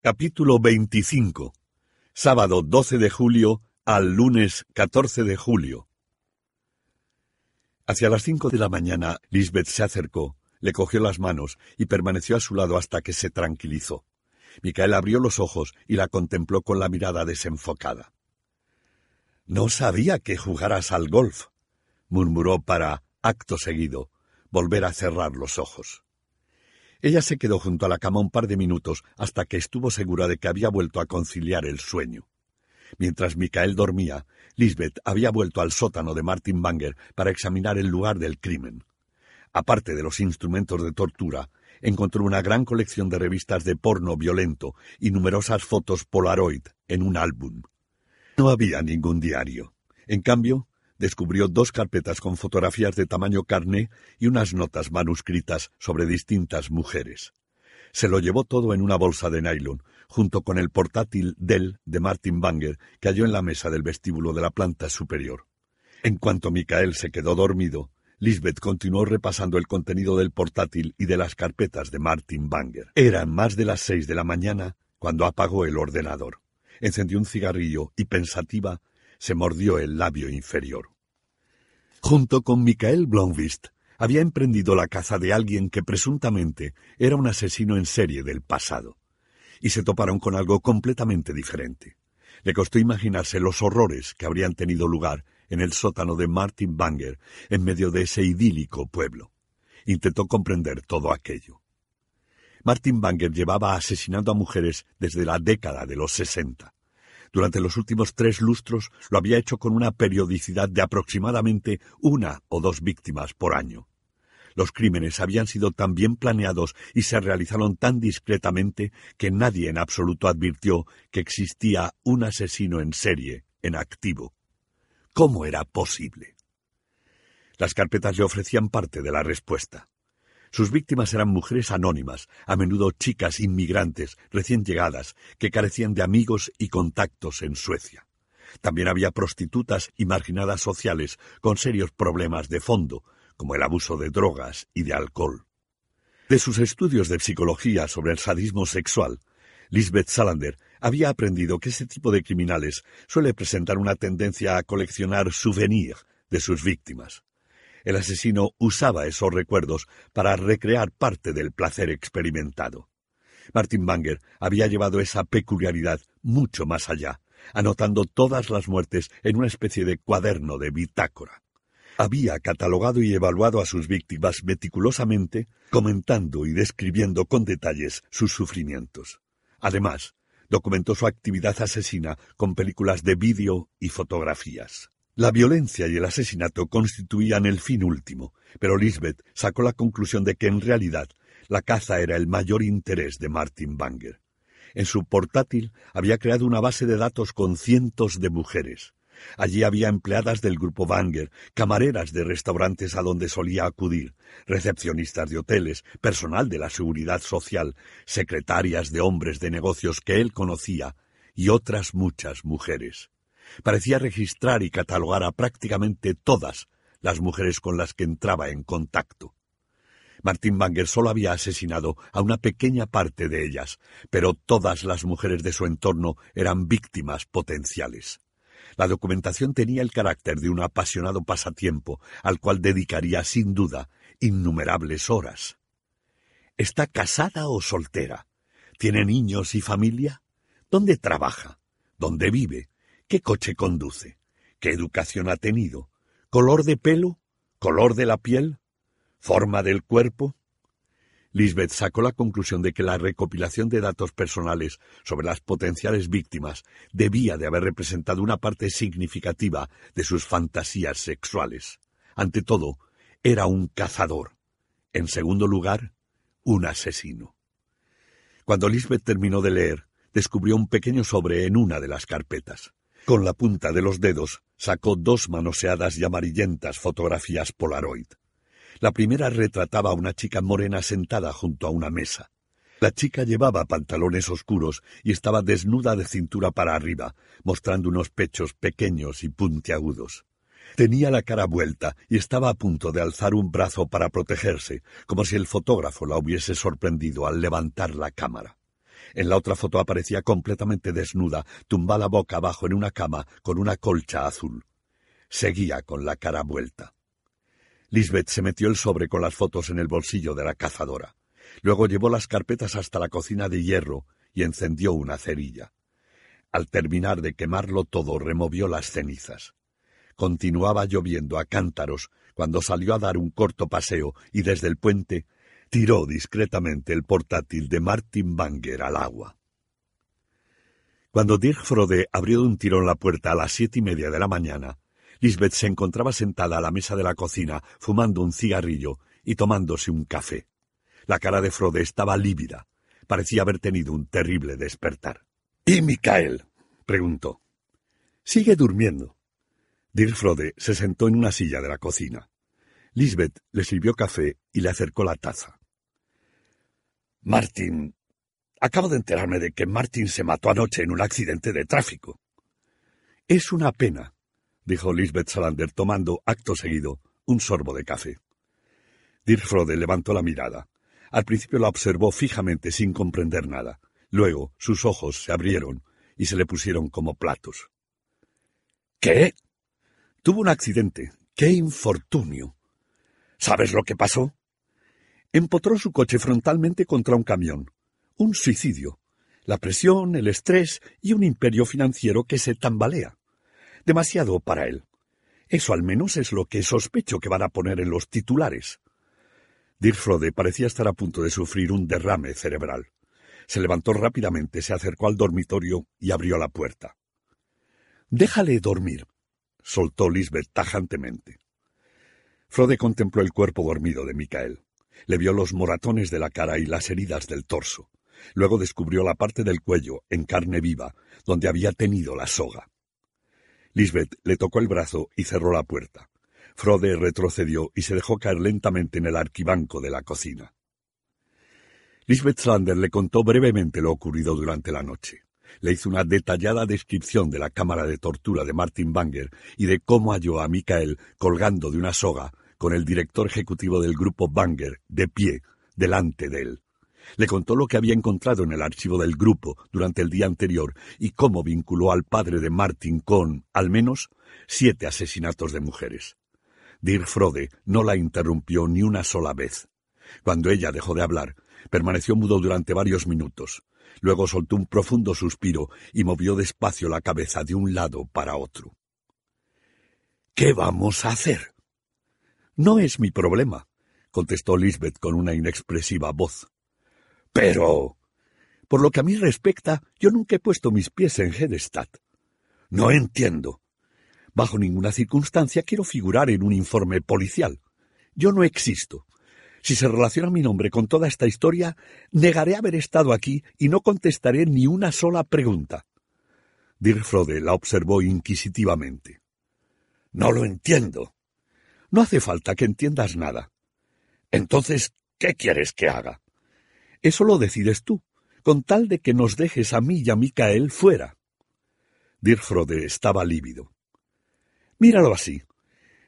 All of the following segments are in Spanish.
Capítulo 25. Sábado 12 de julio al lunes 14 de julio. Hacia las cinco de la mañana, Lisbeth se acercó, le cogió las manos y permaneció a su lado hasta que se tranquilizó. Micael abrió los ojos y la contempló con la mirada desenfocada. No sabía que jugaras al golf, murmuró para, acto seguido, volver a cerrar los ojos. Ella se quedó junto a la cama un par de minutos hasta que estuvo segura de que había vuelto a conciliar el sueño. Mientras Micael dormía, Lisbeth había vuelto al sótano de Martin Banger para examinar el lugar del crimen. Aparte de los instrumentos de tortura, encontró una gran colección de revistas de porno violento y numerosas fotos Polaroid en un álbum. No había ningún diario. En cambio, descubrió dos carpetas con fotografías de tamaño carné y unas notas manuscritas sobre distintas mujeres. Se lo llevó todo en una bolsa de nylon, junto con el portátil Dell de Martin Banger que halló en la mesa del vestíbulo de la planta superior. En cuanto Micael se quedó dormido, Lisbeth continuó repasando el contenido del portátil y de las carpetas de Martin Banger. Eran más de las seis de la mañana cuando apagó el ordenador. Encendió un cigarrillo y, pensativa, se mordió el labio inferior. Junto con Michael Blomqvist, había emprendido la caza de alguien que presuntamente era un asesino en serie del pasado, y se toparon con algo completamente diferente. Le costó imaginarse los horrores que habrían tenido lugar en el sótano de Martin Banger en medio de ese idílico pueblo. Intentó comprender todo aquello. Martin Banger llevaba asesinando a mujeres desde la década de los sesenta. Durante los últimos tres lustros lo había hecho con una periodicidad de aproximadamente una o dos víctimas por año. Los crímenes habían sido tan bien planeados y se realizaron tan discretamente que nadie en absoluto advirtió que existía un asesino en serie, en activo. ¿Cómo era posible? Las carpetas le ofrecían parte de la respuesta. Sus víctimas eran mujeres anónimas, a menudo chicas inmigrantes recién llegadas, que carecían de amigos y contactos en Suecia. También había prostitutas y marginadas sociales con serios problemas de fondo, como el abuso de drogas y de alcohol. De sus estudios de psicología sobre el sadismo sexual, Lisbeth Salander había aprendido que ese tipo de criminales suele presentar una tendencia a coleccionar souvenirs de sus víctimas. El asesino usaba esos recuerdos para recrear parte del placer experimentado. Martin Banger había llevado esa peculiaridad mucho más allá, anotando todas las muertes en una especie de cuaderno de bitácora. Había catalogado y evaluado a sus víctimas meticulosamente, comentando y describiendo con detalles sus sufrimientos. Además, documentó su actividad asesina con películas de vídeo y fotografías. La violencia y el asesinato constituían el fin último, pero Lisbeth sacó la conclusión de que en realidad la caza era el mayor interés de Martin Banger. En su portátil había creado una base de datos con cientos de mujeres. Allí había empleadas del grupo Banger, camareras de restaurantes a donde solía acudir, recepcionistas de hoteles, personal de la seguridad social, secretarias de hombres de negocios que él conocía y otras muchas mujeres parecía registrar y catalogar a prácticamente todas las mujeres con las que entraba en contacto. Martin Banger solo había asesinado a una pequeña parte de ellas, pero todas las mujeres de su entorno eran víctimas potenciales. La documentación tenía el carácter de un apasionado pasatiempo al cual dedicaría sin duda innumerables horas. ¿Está casada o soltera? ¿Tiene niños y familia? ¿Dónde trabaja? ¿Dónde vive? ¿Qué coche conduce? ¿Qué educación ha tenido? ¿Color de pelo? ¿Color de la piel? ¿Forma del cuerpo? Lisbeth sacó la conclusión de que la recopilación de datos personales sobre las potenciales víctimas debía de haber representado una parte significativa de sus fantasías sexuales. Ante todo, era un cazador. En segundo lugar, un asesino. Cuando Lisbeth terminó de leer, descubrió un pequeño sobre en una de las carpetas. Con la punta de los dedos sacó dos manoseadas y amarillentas fotografías Polaroid. La primera retrataba a una chica morena sentada junto a una mesa. La chica llevaba pantalones oscuros y estaba desnuda de cintura para arriba, mostrando unos pechos pequeños y puntiagudos. Tenía la cara vuelta y estaba a punto de alzar un brazo para protegerse, como si el fotógrafo la hubiese sorprendido al levantar la cámara. En la otra foto aparecía completamente desnuda, tumbada boca abajo en una cama con una colcha azul. Seguía con la cara vuelta. Lisbeth se metió el sobre con las fotos en el bolsillo de la cazadora. Luego llevó las carpetas hasta la cocina de hierro y encendió una cerilla. Al terminar de quemarlo todo, removió las cenizas. Continuaba lloviendo a cántaros cuando salió a dar un corto paseo y desde el puente tiró discretamente el portátil de Martin Banger al agua. Cuando Dirk Frode abrió de un tirón la puerta a las siete y media de la mañana, Lisbeth se encontraba sentada a la mesa de la cocina, fumando un cigarrillo y tomándose un café. La cara de Frode estaba lívida. Parecía haber tenido un terrible despertar. ¿Y Mikael? preguntó. Sigue durmiendo. Dirk Frode se sentó en una silla de la cocina. Lisbeth le sirvió café y le acercó la taza. Martin. Acabo de enterarme de que Martin se mató anoche en un accidente de tráfico. Es una pena, dijo Lisbeth Salander tomando, acto seguido, un sorbo de café. Dirk Frode levantó la mirada. Al principio la observó fijamente sin comprender nada. Luego sus ojos se abrieron y se le pusieron como platos. ¿Qué? Tuvo un accidente. ¡Qué infortunio! ¿Sabes lo que pasó? Empotró su coche frontalmente contra un camión. Un suicidio. La presión, el estrés y un imperio financiero que se tambalea demasiado para él. Eso al menos es lo que sospecho que van a poner en los titulares. Dirfrode parecía estar a punto de sufrir un derrame cerebral. Se levantó rápidamente, se acercó al dormitorio y abrió la puerta. Déjale dormir, soltó Lisbeth tajantemente. Frode contempló el cuerpo dormido de Micael. Le vio los moratones de la cara y las heridas del torso. Luego descubrió la parte del cuello, en carne viva, donde había tenido la soga. Lisbeth le tocó el brazo y cerró la puerta. Frode retrocedió y se dejó caer lentamente en el arquibanco de la cocina. Lisbeth Slander le contó brevemente lo ocurrido durante la noche. Le hizo una detallada descripción de la cámara de tortura de Martin Banger y de cómo halló a Michael colgando de una soga con el director ejecutivo del grupo Banger de pie delante de él. Le contó lo que había encontrado en el archivo del grupo durante el día anterior y cómo vinculó al padre de Martin con, al menos, siete asesinatos de mujeres. Dir Frode no la interrumpió ni una sola vez. Cuando ella dejó de hablar, permaneció mudo durante varios minutos. Luego soltó un profundo suspiro y movió despacio la cabeza de un lado para otro. ¿Qué vamos a hacer? No es mi problema, contestó Lisbeth con una inexpresiva voz. Pero... Por lo que a mí respecta, yo nunca he puesto mis pies en Hedestad. No entiendo. Bajo ninguna circunstancia quiero figurar en un informe policial. Yo no existo. Si se relaciona mi nombre con toda esta historia, negaré haber estado aquí y no contestaré ni una sola pregunta. Dirfrode la observó inquisitivamente. No lo entiendo. No hace falta que entiendas nada. Entonces, ¿qué quieres que haga? Eso lo decides tú, con tal de que nos dejes a mí y a Micael fuera. Dirfrode estaba lívido. Míralo así.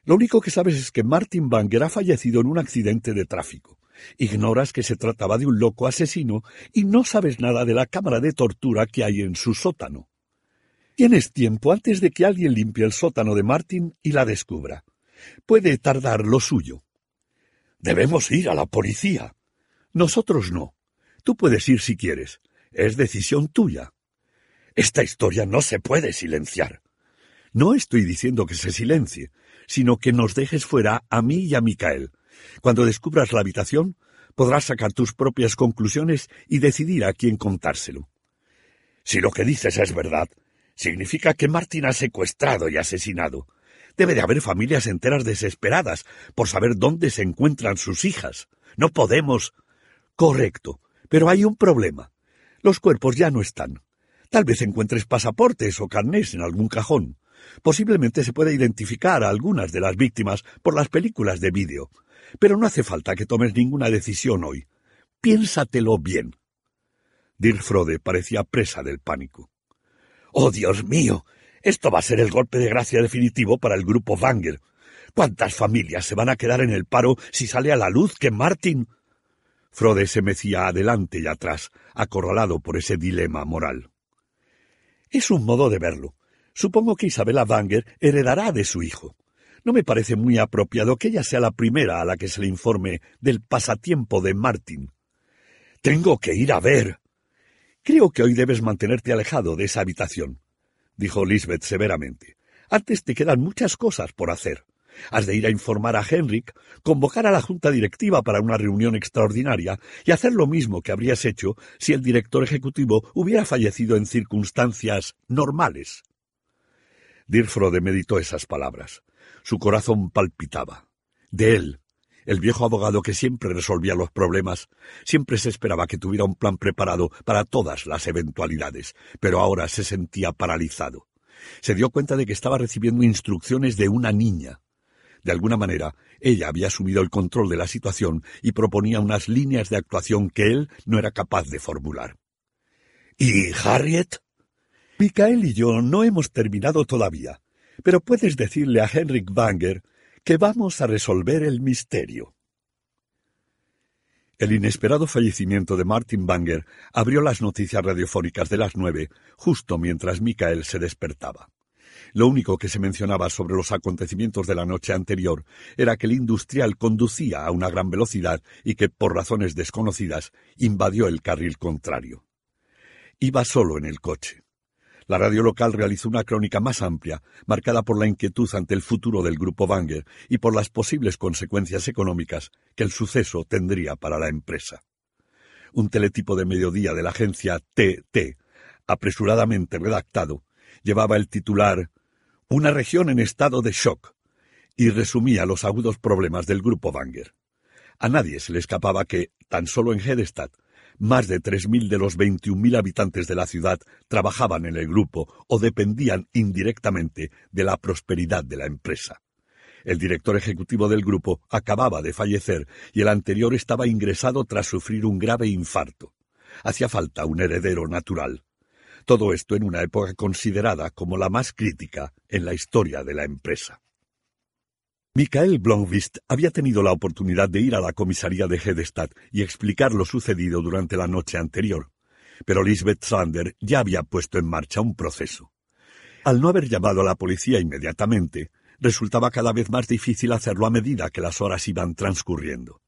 Lo único que sabes es que Martin Banger ha fallecido en un accidente de tráfico. Ignoras que se trataba de un loco asesino y no sabes nada de la cámara de tortura que hay en su sótano. Tienes tiempo antes de que alguien limpie el sótano de Martin y la descubra. Puede tardar lo suyo. Debemos ir a la policía. Nosotros no. Tú puedes ir si quieres. Es decisión tuya. Esta historia no se puede silenciar. No estoy diciendo que se silencie, sino que nos dejes fuera a mí y a Micael. Cuando descubras la habitación, podrás sacar tus propias conclusiones y decidir a quién contárselo. Si lo que dices es verdad, significa que Martín ha secuestrado y asesinado. Debe de haber familias enteras desesperadas por saber dónde se encuentran sus hijas. No podemos. Correcto. Pero hay un problema. Los cuerpos ya no están. Tal vez encuentres pasaportes o carnés en algún cajón. Posiblemente se pueda identificar a algunas de las víctimas por las películas de vídeo. Pero no hace falta que tomes ninguna decisión hoy. Piénsatelo bien. Dirfrode parecía presa del pánico. ¡Oh, Dios mío! Esto va a ser el golpe de gracia definitivo para el grupo Wanger. ¿Cuántas familias se van a quedar en el paro si sale a la luz que Martin... Frode se mecía adelante y atrás, acorralado por ese dilema moral. Es un modo de verlo. Supongo que Isabela Banger heredará de su hijo. No me parece muy apropiado que ella sea la primera a la que se le informe del pasatiempo de Martin. Tengo que ir a ver. Creo que hoy debes mantenerte alejado de esa habitación, dijo Lisbeth severamente. Antes te quedan muchas cosas por hacer. Has de ir a informar a Henrik, convocar a la junta directiva para una reunión extraordinaria y hacer lo mismo que habrías hecho si el director ejecutivo hubiera fallecido en circunstancias normales. Dirfrode meditó esas palabras. Su corazón palpitaba. De él, el viejo abogado que siempre resolvía los problemas, siempre se esperaba que tuviera un plan preparado para todas las eventualidades, pero ahora se sentía paralizado. Se dio cuenta de que estaba recibiendo instrucciones de una niña. De alguna manera, ella había asumido el control de la situación y proponía unas líneas de actuación que él no era capaz de formular. ¿Y Harriet? Michael y yo no hemos terminado todavía, pero puedes decirle a Henrik Banger que vamos a resolver el misterio. El inesperado fallecimiento de Martin Banger abrió las noticias radiofónicas de las nueve, justo mientras Michael se despertaba. Lo único que se mencionaba sobre los acontecimientos de la noche anterior era que el industrial conducía a una gran velocidad y que, por razones desconocidas, invadió el carril contrario. Iba solo en el coche. La radio local realizó una crónica más amplia, marcada por la inquietud ante el futuro del grupo Banger y por las posibles consecuencias económicas que el suceso tendría para la empresa. Un teletipo de mediodía de la agencia TT, apresuradamente redactado, llevaba el titular una región en estado de shock, y resumía los agudos problemas del grupo Banger. A nadie se le escapaba que, tan solo en Hedestad, más de tres mil de los veintiún mil habitantes de la ciudad trabajaban en el grupo o dependían indirectamente de la prosperidad de la empresa. El director ejecutivo del grupo acababa de fallecer y el anterior estaba ingresado tras sufrir un grave infarto. Hacía falta un heredero natural. Todo esto en una época considerada como la más crítica en la historia de la empresa. Michael Blomqvist había tenido la oportunidad de ir a la comisaría de Hedestad y explicar lo sucedido durante la noche anterior, pero Lisbeth Sander ya había puesto en marcha un proceso. Al no haber llamado a la policía inmediatamente, resultaba cada vez más difícil hacerlo a medida que las horas iban transcurriendo.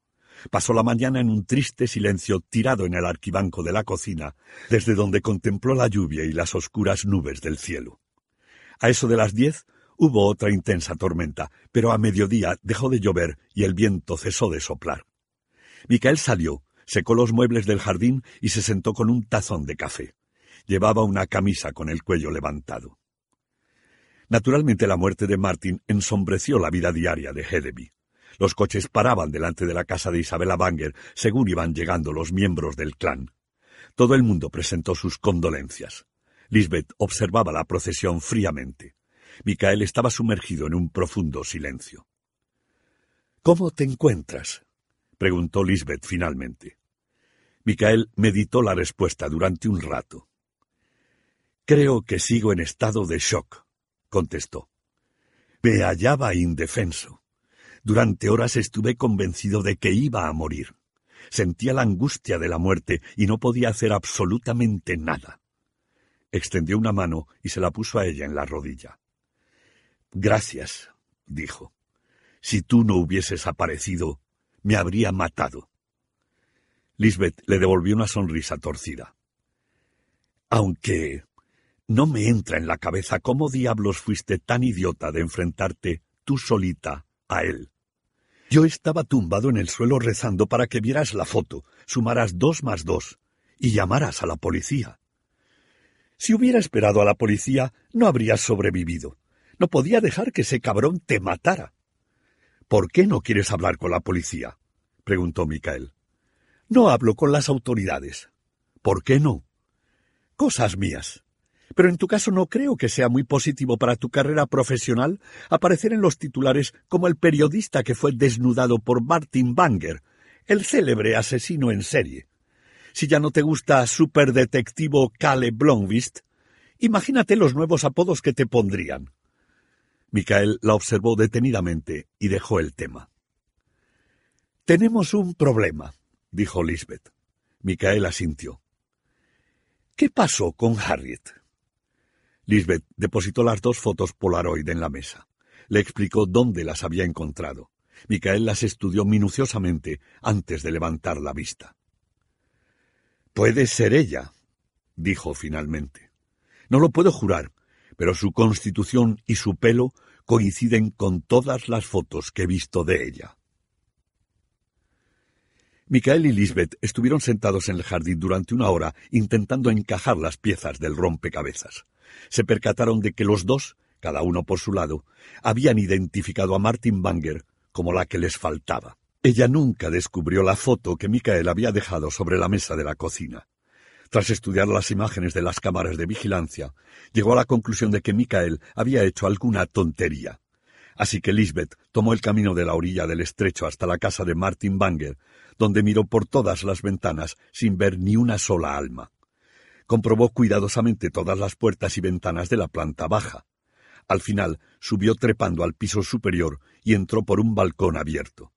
Pasó la mañana en un triste silencio tirado en el arquibanco de la cocina, desde donde contempló la lluvia y las oscuras nubes del cielo. A eso de las diez hubo otra intensa tormenta, pero a mediodía dejó de llover y el viento cesó de soplar. Micael salió, secó los muebles del jardín y se sentó con un tazón de café. Llevaba una camisa con el cuello levantado. Naturalmente la muerte de Martin ensombreció la vida diaria de Hedeby. Los coches paraban delante de la casa de Isabella Banger según iban llegando los miembros del clan. Todo el mundo presentó sus condolencias. Lisbeth observaba la procesión fríamente. Micael estaba sumergido en un profundo silencio. ¿Cómo te encuentras? preguntó Lisbeth finalmente. Micael meditó la respuesta durante un rato. Creo que sigo en estado de shock, contestó. Me hallaba indefenso. Durante horas estuve convencido de que iba a morir. Sentía la angustia de la muerte y no podía hacer absolutamente nada. Extendió una mano y se la puso a ella en la rodilla. Gracias, dijo. Si tú no hubieses aparecido, me habría matado. Lisbeth le devolvió una sonrisa torcida. Aunque no me entra en la cabeza cómo diablos fuiste tan idiota de enfrentarte tú solita a él. Yo estaba tumbado en el suelo rezando para que vieras la foto, sumaras dos más dos y llamaras a la policía. Si hubiera esperado a la policía, no habrías sobrevivido. No podía dejar que ese cabrón te matara. ¿Por qué no quieres hablar con la policía? preguntó Micael. No hablo con las autoridades. ¿Por qué no? Cosas mías. Pero en tu caso no creo que sea muy positivo para tu carrera profesional aparecer en los titulares como el periodista que fue desnudado por Martin Banger, el célebre asesino en serie. Si ya no te gusta superdetectivo Cale Blomqvist, imagínate los nuevos apodos que te pondrían. Micael la observó detenidamente y dejó el tema. Tenemos un problema, dijo Lisbeth. Micaela asintió. ¿Qué pasó con Harriet? Lisbeth depositó las dos fotos Polaroid en la mesa. Le explicó dónde las había encontrado. Micael las estudió minuciosamente antes de levantar la vista. Puede ser ella, dijo finalmente. No lo puedo jurar, pero su constitución y su pelo coinciden con todas las fotos que he visto de ella. Micael y Lisbeth estuvieron sentados en el jardín durante una hora intentando encajar las piezas del rompecabezas. Se percataron de que los dos, cada uno por su lado, habían identificado a Martin Banger como la que les faltaba. Ella nunca descubrió la foto que Micael había dejado sobre la mesa de la cocina. Tras estudiar las imágenes de las cámaras de vigilancia, llegó a la conclusión de que Micael había hecho alguna tontería. Así que Lisbeth tomó el camino de la orilla del estrecho hasta la casa de Martin Banger, donde miró por todas las ventanas sin ver ni una sola alma. Comprobó cuidadosamente todas las puertas y ventanas de la planta baja. Al final subió trepando al piso superior y entró por un balcón abierto.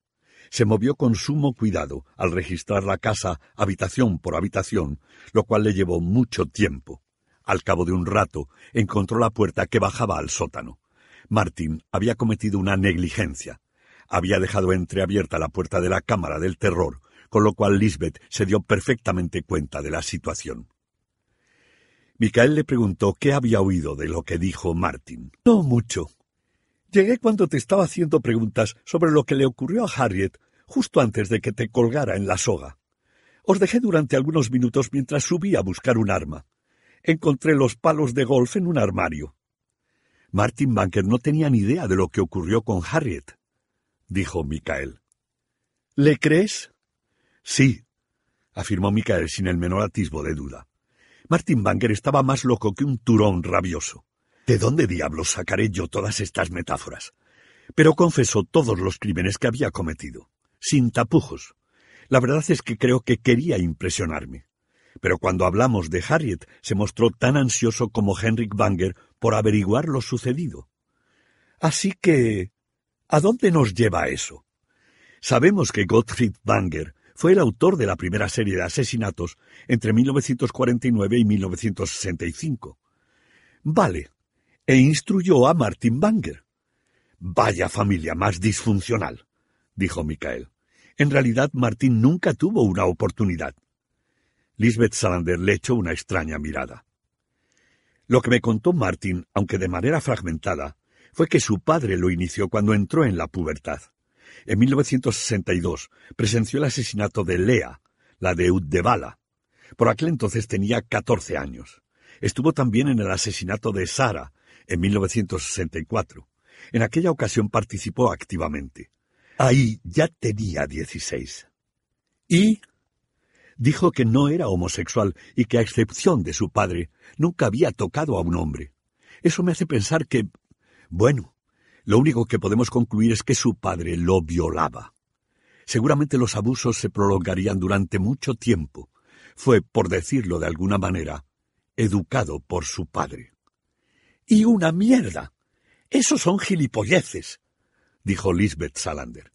Se movió con sumo cuidado al registrar la casa habitación por habitación, lo cual le llevó mucho tiempo. Al cabo de un rato encontró la puerta que bajaba al sótano. Martin había cometido una negligencia. Había dejado entreabierta la puerta de la cámara del terror, con lo cual Lisbeth se dio perfectamente cuenta de la situación. Micael le preguntó qué había oído de lo que dijo Martin. No mucho. Llegué cuando te estaba haciendo preguntas sobre lo que le ocurrió a Harriet justo antes de que te colgara en la soga. Os dejé durante algunos minutos mientras subí a buscar un arma. Encontré los palos de golf en un armario. Martin Banker no tenía ni idea de lo que ocurrió con Harriet, dijo Micael. ¿Le crees? Sí, afirmó Micael sin el menor atisbo de duda. Martin Banger estaba más loco que un turón rabioso. ¿De dónde diablos sacaré yo todas estas metáforas? Pero confesó todos los crímenes que había cometido, sin tapujos. La verdad es que creo que quería impresionarme. Pero cuando hablamos de Harriet, se mostró tan ansioso como Henrik Banger por averiguar lo sucedido. Así que... ¿A dónde nos lleva eso? Sabemos que Gottfried Banger fue el autor de la primera serie de asesinatos entre 1949 y 1965. Vale, e instruyó a Martin Banger. Vaya familia más disfuncional, dijo Michael. En realidad, Martin nunca tuvo una oportunidad. Lisbeth Salander le echó una extraña mirada. Lo que me contó Martin, aunque de manera fragmentada, fue que su padre lo inició cuando entró en la pubertad. En 1962 presenció el asesinato de Lea, la de Uddevala. Por aquel entonces tenía 14 años. Estuvo también en el asesinato de Sara, en 1964. En aquella ocasión participó activamente. Ahí ya tenía 16. Y dijo que no era homosexual y que a excepción de su padre nunca había tocado a un hombre. Eso me hace pensar que... Bueno, lo único que podemos concluir es que su padre lo violaba. Seguramente los abusos se prolongarían durante mucho tiempo. Fue, por decirlo de alguna manera, educado por su padre. ¡Y una mierda! Esos son gilipolleces, dijo Lisbeth Salander.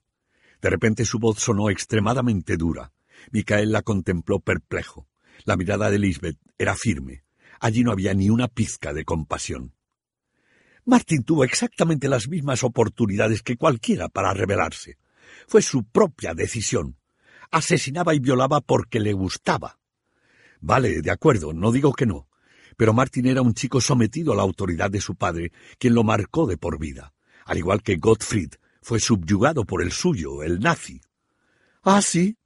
De repente su voz sonó extremadamente dura. Micael la contempló perplejo. La mirada de Lisbeth era firme. Allí no había ni una pizca de compasión. Martin tuvo exactamente las mismas oportunidades que cualquiera para rebelarse. Fue su propia decisión. Asesinaba y violaba porque le gustaba. Vale, de acuerdo, no digo que no. Pero Martin era un chico sometido a la autoridad de su padre, quien lo marcó de por vida. Al igual que Gottfried, fue subyugado por el suyo, el nazi. Ah, sí.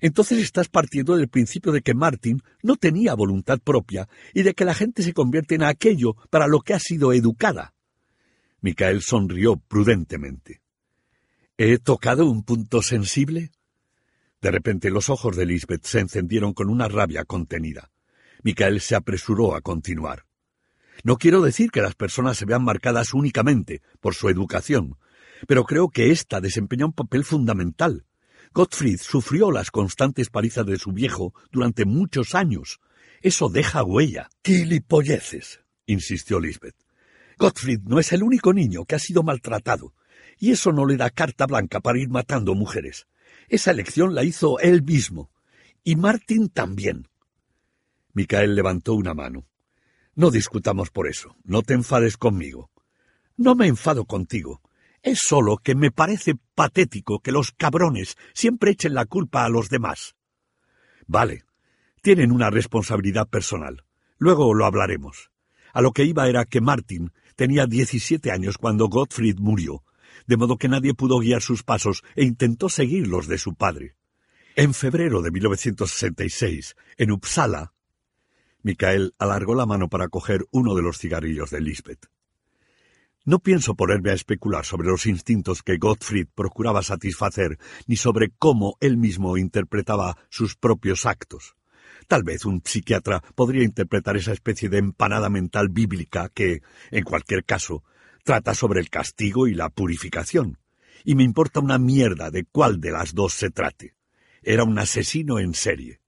Entonces estás partiendo del principio de que Martin no tenía voluntad propia y de que la gente se convierte en aquello para lo que ha sido educada. Micael sonrió prudentemente. ¿He tocado un punto sensible? De repente los ojos de Lisbeth se encendieron con una rabia contenida. Micael se apresuró a continuar. No quiero decir que las personas se vean marcadas únicamente por su educación, pero creo que ésta desempeña un papel fundamental. Gottfried sufrió las constantes palizas de su viejo durante muchos años. Eso deja huella. —¡Quilipolleces! insistió Lisbeth. Gottfried no es el único niño que ha sido maltratado, y eso no le da carta blanca para ir matando mujeres. Esa elección la hizo él mismo. Y Martin también. Micael levantó una mano. No discutamos por eso. No te enfades conmigo. No me enfado contigo. Es solo que me parece patético que los cabrones siempre echen la culpa a los demás. Vale, tienen una responsabilidad personal. Luego lo hablaremos. A lo que iba era que Martin tenía 17 años cuando Gottfried murió, de modo que nadie pudo guiar sus pasos e intentó seguir los de su padre. En febrero de 1966, en Uppsala, Michael alargó la mano para coger uno de los cigarrillos de Lisbeth. No pienso ponerme a especular sobre los instintos que Gottfried procuraba satisfacer, ni sobre cómo él mismo interpretaba sus propios actos. Tal vez un psiquiatra podría interpretar esa especie de empanada mental bíblica que, en cualquier caso, trata sobre el castigo y la purificación. Y me importa una mierda de cuál de las dos se trate. Era un asesino en serie.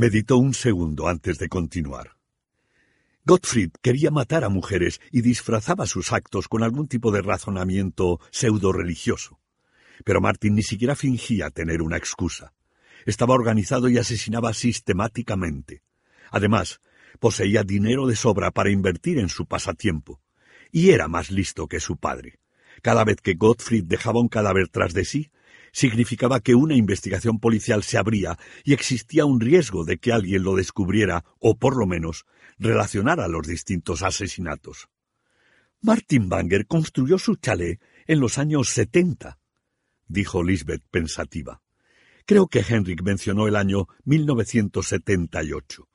Meditó un segundo antes de continuar. Gottfried quería matar a mujeres y disfrazaba sus actos con algún tipo de razonamiento pseudo-religioso. Pero Martin ni siquiera fingía tener una excusa. Estaba organizado y asesinaba sistemáticamente. Además, poseía dinero de sobra para invertir en su pasatiempo. Y era más listo que su padre. Cada vez que Gottfried dejaba un cadáver tras de sí, significaba que una investigación policial se abría y existía un riesgo de que alguien lo descubriera o, por lo menos, relacionara los distintos asesinatos. Martin Banger construyó su chalet en los años setenta, dijo Lisbeth pensativa. Creo que Henrik mencionó el año 1978.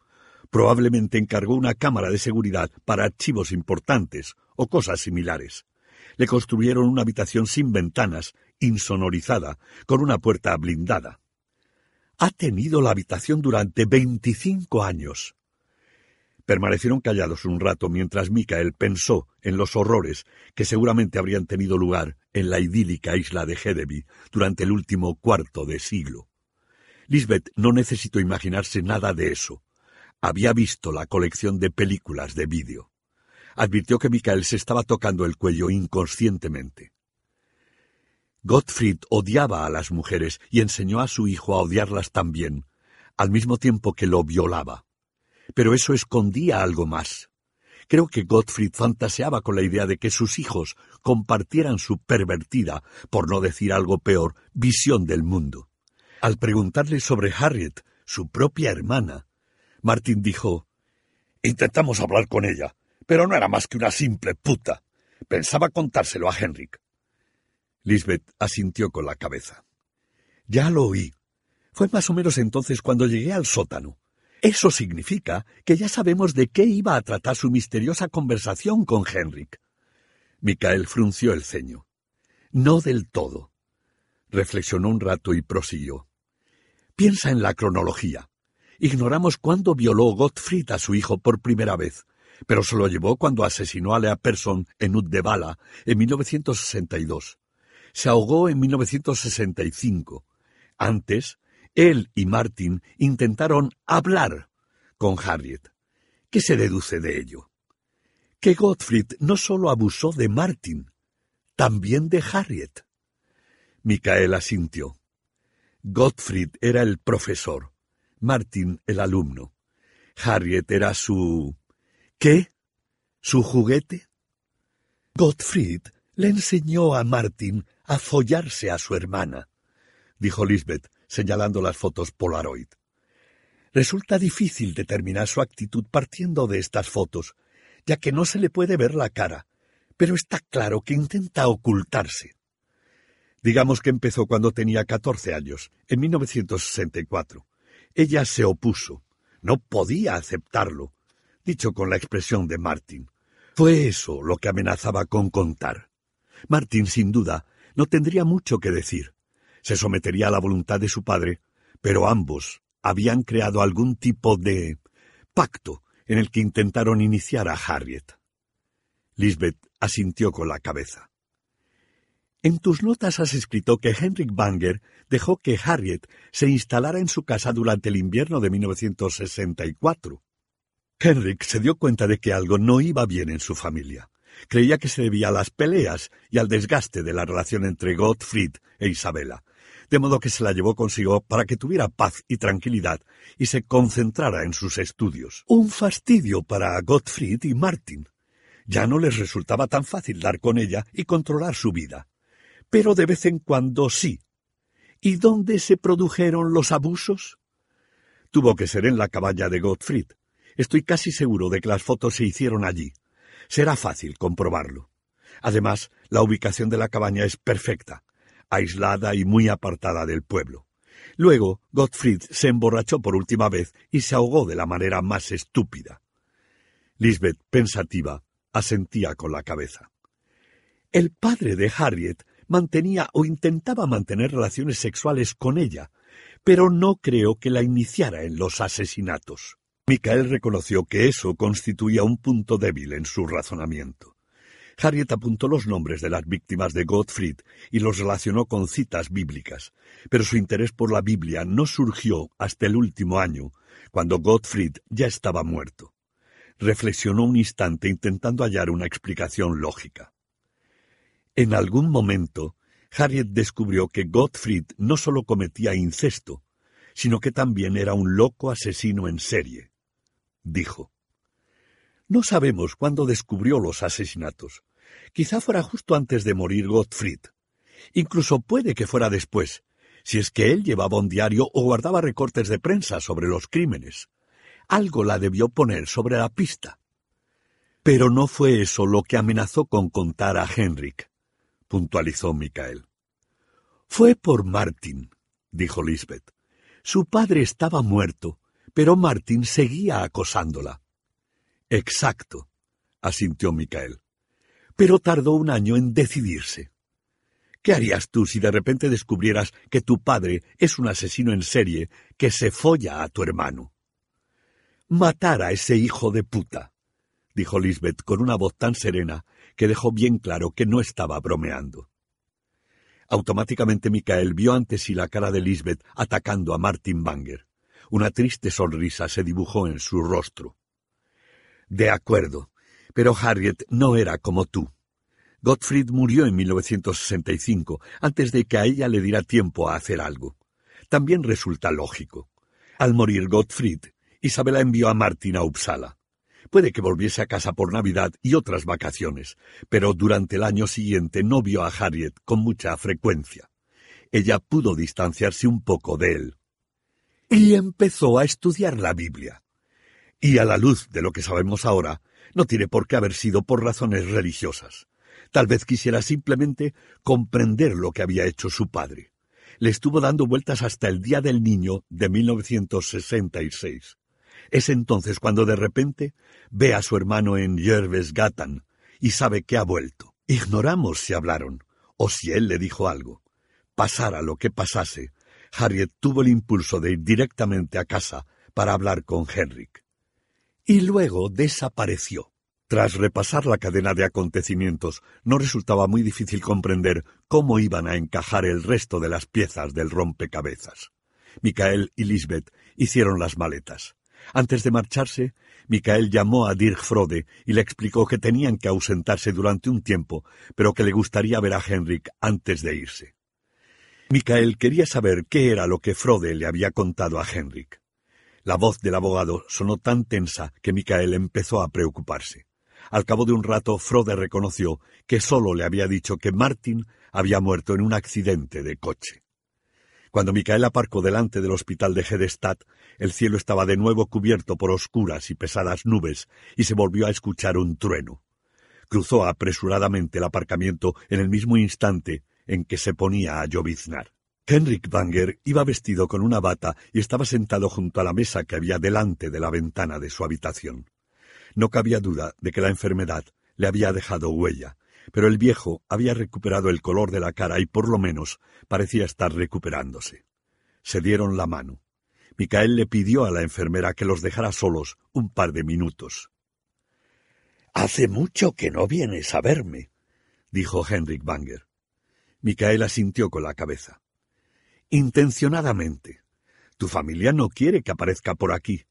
Probablemente encargó una cámara de seguridad para archivos importantes o cosas similares. Le construyeron una habitación sin ventanas insonorizada, con una puerta blindada. Ha tenido la habitación durante veinticinco años. Permanecieron callados un rato mientras Michael pensó en los horrores que seguramente habrían tenido lugar en la idílica isla de Hedeby durante el último cuarto de siglo. Lisbeth no necesitó imaginarse nada de eso. Había visto la colección de películas de vídeo. Advirtió que Michael se estaba tocando el cuello inconscientemente. Gottfried odiaba a las mujeres y enseñó a su hijo a odiarlas también, al mismo tiempo que lo violaba. Pero eso escondía algo más. Creo que Gottfried fantaseaba con la idea de que sus hijos compartieran su pervertida, por no decir algo peor, visión del mundo. Al preguntarle sobre Harriet, su propia hermana, Martin dijo Intentamos hablar con ella, pero no era más que una simple puta. Pensaba contárselo a Henrik. Lisbeth asintió con la cabeza. Ya lo oí. Fue más o menos entonces cuando llegué al sótano. Eso significa que ya sabemos de qué iba a tratar su misteriosa conversación con Henrik. Micael frunció el ceño. No del todo. Reflexionó un rato y prosiguió. Piensa en la cronología. Ignoramos cuándo violó Gottfried a su hijo por primera vez, pero se lo llevó cuando asesinó a Lea Persson en Uddevalla en 1962 se ahogó en 1965. Antes, él y Martin intentaron hablar con Harriet. ¿Qué se deduce de ello? Que Gottfried no solo abusó de Martin, también de Harriet. Micael asintió. Gottfried era el profesor, Martin el alumno. Harriet era su... ¿Qué? ¿Su juguete? Gottfried le enseñó a Martin a follarse a su hermana, dijo Lisbeth, señalando las fotos Polaroid. Resulta difícil determinar su actitud partiendo de estas fotos, ya que no se le puede ver la cara, pero está claro que intenta ocultarse. Digamos que empezó cuando tenía catorce años, en 1964. Ella se opuso. No podía aceptarlo, dicho con la expresión de Martin. Fue eso lo que amenazaba con contar. Martin, sin duda, no tendría mucho que decir. Se sometería a la voluntad de su padre, pero ambos habían creado algún tipo de pacto en el que intentaron iniciar a Harriet. Lisbeth asintió con la cabeza. En tus notas has escrito que Henrik Banger dejó que Harriet se instalara en su casa durante el invierno de 1964. Henrik se dio cuenta de que algo no iba bien en su familia. Creía que se debía a las peleas y al desgaste de la relación entre Gottfried e Isabella. de modo que se la llevó consigo para que tuviera paz y tranquilidad y se concentrara en sus estudios. Un fastidio para Gottfried y Martin. Ya no les resultaba tan fácil dar con ella y controlar su vida. Pero de vez en cuando sí. ¿Y dónde se produjeron los abusos? Tuvo que ser en la cabaña de Gottfried. Estoy casi seguro de que las fotos se hicieron allí. Será fácil comprobarlo. Además, la ubicación de la cabaña es perfecta, aislada y muy apartada del pueblo. Luego, Gottfried se emborrachó por última vez y se ahogó de la manera más estúpida. Lisbeth, pensativa, asentía con la cabeza. El padre de Harriet mantenía o intentaba mantener relaciones sexuales con ella, pero no creo que la iniciara en los asesinatos. Michael reconoció que eso constituía un punto débil en su razonamiento. Harriet apuntó los nombres de las víctimas de Gottfried y los relacionó con citas bíblicas, pero su interés por la Biblia no surgió hasta el último año, cuando Gottfried ya estaba muerto reflexionó un instante intentando hallar una explicación lógica. En algún momento, Harriet descubrió que Gottfried no solo cometía incesto, sino que también era un loco asesino en serie. Dijo. No sabemos cuándo descubrió los asesinatos. Quizá fuera justo antes de morir Gottfried. Incluso puede que fuera después, si es que él llevaba un diario o guardaba recortes de prensa sobre los crímenes. Algo la debió poner sobre la pista. Pero no fue eso lo que amenazó con contar a Henrik, puntualizó Michael. Fue por Martin, dijo Lisbeth. Su padre estaba muerto, pero Martin seguía acosándola. Exacto, asintió Michael. Pero tardó un año en decidirse. ¿Qué harías tú si de repente descubrieras que tu padre es un asesino en serie que se folla a tu hermano? Matar a ese hijo de puta, dijo Lisbeth con una voz tan serena que dejó bien claro que no estaba bromeando. Automáticamente Michael vio ante sí la cara de Lisbeth atacando a Martin Banger. Una triste sonrisa se dibujó en su rostro. De acuerdo, pero Harriet no era como tú. Gottfried murió en 1965, antes de que a ella le diera tiempo a hacer algo. También resulta lógico. Al morir Gottfried, Isabela envió a Martin a Uppsala. Puede que volviese a casa por Navidad y otras vacaciones, pero durante el año siguiente no vio a Harriet con mucha frecuencia. Ella pudo distanciarse un poco de él. Y empezó a estudiar la Biblia. Y a la luz de lo que sabemos ahora, no tiene por qué haber sido por razones religiosas. Tal vez quisiera simplemente comprender lo que había hecho su padre. Le estuvo dando vueltas hasta el Día del Niño de 1966. Es entonces cuando de repente ve a su hermano en Gatan y sabe que ha vuelto. Ignoramos si hablaron o si él le dijo algo. Pasara lo que pasase, Harriet tuvo el impulso de ir directamente a casa para hablar con Henrik. Y luego desapareció. Tras repasar la cadena de acontecimientos, no resultaba muy difícil comprender cómo iban a encajar el resto de las piezas del rompecabezas. Michael y Lisbeth hicieron las maletas. Antes de marcharse, Michael llamó a Dirk Frode y le explicó que tenían que ausentarse durante un tiempo, pero que le gustaría ver a Henrik antes de irse. Michael quería saber qué era lo que Frode le había contado a Henrik. La voz del abogado sonó tan tensa que Michael empezó a preocuparse. Al cabo de un rato, Frode reconoció que solo le había dicho que Martin había muerto en un accidente de coche. Cuando Micael aparcó delante del hospital de Hedestad, el cielo estaba de nuevo cubierto por oscuras y pesadas nubes y se volvió a escuchar un trueno. Cruzó apresuradamente el aparcamiento en el mismo instante en que se ponía a lloviznar. Henrik Banger iba vestido con una bata y estaba sentado junto a la mesa que había delante de la ventana de su habitación. No cabía duda de que la enfermedad le había dejado huella, pero el viejo había recuperado el color de la cara y por lo menos parecía estar recuperándose. Se dieron la mano. Micael le pidió a la enfermera que los dejara solos un par de minutos. Hace mucho que no vienes a verme, dijo Henrik Banger. Micael asintió con la cabeza. Intencionadamente. Tu familia no quiere que aparezca por aquí,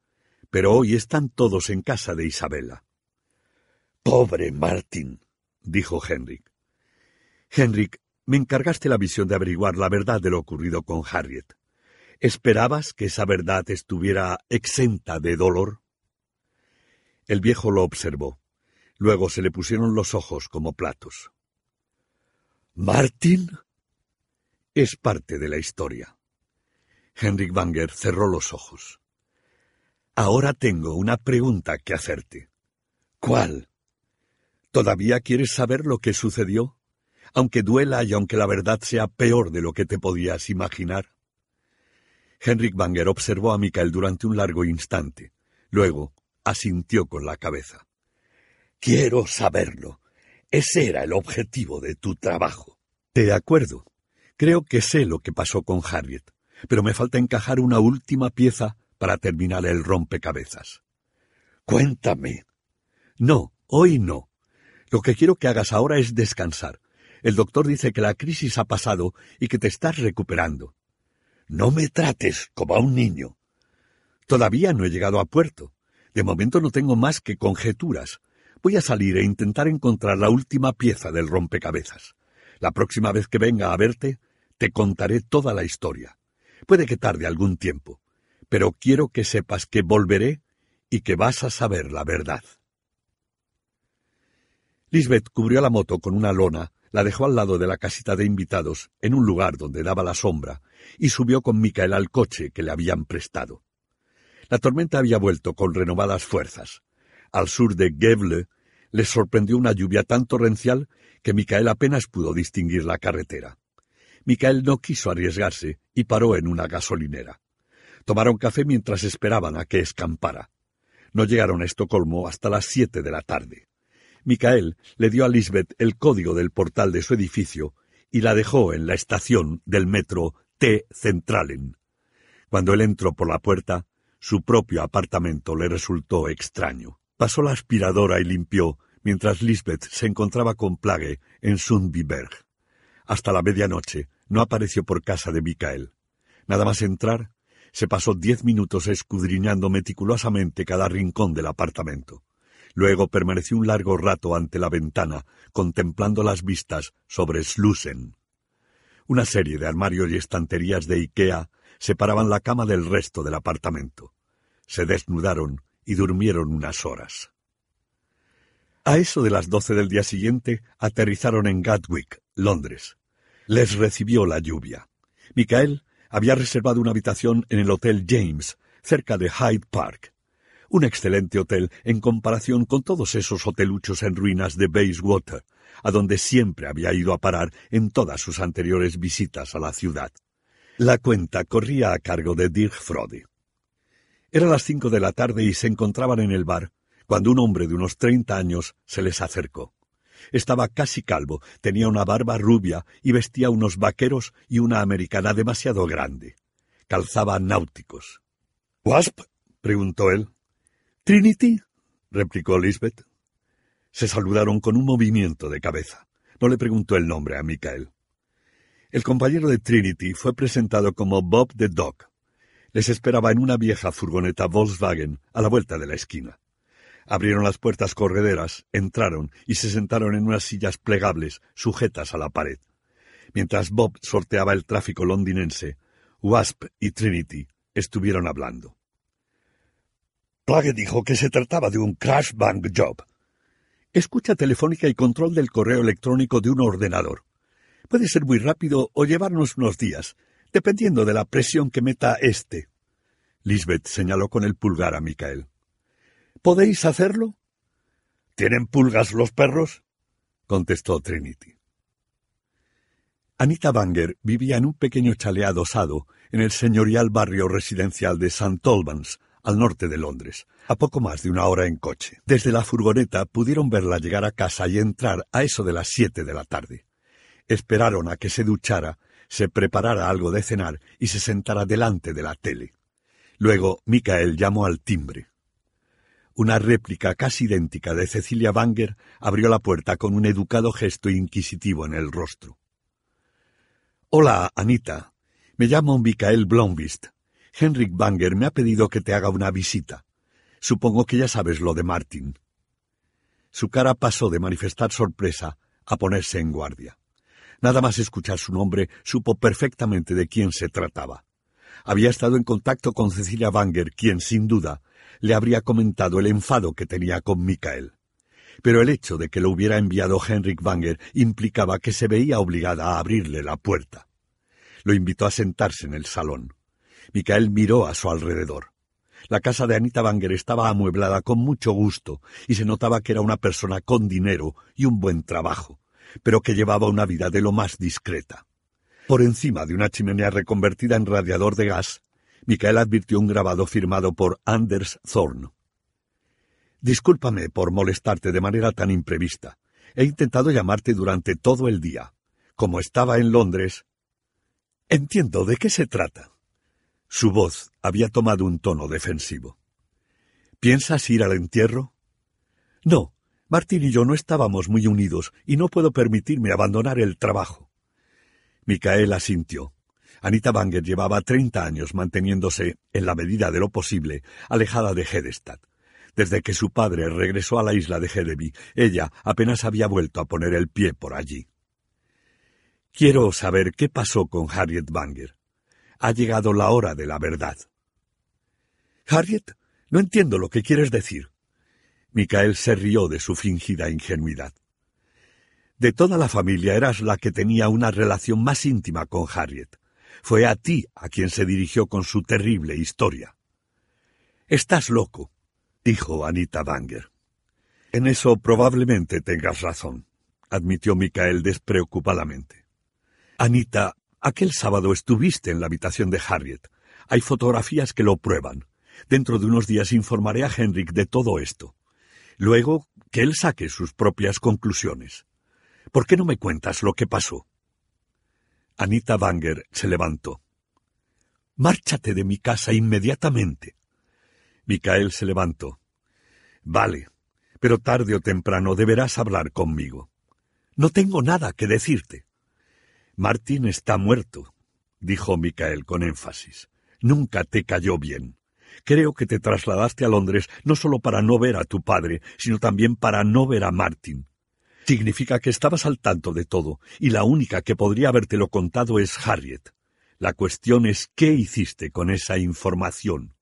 pero hoy están todos en casa de Isabela. Pobre Martin, dijo Henrik. Henrik me encargaste la visión de averiguar la verdad de lo ocurrido con Harriet. ¿Esperabas que esa verdad estuviera exenta de dolor? El viejo lo observó. Luego se le pusieron los ojos como platos. ¿Martin? Es parte de la historia. Henrik Banger cerró los ojos. Ahora tengo una pregunta que hacerte. ¿Cuál? ¿Todavía quieres saber lo que sucedió? Aunque duela y aunque la verdad sea peor de lo que te podías imaginar. Henrik Banger observó a Mikael durante un largo instante. Luego asintió con la cabeza. Quiero saberlo. Ese era el objetivo de tu trabajo. De acuerdo. Creo que sé lo que pasó con Harriet, pero me falta encajar una última pieza para terminar el rompecabezas. Cuéntame. No, hoy no. Lo que quiero que hagas ahora es descansar. El doctor dice que la crisis ha pasado y que te estás recuperando. No me trates como a un niño. Todavía no he llegado a puerto. De momento no tengo más que conjeturas. Voy a salir e intentar encontrar la última pieza del rompecabezas. La próxima vez que venga a verte, te contaré toda la historia. Puede que tarde algún tiempo, pero quiero que sepas que volveré y que vas a saber la verdad. Lisbeth cubrió la moto con una lona, la dejó al lado de la casita de invitados, en un lugar donde daba la sombra, y subió con Micael al coche que le habían prestado. La tormenta había vuelto con renovadas fuerzas. Al sur de Gevle les sorprendió una lluvia tan torrencial que Micael apenas pudo distinguir la carretera. Micael no quiso arriesgarse y paró en una gasolinera. Tomaron café mientras esperaban a que escampara. No llegaron a Estocolmo hasta las siete de la tarde. Micael le dio a Lisbeth el código del portal de su edificio y la dejó en la estación del metro T Centralen. Cuando él entró por la puerta, su propio apartamento le resultó extraño. Pasó la aspiradora y limpió, mientras Lisbeth se encontraba con Plague en Sundbyberg. Hasta la medianoche no apareció por casa de Micael. Nada más entrar, se pasó diez minutos escudriñando meticulosamente cada rincón del apartamento. Luego permaneció un largo rato ante la ventana, contemplando las vistas sobre Slusen. Una serie de armarios y estanterías de Ikea separaban la cama del resto del apartamento. Se desnudaron y durmieron unas horas. A eso de las doce del día siguiente aterrizaron en Gatwick, Londres. Les recibió la lluvia. Michael había reservado una habitación en el Hotel James, cerca de Hyde Park un excelente hotel en comparación con todos esos hoteluchos en ruinas de Bayswater, a donde siempre había ido a parar en todas sus anteriores visitas a la ciudad. La cuenta corría a cargo de Dirk Frode. Era las cinco de la tarde y se encontraban en el bar cuando un hombre de unos treinta años se les acercó. Estaba casi calvo, tenía una barba rubia y vestía unos vaqueros y una americana demasiado grande. Calzaba náuticos. ¿Wasp? preguntó él. Trinity, replicó Lisbeth. Se saludaron con un movimiento de cabeza. No le preguntó el nombre a Michael. El compañero de Trinity fue presentado como Bob the Dog. Les esperaba en una vieja furgoneta Volkswagen a la vuelta de la esquina. Abrieron las puertas correderas, entraron y se sentaron en unas sillas plegables sujetas a la pared. Mientras Bob sorteaba el tráfico londinense, Wasp y Trinity estuvieron hablando. Plague dijo que se trataba de un crash bank job. Escucha telefónica y control del correo electrónico de un ordenador. Puede ser muy rápido o llevarnos unos días, dependiendo de la presión que meta éste. Lisbeth señaló con el pulgar a Michael. ¿Podéis hacerlo? ¿Tienen pulgas los perros? contestó Trinity. Anita Banger vivía en un pequeño chalet adosado en el señorial barrio residencial de St. Albans, al norte de Londres, a poco más de una hora en coche. Desde la furgoneta pudieron verla llegar a casa y entrar a eso de las siete de la tarde. Esperaron a que se duchara, se preparara algo de cenar y se sentara delante de la tele. Luego Michael llamó al timbre. Una réplica casi idéntica de Cecilia Banger abrió la puerta con un educado gesto inquisitivo en el rostro. Hola, Anita. Me llamo Michael Blomvist. Henrik Banger me ha pedido que te haga una visita. Supongo que ya sabes lo de Martin. Su cara pasó de manifestar sorpresa a ponerse en guardia. Nada más escuchar su nombre, supo perfectamente de quién se trataba. Había estado en contacto con Cecilia Banger, quien, sin duda, le habría comentado el enfado que tenía con Michael. Pero el hecho de que lo hubiera enviado Henrik Banger implicaba que se veía obligada a abrirle la puerta. Lo invitó a sentarse en el salón. Michael miró a su alrededor. La casa de Anita Banger estaba amueblada con mucho gusto y se notaba que era una persona con dinero y un buen trabajo, pero que llevaba una vida de lo más discreta. Por encima de una chimenea reconvertida en radiador de gas, Michael advirtió un grabado firmado por Anders Thorn. Discúlpame por molestarte de manera tan imprevista. He intentado llamarte durante todo el día. Como estaba en Londres. Entiendo de qué se trata. Su voz había tomado un tono defensivo. ¿Piensas ir al entierro? No, Martín y yo no estábamos muy unidos y no puedo permitirme abandonar el trabajo. Micael asintió. Anita Banger llevaba treinta años manteniéndose, en la medida de lo posible, alejada de Hedestad. Desde que su padre regresó a la isla de Hedeby, ella apenas había vuelto a poner el pie por allí. Quiero saber qué pasó con Harriet Banger. Ha llegado la hora de la verdad. Harriet, no entiendo lo que quieres decir. Micael se rió de su fingida ingenuidad. De toda la familia eras la que tenía una relación más íntima con Harriet. Fue a ti a quien se dirigió con su terrible historia. Estás loco, dijo Anita Banger. En eso probablemente tengas razón, admitió Micael despreocupadamente. Anita, Aquel sábado estuviste en la habitación de Harriet. Hay fotografías que lo prueban. Dentro de unos días informaré a Henrik de todo esto. Luego, que él saque sus propias conclusiones. ¿Por qué no me cuentas lo que pasó? Anita Banger se levantó. Márchate de mi casa inmediatamente. Micael se levantó. Vale, pero tarde o temprano deberás hablar conmigo. No tengo nada que decirte. Martín está muerto, dijo Micael con énfasis. Nunca te cayó bien. Creo que te trasladaste a Londres no solo para no ver a tu padre, sino también para no ver a Martin. Significa que estabas al tanto de todo, y la única que podría habértelo contado es Harriet. La cuestión es qué hiciste con esa información.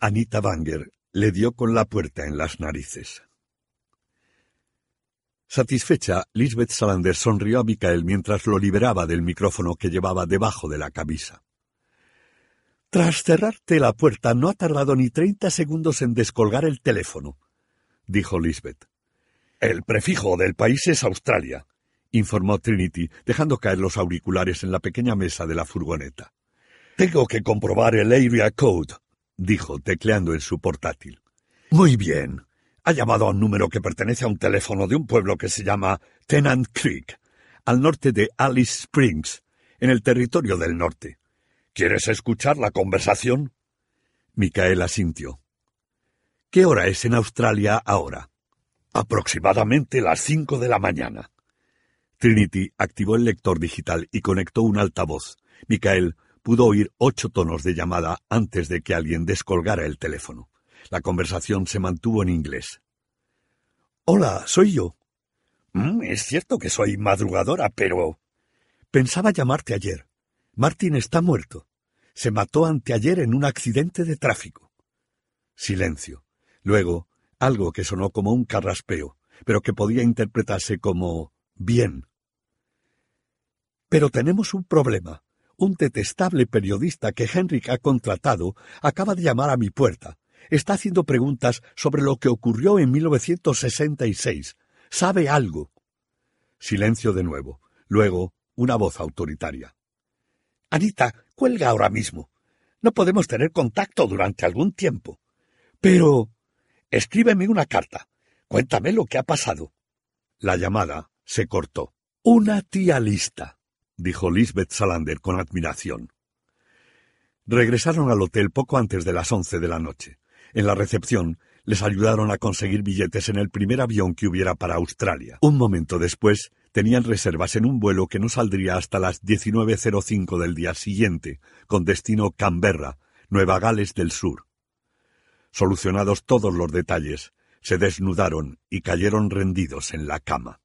Anita Banger le dio con la puerta en las narices. Satisfecha, Lisbeth Salander sonrió a Michael mientras lo liberaba del micrófono que llevaba debajo de la camisa. Tras cerrarte la puerta no ha tardado ni treinta segundos en descolgar el teléfono, dijo Lisbeth. El prefijo del país es Australia, informó Trinity, dejando caer los auriculares en la pequeña mesa de la furgoneta. Tengo que comprobar el area code, dijo, tecleando en su portátil. Muy bien, ha llamado a un número que pertenece a un teléfono de un pueblo que se llama Tennant Creek, al norte de Alice Springs, en el territorio del norte. ¿Quieres escuchar la conversación? Micaela asintió. ¿Qué hora es en Australia ahora? Aproximadamente las cinco de la mañana. Trinity activó el lector digital y conectó un altavoz. Micael pudo oír ocho tonos de llamada antes de que alguien descolgara el teléfono. La conversación se mantuvo en inglés. Hola, soy yo. Mm, es cierto que soy madrugadora, pero... Pensaba llamarte ayer. Martin está muerto. Se mató anteayer en un accidente de tráfico. Silencio. Luego, algo que sonó como un carraspeo, pero que podía interpretarse como bien. Pero tenemos un problema. Un detestable periodista que Henrik ha contratado acaba de llamar a mi puerta está haciendo preguntas sobre lo que ocurrió en 1966. ¿Sabe algo? Silencio de nuevo. Luego, una voz autoritaria. Anita, cuelga ahora mismo. No podemos tener contacto durante algún tiempo. Pero. Escríbeme una carta. Cuéntame lo que ha pasado. La llamada se cortó. Una tía lista, dijo Lisbeth Salander con admiración. Regresaron al hotel poco antes de las once de la noche. En la recepción les ayudaron a conseguir billetes en el primer avión que hubiera para Australia. Un momento después tenían reservas en un vuelo que no saldría hasta las 19.05 del día siguiente, con destino Canberra, Nueva Gales del Sur. Solucionados todos los detalles, se desnudaron y cayeron rendidos en la cama.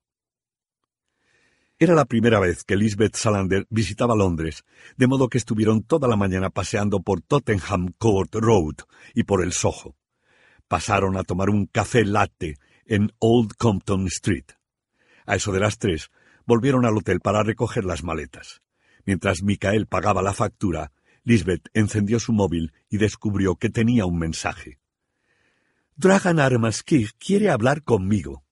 Era la primera vez que Lisbeth Salander visitaba Londres, de modo que estuvieron toda la mañana paseando por Tottenham Court Road y por el Soho. Pasaron a tomar un café latte en Old Compton Street. A eso de las tres, volvieron al hotel para recoger las maletas. Mientras Michael pagaba la factura, Lisbeth encendió su móvil y descubrió que tenía un mensaje. Dragan Armaskir quiere hablar conmigo.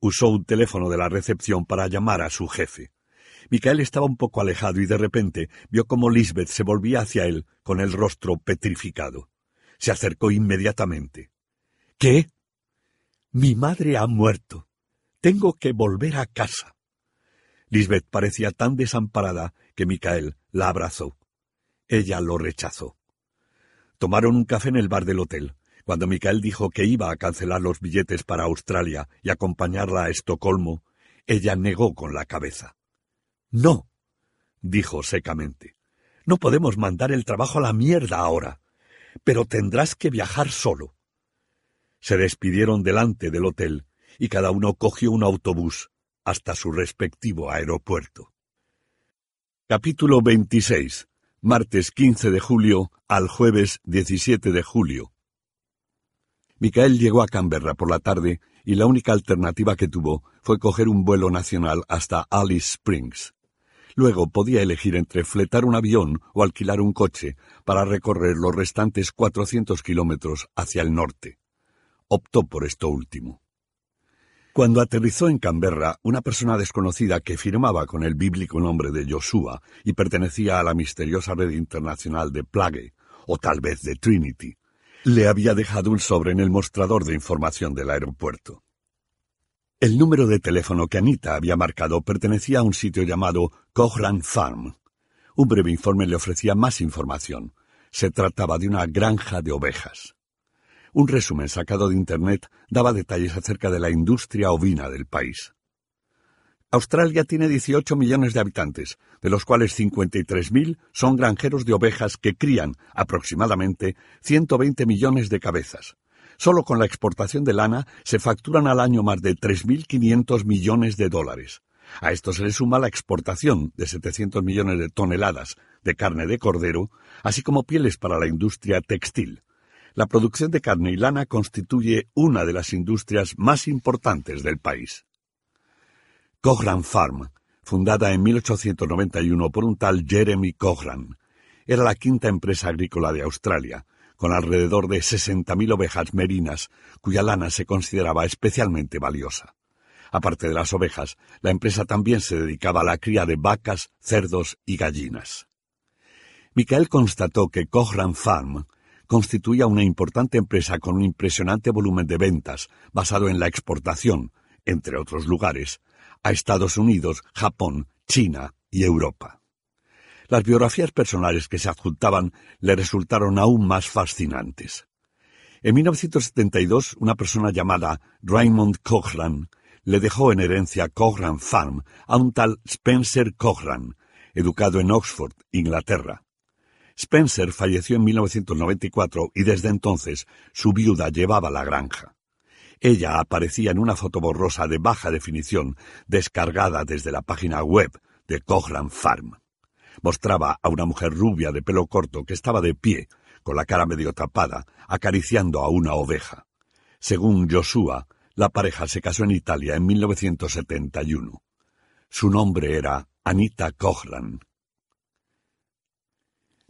Usó un teléfono de la recepción para llamar a su jefe. Michael estaba un poco alejado y de repente vio cómo Lisbeth se volvía hacia él con el rostro petrificado. Se acercó inmediatamente. ¿Qué? Mi madre ha muerto. Tengo que volver a casa. Lisbeth parecía tan desamparada que Michael la abrazó. Ella lo rechazó. Tomaron un café en el bar del hotel. Cuando Michael dijo que iba a cancelar los billetes para Australia y acompañarla a Estocolmo, ella negó con la cabeza. No, dijo secamente. No podemos mandar el trabajo a la mierda ahora, pero tendrás que viajar solo. Se despidieron delante del hotel y cada uno cogió un autobús hasta su respectivo aeropuerto. Capítulo 26. Martes 15 de julio al jueves 17 de julio. Michael llegó a Canberra por la tarde y la única alternativa que tuvo fue coger un vuelo nacional hasta Alice Springs. Luego podía elegir entre fletar un avión o alquilar un coche para recorrer los restantes 400 kilómetros hacia el norte. Optó por esto último. Cuando aterrizó en Canberra, una persona desconocida que firmaba con el bíblico nombre de Joshua y pertenecía a la misteriosa red internacional de Plague, o tal vez de Trinity, le había dejado un sobre en el mostrador de información del aeropuerto. El número de teléfono que Anita había marcado pertenecía a un sitio llamado Cochran Farm. Un breve informe le ofrecía más información. Se trataba de una granja de ovejas. Un resumen sacado de Internet daba detalles acerca de la industria ovina del país. Australia tiene 18 millones de habitantes, de los cuales 53.000 son granjeros de ovejas que crían aproximadamente 120 millones de cabezas. Solo con la exportación de lana se facturan al año más de 3.500 millones de dólares. A esto se le suma la exportación de 700 millones de toneladas de carne de cordero, así como pieles para la industria textil. La producción de carne y lana constituye una de las industrias más importantes del país. Cochran Farm, fundada en 1891 por un tal Jeremy Cochran, era la quinta empresa agrícola de Australia, con alrededor de 60.000 ovejas merinas, cuya lana se consideraba especialmente valiosa. Aparte de las ovejas, la empresa también se dedicaba a la cría de vacas, cerdos y gallinas. Michael constató que Cochran Farm constituía una importante empresa con un impresionante volumen de ventas basado en la exportación, entre otros lugares, a Estados Unidos, Japón, China y Europa. Las biografías personales que se adjuntaban le resultaron aún más fascinantes. En 1972, una persona llamada Raymond Cochran le dejó en herencia Cochran Farm a un tal Spencer Cochran, educado en Oxford, Inglaterra. Spencer falleció en 1994 y desde entonces su viuda llevaba la granja. Ella aparecía en una foto borrosa de baja definición descargada desde la página web de Cochran Farm. Mostraba a una mujer rubia de pelo corto que estaba de pie, con la cara medio tapada, acariciando a una oveja. Según Joshua, la pareja se casó en Italia en 1971. Su nombre era Anita Cochran.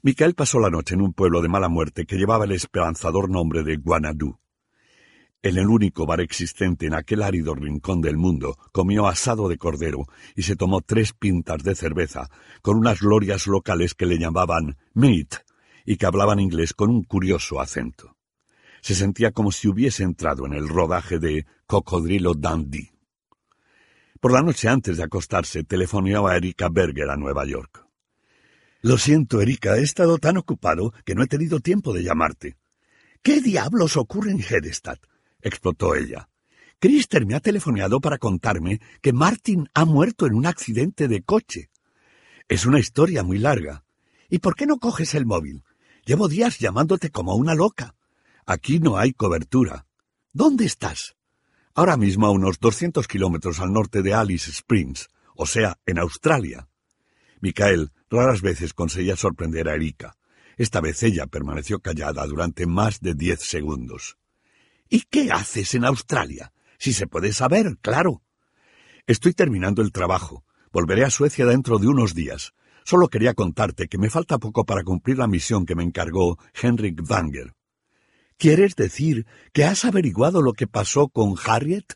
Michael pasó la noche en un pueblo de mala muerte que llevaba el esperanzador nombre de Guanadu. En el único bar existente en aquel árido rincón del mundo, comió asado de cordero y se tomó tres pintas de cerveza con unas glorias locales que le llamaban meat y que hablaban inglés con un curioso acento. Se sentía como si hubiese entrado en el rodaje de Cocodrilo Dandy. Por la noche antes de acostarse, telefoneó a Erika Berger a Nueva York. Lo siento, Erika, he estado tan ocupado que no he tenido tiempo de llamarte. ¿Qué diablos ocurre en Hedestad? explotó ella. Krister me ha telefoneado para contarme que Martin ha muerto en un accidente de coche. Es una historia muy larga. ¿Y por qué no coges el móvil? Llevo días llamándote como una loca. Aquí no hay cobertura. ¿Dónde estás? Ahora mismo a unos doscientos kilómetros al norte de Alice Springs, o sea, en Australia. Micael raras veces conseguía sorprender a Erika. Esta vez ella permaneció callada durante más de diez segundos. ¿Y qué haces en Australia? Si se puede saber, claro. Estoy terminando el trabajo. Volveré a Suecia dentro de unos días. Solo quería contarte que me falta poco para cumplir la misión que me encargó Henrik Wanger. ¿Quieres decir que has averiguado lo que pasó con Harriet?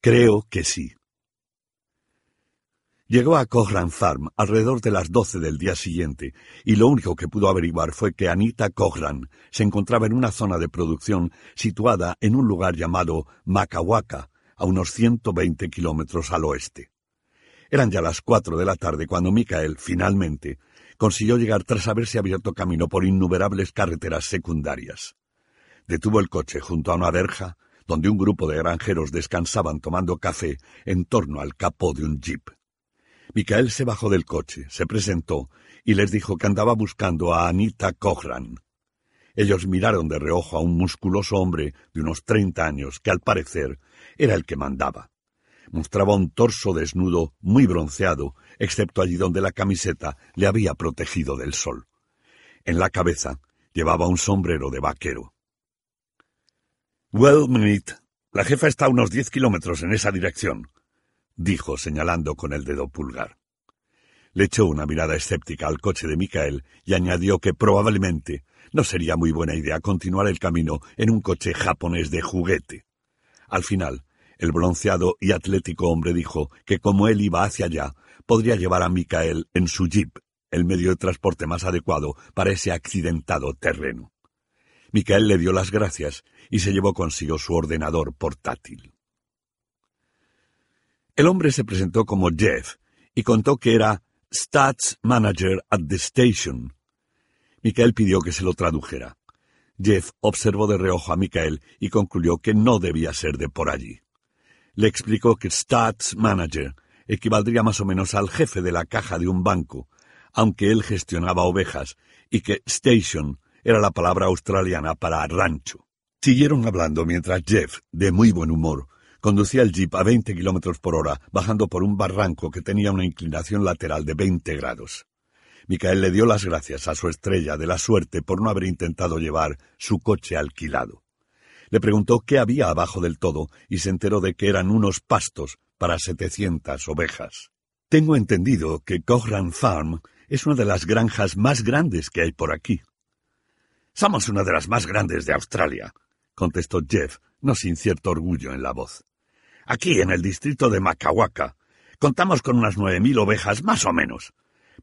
Creo que sí. Llegó a Cochran Farm alrededor de las doce del día siguiente, y lo único que pudo averiguar fue que Anita Cochran se encontraba en una zona de producción situada en un lugar llamado Macawaka, a unos 120 kilómetros al oeste. Eran ya las cuatro de la tarde cuando Michael, finalmente, consiguió llegar tras haberse abierto camino por innumerables carreteras secundarias. Detuvo el coche junto a una verja, donde un grupo de granjeros descansaban tomando café en torno al capó de un jeep. Micael se bajó del coche, se presentó y les dijo que andaba buscando a Anita Cochran. Ellos miraron de reojo a un musculoso hombre de unos treinta años que al parecer era el que mandaba. Mostraba un torso desnudo muy bronceado, excepto allí donde la camiseta le había protegido del sol. En la cabeza llevaba un sombrero de vaquero. Well, Minute, la jefa está a unos diez kilómetros en esa dirección dijo señalando con el dedo pulgar. Le echó una mirada escéptica al coche de Michael y añadió que probablemente no sería muy buena idea continuar el camino en un coche japonés de juguete. Al final, el bronceado y atlético hombre dijo que como él iba hacia allá, podría llevar a Michael en su jeep, el medio de transporte más adecuado para ese accidentado terreno. Michael le dio las gracias y se llevó consigo su ordenador portátil. El hombre se presentó como Jeff y contó que era Stats Manager at the Station. Michael pidió que se lo tradujera. Jeff observó de reojo a Michael y concluyó que no debía ser de por allí. Le explicó que Stats Manager equivaldría más o menos al jefe de la caja de un banco, aunque él gestionaba ovejas, y que Station era la palabra australiana para rancho. Siguieron hablando mientras Jeff, de muy buen humor, Conducía el jeep a 20 kilómetros por hora, bajando por un barranco que tenía una inclinación lateral de 20 grados. Micael le dio las gracias a su estrella de la suerte por no haber intentado llevar su coche alquilado. Le preguntó qué había abajo del todo y se enteró de que eran unos pastos para setecientas ovejas. Tengo entendido que Cochran Farm es una de las granjas más grandes que hay por aquí. Somos una de las más grandes de Australia, contestó Jeff, no sin cierto orgullo en la voz. Aquí, en el distrito de Macawaka, contamos con unas nueve mil ovejas más o menos,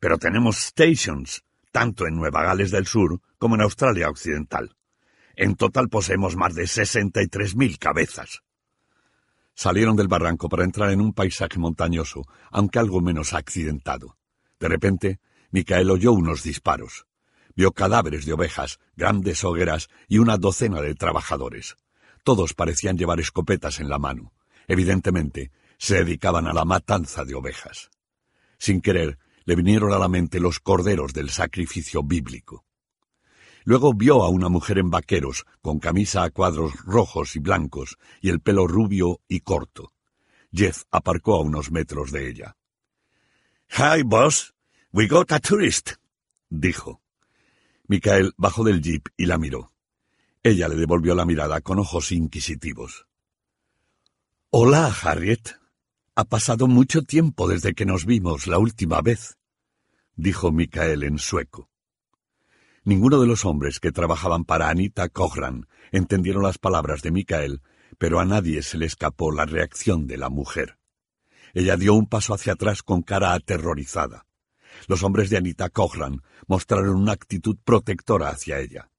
pero tenemos stations, tanto en Nueva Gales del Sur como en Australia Occidental. En total poseemos más de sesenta y tres mil cabezas. Salieron del barranco para entrar en un paisaje montañoso, aunque algo menos accidentado. De repente, Micael oyó unos disparos. Vio cadáveres de ovejas, grandes hogueras y una docena de trabajadores. Todos parecían llevar escopetas en la mano. Evidentemente, se dedicaban a la matanza de ovejas. Sin querer, le vinieron a la mente los corderos del sacrificio bíblico. Luego vio a una mujer en vaqueros, con camisa a cuadros rojos y blancos y el pelo rubio y corto. Jeff aparcó a unos metros de ella. Hi, boss. We got a tourist, dijo. Michael bajó del jeep y la miró. Ella le devolvió la mirada con ojos inquisitivos. Hola, Harriet. Ha pasado mucho tiempo desde que nos vimos la última vez, dijo Michael en sueco. Ninguno de los hombres que trabajaban para Anita Cochran entendieron las palabras de Michael, pero a nadie se le escapó la reacción de la mujer. Ella dio un paso hacia atrás con cara aterrorizada. Los hombres de Anita Cochran mostraron una actitud protectora hacia ella.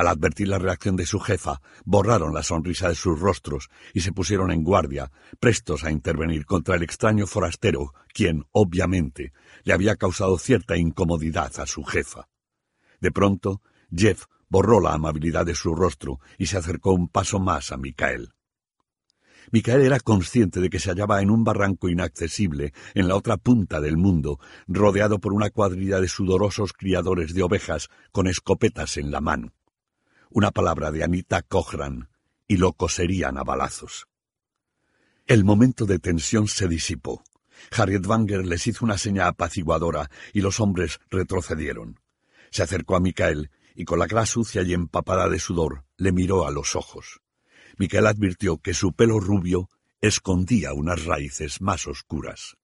Al advertir la reacción de su jefa, borraron la sonrisa de sus rostros y se pusieron en guardia, prestos a intervenir contra el extraño forastero, quien, obviamente, le había causado cierta incomodidad a su jefa. De pronto, Jeff borró la amabilidad de su rostro y se acercó un paso más a Micael. Micael era consciente de que se hallaba en un barranco inaccesible en la otra punta del mundo, rodeado por una cuadrilla de sudorosos criadores de ovejas con escopetas en la mano una palabra de Anita Cochran, y lo coserían a balazos. El momento de tensión se disipó. Harriet Wanger les hizo una seña apaciguadora y los hombres retrocedieron. Se acercó a Micael y con la cara sucia y empapada de sudor le miró a los ojos. Micael advirtió que su pelo rubio escondía unas raíces más oscuras.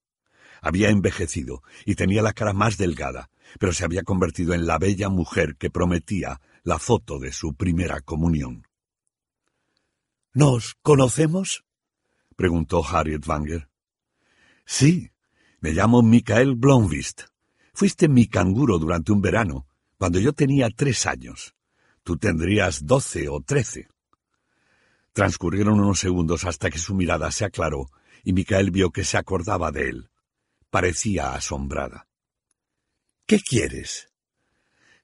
Había envejecido y tenía la cara más delgada, pero se había convertido en la bella mujer que prometía la foto de su primera comunión. ¿Nos conocemos? preguntó Harriet Wanger. Sí, me llamo Michael Blomvist. Fuiste mi canguro durante un verano, cuando yo tenía tres años. Tú tendrías doce o trece. Transcurrieron unos segundos hasta que su mirada se aclaró y Michael vio que se acordaba de él. Parecía asombrada. ¿Qué quieres?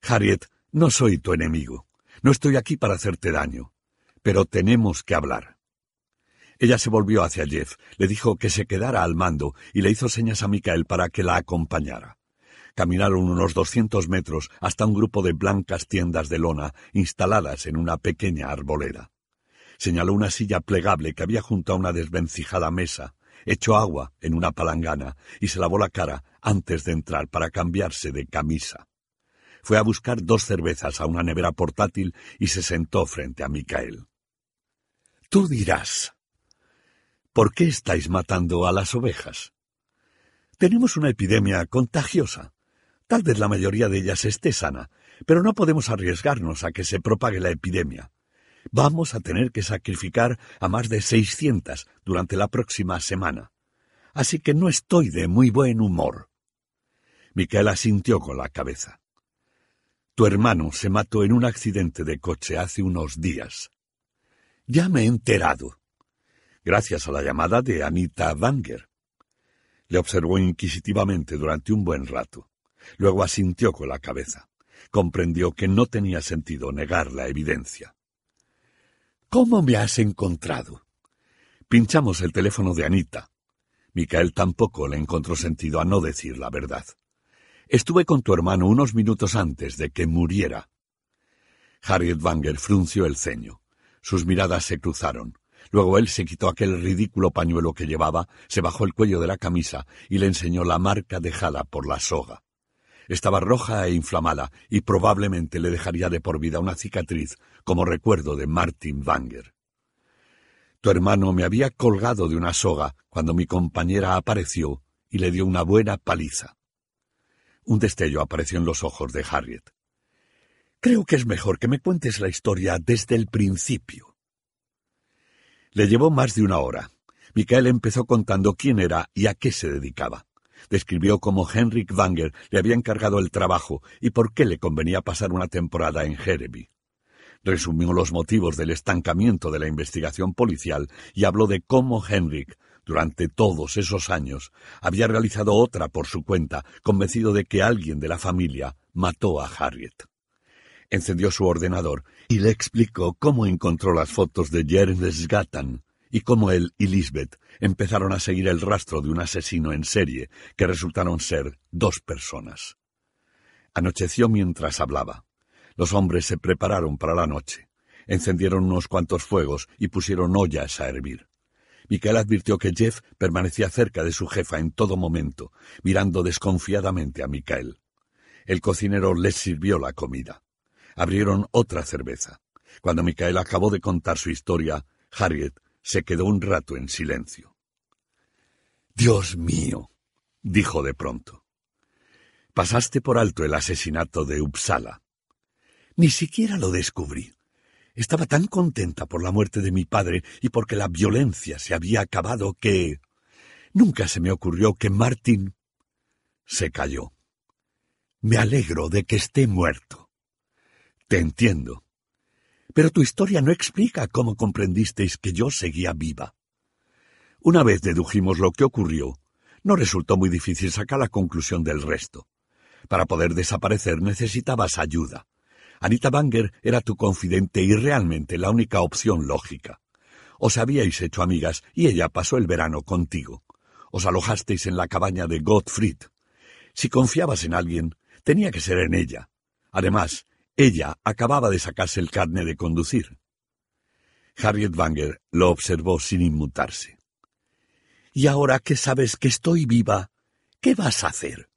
Harriet, no soy tu enemigo. No estoy aquí para hacerte daño. Pero tenemos que hablar. Ella se volvió hacia Jeff, le dijo que se quedara al mando y le hizo señas a Michael para que la acompañara. Caminaron unos doscientos metros hasta un grupo de blancas tiendas de lona instaladas en una pequeña arboleda. Señaló una silla plegable que había junto a una desvencijada mesa, echó agua en una palangana y se lavó la cara antes de entrar para cambiarse de camisa. Fue a buscar dos cervezas a una nevera portátil y se sentó frente a Micael. Tú dirás, ¿por qué estáis matando a las ovejas? Tenemos una epidemia contagiosa. Tal vez la mayoría de ellas esté sana, pero no podemos arriesgarnos a que se propague la epidemia. Vamos a tener que sacrificar a más de seiscientas durante la próxima semana. Así que no estoy de muy buen humor. Micaela sintió con la cabeza. Tu hermano se mató en un accidente de coche hace unos días. Ya me he enterado. Gracias a la llamada de Anita Wanger. Le observó inquisitivamente durante un buen rato. Luego asintió con la cabeza. Comprendió que no tenía sentido negar la evidencia. ¿Cómo me has encontrado? Pinchamos el teléfono de Anita. Micael tampoco le encontró sentido a no decir la verdad. Estuve con tu hermano unos minutos antes de que muriera. Harriet Wanger frunció el ceño. Sus miradas se cruzaron. Luego él se quitó aquel ridículo pañuelo que llevaba, se bajó el cuello de la camisa y le enseñó la marca dejada por la soga. Estaba roja e inflamada y probablemente le dejaría de por vida una cicatriz como recuerdo de Martin Wanger. Tu hermano me había colgado de una soga cuando mi compañera apareció y le dio una buena paliza. Un destello apareció en los ojos de Harriet. Creo que es mejor que me cuentes la historia desde el principio. Le llevó más de una hora. Michael empezó contando quién era y a qué se dedicaba describió cómo Henrik Wanger le había encargado el trabajo y por qué le convenía pasar una temporada en Jereby. Resumió los motivos del estancamiento de la investigación policial y habló de cómo Henrik, durante todos esos años, había realizado otra por su cuenta, convencido de que alguien de la familia mató a Harriet. Encendió su ordenador y le explicó cómo encontró las fotos de Jens Gatan, y cómo él y Lisbeth empezaron a seguir el rastro de un asesino en serie, que resultaron ser dos personas. Anocheció mientras hablaba. Los hombres se prepararon para la noche. Encendieron unos cuantos fuegos y pusieron ollas a hervir. Michael advirtió que Jeff permanecía cerca de su jefa en todo momento, mirando desconfiadamente a Michael. El cocinero les sirvió la comida. Abrieron otra cerveza. Cuando Michael acabó de contar su historia, Harriet se quedó un rato en silencio. Dios mío, dijo de pronto. Pasaste por alto el asesinato de Uppsala. Ni siquiera lo descubrí. Estaba tan contenta por la muerte de mi padre y porque la violencia se había acabado que... Nunca se me ocurrió que Martin... Se calló. Me alegro de que esté muerto. Te entiendo. Pero tu historia no explica cómo comprendisteis que yo seguía viva. Una vez dedujimos lo que ocurrió, no resultó muy difícil sacar la conclusión del resto. Para poder desaparecer necesitabas ayuda. Anita Banger era tu confidente y realmente la única opción lógica. Os habíais hecho amigas y ella pasó el verano contigo. Os alojasteis en la cabaña de Gottfried. Si confiabas en alguien, tenía que ser en ella. Además, ella acababa de sacarse el carne de conducir. Harriet Wanger lo observó sin inmutarse. Y ahora que sabes que estoy viva, ¿qué vas a hacer?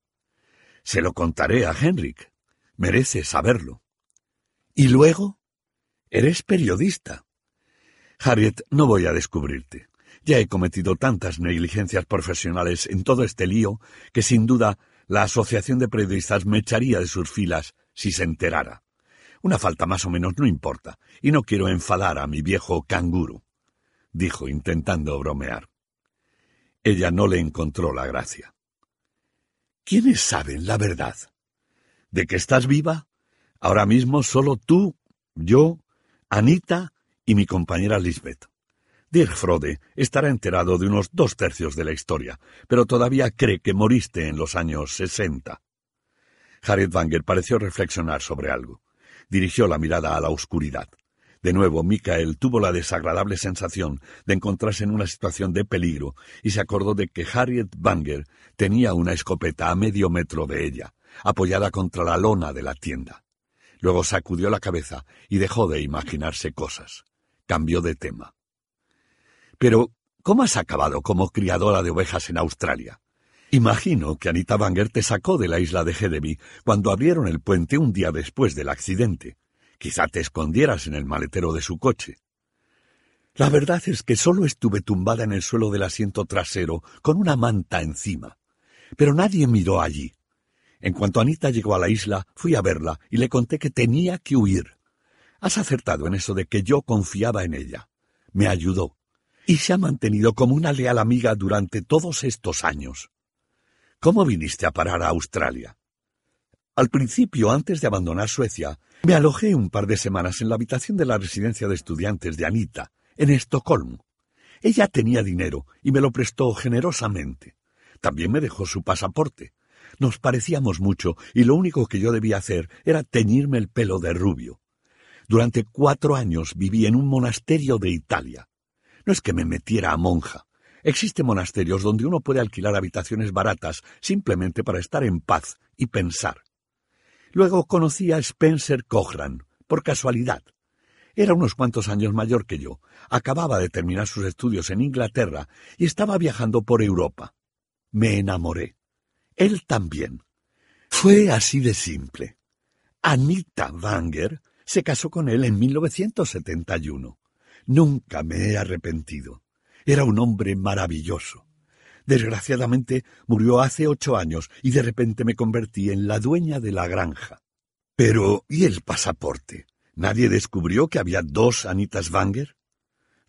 Se lo contaré a Henrik. Merece saberlo. ¿Y luego? Eres periodista. Harriet, no voy a descubrirte. Ya he cometido tantas negligencias profesionales en todo este lío que sin duda la Asociación de Periodistas me echaría de sus filas si se enterara. Una falta más o menos no importa, y no quiero enfadar a mi viejo canguro, dijo intentando bromear. Ella no le encontró la gracia. ¿Quiénes saben la verdad? ¿De que estás viva? Ahora mismo solo tú, yo, Anita y mi compañera Lisbeth. Dirk Frode estará enterado de unos dos tercios de la historia, pero todavía cree que moriste en los años sesenta. Harriet Wanger pareció reflexionar sobre algo. Dirigió la mirada a la oscuridad. De nuevo, Michael tuvo la desagradable sensación de encontrarse en una situación de peligro y se acordó de que Harriet Wanger tenía una escopeta a medio metro de ella, apoyada contra la lona de la tienda. Luego sacudió la cabeza y dejó de imaginarse cosas. Cambió de tema. Pero, ¿cómo has acabado como criadora de ovejas en Australia? Imagino que Anita Banger te sacó de la isla de Hedeby cuando abrieron el puente un día después del accidente. Quizá te escondieras en el maletero de su coche. La verdad es que solo estuve tumbada en el suelo del asiento trasero con una manta encima. Pero nadie miró allí. En cuanto Anita llegó a la isla, fui a verla y le conté que tenía que huir. Has acertado en eso de que yo confiaba en ella. Me ayudó. Y se ha mantenido como una leal amiga durante todos estos años. ¿Cómo viniste a parar a Australia? Al principio, antes de abandonar Suecia, me alojé un par de semanas en la habitación de la residencia de estudiantes de Anita, en Estocolmo. Ella tenía dinero y me lo prestó generosamente. También me dejó su pasaporte. Nos parecíamos mucho y lo único que yo debía hacer era teñirme el pelo de rubio. Durante cuatro años viví en un monasterio de Italia. No es que me metiera a monja. Existen monasterios donde uno puede alquilar habitaciones baratas simplemente para estar en paz y pensar. Luego conocí a Spencer Cochran, por casualidad. Era unos cuantos años mayor que yo, acababa de terminar sus estudios en Inglaterra y estaba viajando por Europa. Me enamoré. Él también. Fue así de simple. Anita Wanger se casó con él en 1971. Nunca me he arrepentido. Era un hombre maravilloso. Desgraciadamente murió hace ocho años y de repente me convertí en la dueña de la granja. Pero, ¿y el pasaporte? ¿Nadie descubrió que había dos Anitas Wanger?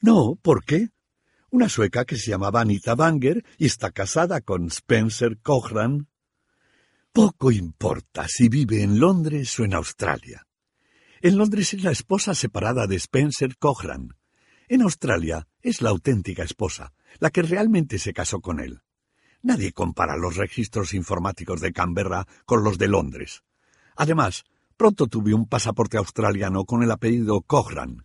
No, ¿por qué? Una sueca que se llamaba Anita Wanger y está casada con Spencer Cochran. Poco importa si vive en Londres o en Australia. En Londres es la esposa separada de Spencer Cochran. En Australia es la auténtica esposa, la que realmente se casó con él. Nadie compara los registros informáticos de Canberra con los de Londres. Además, pronto tuve un pasaporte australiano con el apellido Cochran.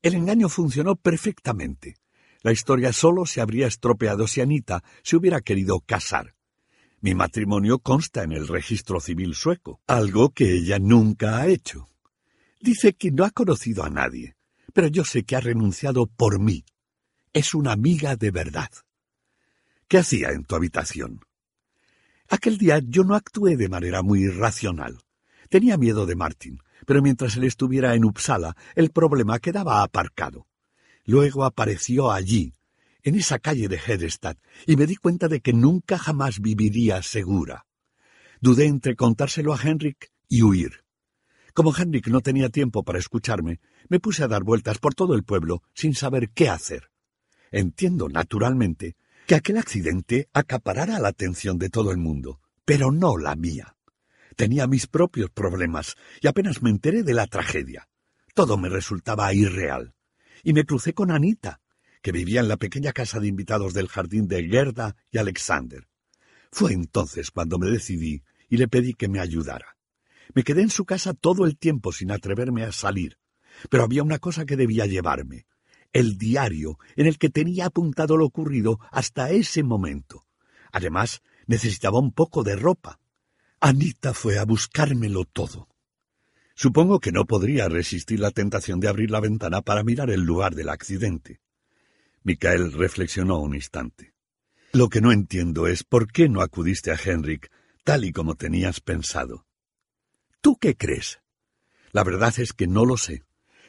El engaño funcionó perfectamente. La historia solo se habría estropeado si Anita se hubiera querido casar. Mi matrimonio consta en el registro civil sueco, algo que ella nunca ha hecho. Dice que no ha conocido a nadie, pero yo sé que ha renunciado por mí. Es una amiga de verdad. ¿Qué hacía en tu habitación? Aquel día yo no actué de manera muy racional. Tenía miedo de Martin, pero mientras él estuviera en Uppsala, el problema quedaba aparcado. Luego apareció allí, en esa calle de Hedestad, y me di cuenta de que nunca jamás viviría segura. Dudé entre contárselo a Henrik y huir. Como Henrik no tenía tiempo para escucharme, me puse a dar vueltas por todo el pueblo sin saber qué hacer. Entiendo, naturalmente, que aquel accidente acaparara la atención de todo el mundo, pero no la mía. Tenía mis propios problemas y apenas me enteré de la tragedia. Todo me resultaba irreal. Y me crucé con Anita, que vivía en la pequeña casa de invitados del jardín de Gerda y Alexander. Fue entonces cuando me decidí y le pedí que me ayudara. Me quedé en su casa todo el tiempo sin atreverme a salir, pero había una cosa que debía llevarme, el diario en el que tenía apuntado lo ocurrido hasta ese momento. Además, necesitaba un poco de ropa. Anita fue a buscármelo todo. Supongo que no podría resistir la tentación de abrir la ventana para mirar el lugar del accidente. Micael reflexionó un instante. Lo que no entiendo es por qué no acudiste a Henrik tal y como tenías pensado. ¿Tú qué crees? La verdad es que no lo sé.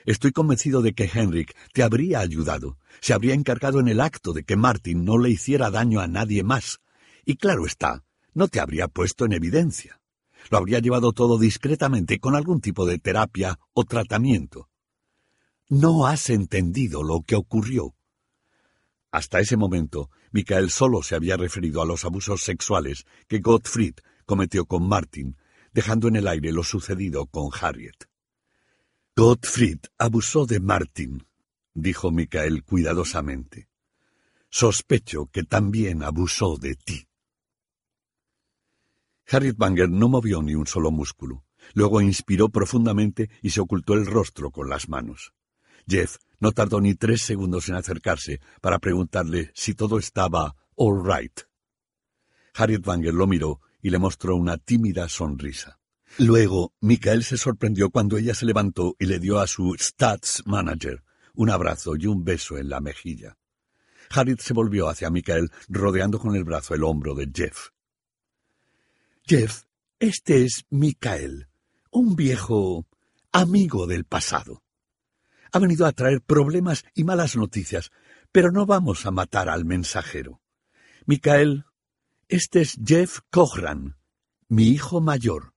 Estoy convencido de que Henrik te habría ayudado, se habría encargado en el acto de que Martin no le hiciera daño a nadie más, y claro está, no te habría puesto en evidencia. Lo habría llevado todo discretamente con algún tipo de terapia o tratamiento. No has entendido lo que ocurrió. Hasta ese momento, Michael solo se había referido a los abusos sexuales que Gottfried cometió con Martin, dejando en el aire lo sucedido con Harriet. Gottfried abusó de Martin, dijo Michael cuidadosamente. Sospecho que también abusó de ti. Harriet Banger no movió ni un solo músculo. Luego inspiró profundamente y se ocultó el rostro con las manos. Jeff no tardó ni tres segundos en acercarse para preguntarle si todo estaba all right. Harriet Banger lo miró y le mostró una tímida sonrisa. Luego, Michael se sorprendió cuando ella se levantó y le dio a su Stats Manager un abrazo y un beso en la mejilla. Harriet se volvió hacia Michael, rodeando con el brazo el hombro de Jeff. Jeff, este es Michael, un viejo amigo del pasado. Ha venido a traer problemas y malas noticias, pero no vamos a matar al mensajero. Michael, este es Jeff Cochran, mi hijo mayor.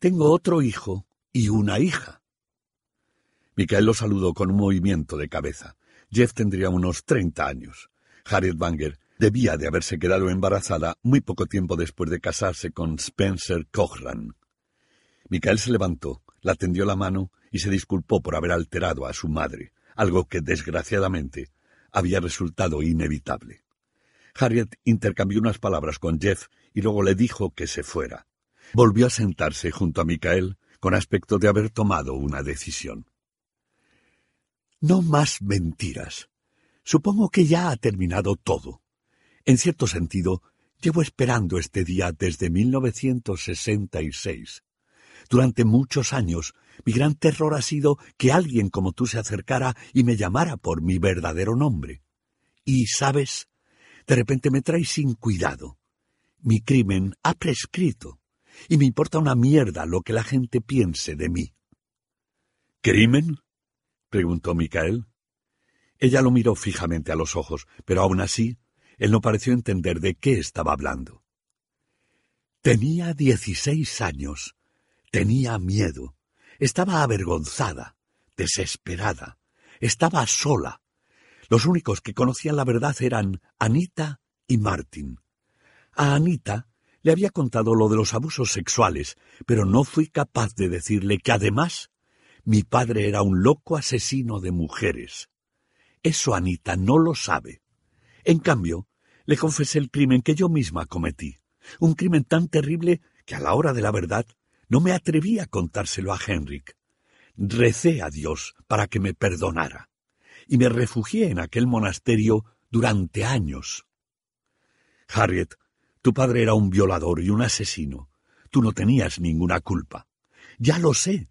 Tengo otro hijo y una hija. Michael lo saludó con un movimiento de cabeza. Jeff tendría unos treinta años. Harriet Banger debía de haberse quedado embarazada muy poco tiempo después de casarse con Spencer Cochran. Michael se levantó, la tendió la mano y se disculpó por haber alterado a su madre, algo que desgraciadamente había resultado inevitable. Harriet intercambió unas palabras con Jeff y luego le dijo que se fuera. Volvió a sentarse junto a Michael con aspecto de haber tomado una decisión. No más mentiras. Supongo que ya ha terminado todo. En cierto sentido, llevo esperando este día desde 1966. Durante muchos años, mi gran terror ha sido que alguien como tú se acercara y me llamara por mi verdadero nombre. Y, ¿sabes? De repente me trae sin cuidado. Mi crimen ha prescrito, y me importa una mierda lo que la gente piense de mí. ¿Crimen? preguntó Micael. Ella lo miró fijamente a los ojos, pero aún así él no pareció entender de qué estaba hablando. Tenía dieciséis años. Tenía miedo. Estaba avergonzada, desesperada. Estaba sola. Los únicos que conocían la verdad eran Anita y Martin. A Anita le había contado lo de los abusos sexuales, pero no fui capaz de decirle que además mi padre era un loco asesino de mujeres. Eso Anita no lo sabe. En cambio, le confesé el crimen que yo misma cometí, un crimen tan terrible que a la hora de la verdad no me atreví a contárselo a Henrik. Recé a Dios para que me perdonara, y me refugié en aquel monasterio durante años. Harriet, tu padre era un violador y un asesino. Tú no tenías ninguna culpa. Ya lo sé,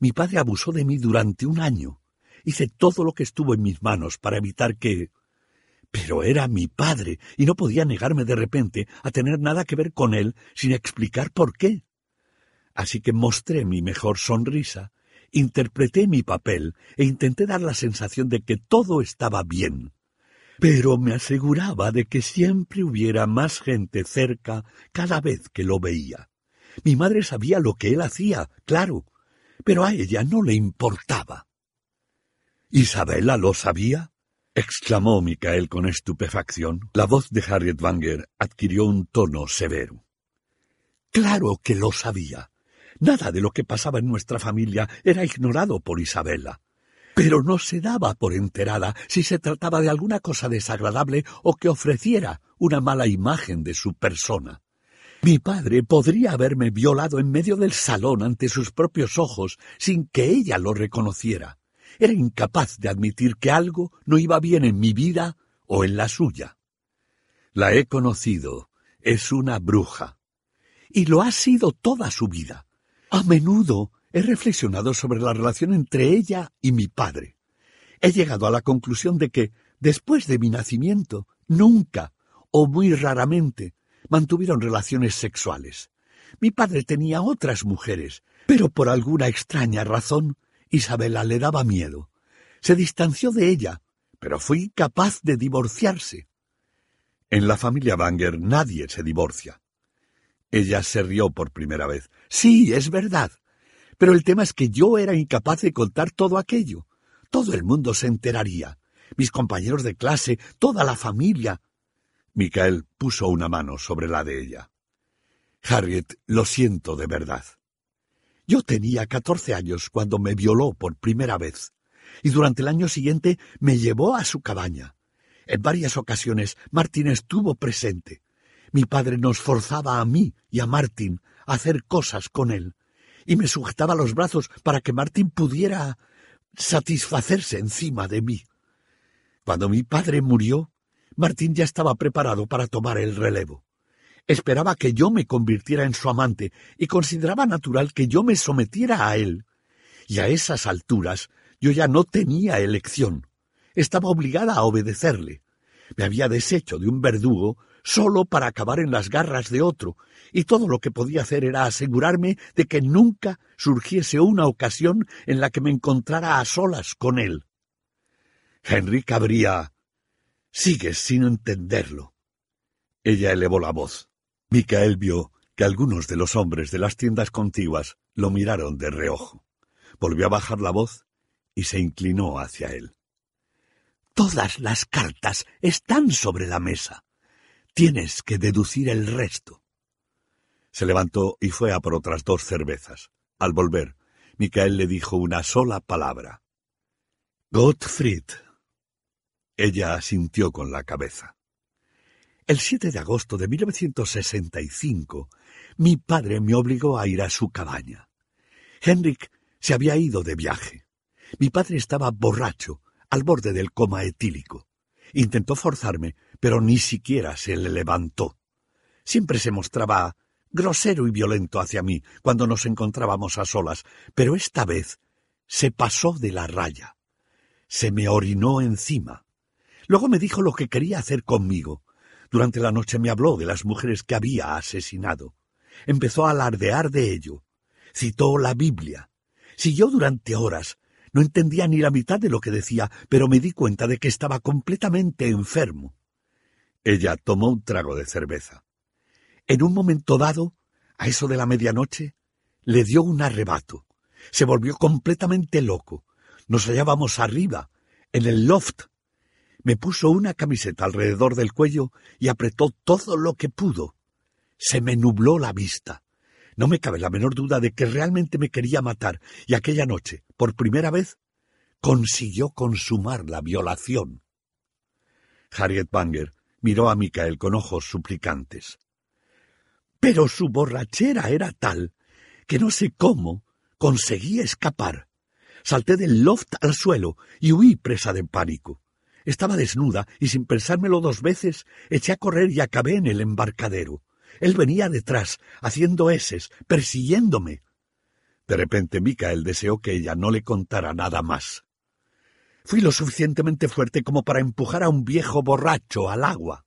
mi padre abusó de mí durante un año. Hice todo lo que estuvo en mis manos para evitar que... Pero era mi padre, y no podía negarme de repente a tener nada que ver con él sin explicar por qué. Así que mostré mi mejor sonrisa, interpreté mi papel e intenté dar la sensación de que todo estaba bien. Pero me aseguraba de que siempre hubiera más gente cerca cada vez que lo veía. Mi madre sabía lo que él hacía, claro, pero a ella no le importaba. ¿Isabela lo sabía? Exclamó Micael con estupefacción. La voz de Harriet Wanger adquirió un tono severo. Claro que lo sabía. Nada de lo que pasaba en nuestra familia era ignorado por Isabela. Pero no se daba por enterada si se trataba de alguna cosa desagradable o que ofreciera una mala imagen de su persona. Mi padre podría haberme violado en medio del salón ante sus propios ojos sin que ella lo reconociera. Era incapaz de admitir que algo no iba bien en mi vida o en la suya. La he conocido. Es una bruja. Y lo ha sido toda su vida. A menudo he reflexionado sobre la relación entre ella y mi padre. He llegado a la conclusión de que, después de mi nacimiento, nunca, o muy raramente, mantuvieron relaciones sexuales. Mi padre tenía otras mujeres, pero por alguna extraña razón Isabela le daba miedo. Se distanció de ella, pero fue incapaz de divorciarse. En la familia Banger nadie se divorcia. Ella se rió por primera vez. Sí, es verdad. Pero el tema es que yo era incapaz de contar todo aquello. Todo el mundo se enteraría. Mis compañeros de clase, toda la familia. Michael puso una mano sobre la de ella. Harriet, lo siento de verdad. Yo tenía catorce años cuando me violó por primera vez, y durante el año siguiente me llevó a su cabaña. En varias ocasiones Martín estuvo presente. Mi padre nos forzaba a mí y a Martín a hacer cosas con él, y me sujetaba los brazos para que Martín pudiera satisfacerse encima de mí. Cuando mi padre murió, Martín ya estaba preparado para tomar el relevo. Esperaba que yo me convirtiera en su amante y consideraba natural que yo me sometiera a él. Y a esas alturas yo ya no tenía elección. Estaba obligada a obedecerle. Me había deshecho de un verdugo solo para acabar en las garras de otro, y todo lo que podía hacer era asegurarme de que nunca surgiese una ocasión en la que me encontrara a solas con él. Henry cabría. Sigues sin entenderlo. Ella elevó la voz. Micael vio que algunos de los hombres de las tiendas contiguas lo miraron de reojo. Volvió a bajar la voz y se inclinó hacia él. Todas las cartas están sobre la mesa. Tienes que deducir el resto. Se levantó y fue a por otras dos cervezas. Al volver, Micael le dijo una sola palabra. Gottfried. Ella asintió con la cabeza. El 7 de agosto de 1965, mi padre me obligó a ir a su cabaña. Henrik se había ido de viaje. Mi padre estaba borracho al borde del coma etílico. Intentó forzarme, pero ni siquiera se le levantó. Siempre se mostraba grosero y violento hacia mí cuando nos encontrábamos a solas, pero esta vez se pasó de la raya. Se me orinó encima. Luego me dijo lo que quería hacer conmigo. Durante la noche me habló de las mujeres que había asesinado. Empezó a alardear de ello. Citó la Biblia. Siguió durante horas, no entendía ni la mitad de lo que decía, pero me di cuenta de que estaba completamente enfermo. Ella tomó un trago de cerveza. En un momento dado, a eso de la medianoche, le dio un arrebato. Se volvió completamente loco. Nos hallábamos arriba, en el loft. Me puso una camiseta alrededor del cuello y apretó todo lo que pudo. Se me nubló la vista. No me cabe la menor duda de que realmente me quería matar, y aquella noche, por primera vez, consiguió consumar la violación. Harriet Banger miró a Michael con ojos suplicantes. Pero su borrachera era tal que no sé cómo conseguí escapar. Salté del loft al suelo y huí presa de pánico. Estaba desnuda y sin pensármelo dos veces eché a correr y acabé en el embarcadero. Él venía detrás, haciendo eses, persiguiéndome. De repente Micael deseó que ella no le contara nada más. Fui lo suficientemente fuerte como para empujar a un viejo borracho al agua.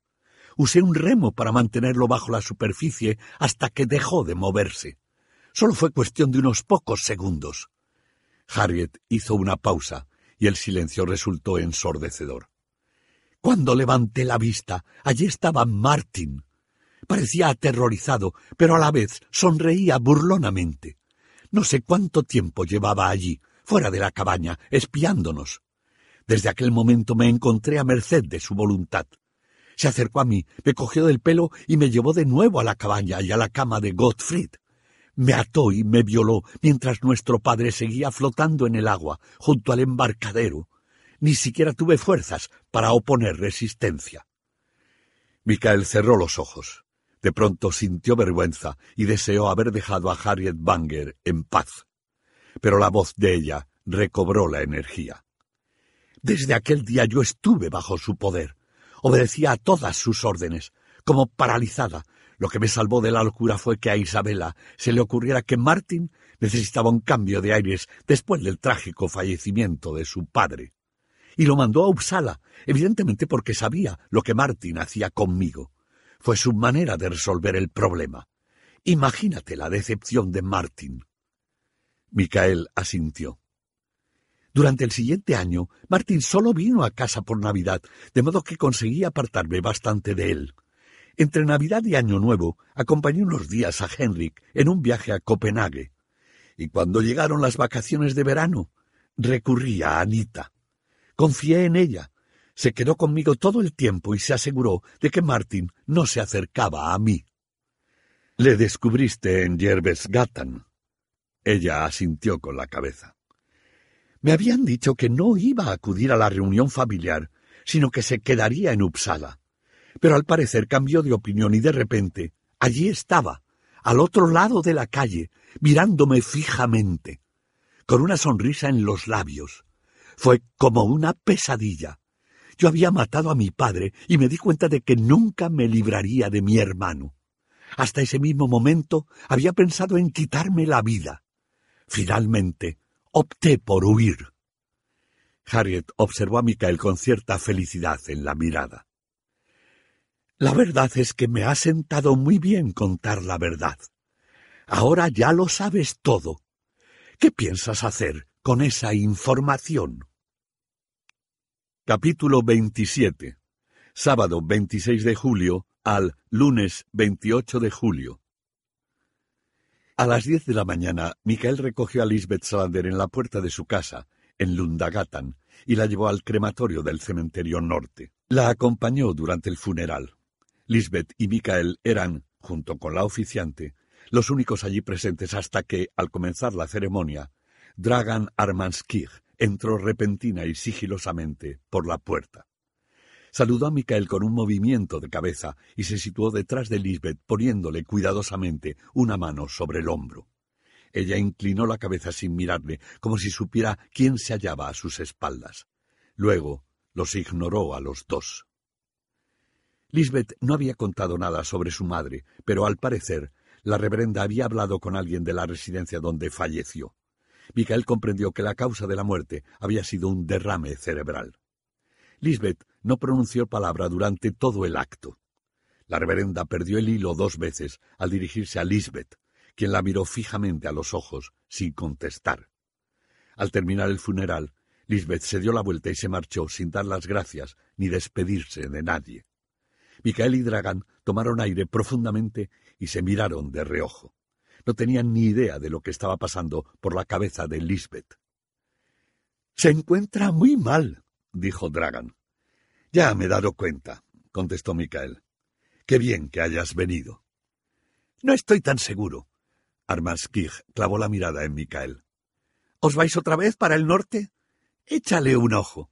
Usé un remo para mantenerlo bajo la superficie hasta que dejó de moverse. Solo fue cuestión de unos pocos segundos. Harriet hizo una pausa y el silencio resultó ensordecedor. Cuando levanté la vista, allí estaba Martin, Parecía aterrorizado, pero a la vez sonreía burlonamente. No sé cuánto tiempo llevaba allí, fuera de la cabaña, espiándonos. Desde aquel momento me encontré a merced de su voluntad. Se acercó a mí, me cogió del pelo y me llevó de nuevo a la cabaña y a la cama de Gottfried. Me ató y me violó mientras nuestro padre seguía flotando en el agua, junto al embarcadero. Ni siquiera tuve fuerzas para oponer resistencia. Michael cerró los ojos. De pronto sintió vergüenza y deseó haber dejado a Harriet Banger en paz. Pero la voz de ella recobró la energía. Desde aquel día yo estuve bajo su poder. Obedecía a todas sus órdenes, como paralizada. Lo que me salvó de la locura fue que a Isabela se le ocurriera que Martin necesitaba un cambio de aires después del trágico fallecimiento de su padre. Y lo mandó a Uppsala, evidentemente porque sabía lo que Martin hacía conmigo. Fue su manera de resolver el problema. Imagínate la decepción de Martin. Micael asintió. Durante el siguiente año, Martin solo vino a casa por Navidad, de modo que conseguí apartarme bastante de él. Entre Navidad y Año Nuevo, acompañé unos días a Henrik en un viaje a Copenhague. Y cuando llegaron las vacaciones de verano, recurrí a Anita. Confié en ella. Se quedó conmigo todo el tiempo y se aseguró de que Martin no se acercaba a mí. Le descubriste en Gatan. Ella asintió con la cabeza. Me habían dicho que no iba a acudir a la reunión familiar, sino que se quedaría en Uppsala. Pero al parecer cambió de opinión y de repente allí estaba, al otro lado de la calle, mirándome fijamente, con una sonrisa en los labios. Fue como una pesadilla. Yo había matado a mi padre y me di cuenta de que nunca me libraría de mi hermano. Hasta ese mismo momento había pensado en quitarme la vida. Finalmente, opté por huir. Harriet observó a Michael con cierta felicidad en la mirada. La verdad es que me ha sentado muy bien contar la verdad. Ahora ya lo sabes todo. ¿Qué piensas hacer con esa información? Capítulo 27. Sábado 26 de julio al lunes 28 de julio. A las diez de la mañana, Mikael recogió a Lisbeth Salander en la puerta de su casa, en Lundagatan, y la llevó al crematorio del cementerio norte. La acompañó durante el funeral. Lisbeth y Mikael eran, junto con la oficiante, los únicos allí presentes hasta que, al comenzar la ceremonia, Dragan Armanskij entró repentina y sigilosamente por la puerta. Saludó a Micael con un movimiento de cabeza y se situó detrás de Lisbeth poniéndole cuidadosamente una mano sobre el hombro. Ella inclinó la cabeza sin mirarle, como si supiera quién se hallaba a sus espaldas. Luego los ignoró a los dos. Lisbeth no había contado nada sobre su madre, pero al parecer la reverenda había hablado con alguien de la residencia donde falleció. Micael comprendió que la causa de la muerte había sido un derrame cerebral. Lisbeth no pronunció palabra durante todo el acto. La reverenda perdió el hilo dos veces al dirigirse a Lisbeth, quien la miró fijamente a los ojos, sin contestar. Al terminar el funeral, Lisbeth se dio la vuelta y se marchó sin dar las gracias ni despedirse de nadie. Micael y Dragan tomaron aire profundamente y se miraron de reojo. No tenían ni idea de lo que estaba pasando por la cabeza de Lisbeth. Se encuentra muy mal, dijo Dragan. Ya me he dado cuenta, contestó Micael. Qué bien que hayas venido. No estoy tan seguro. Armaskij clavó la mirada en Micael. ¿Os vais otra vez para el norte? Échale un ojo.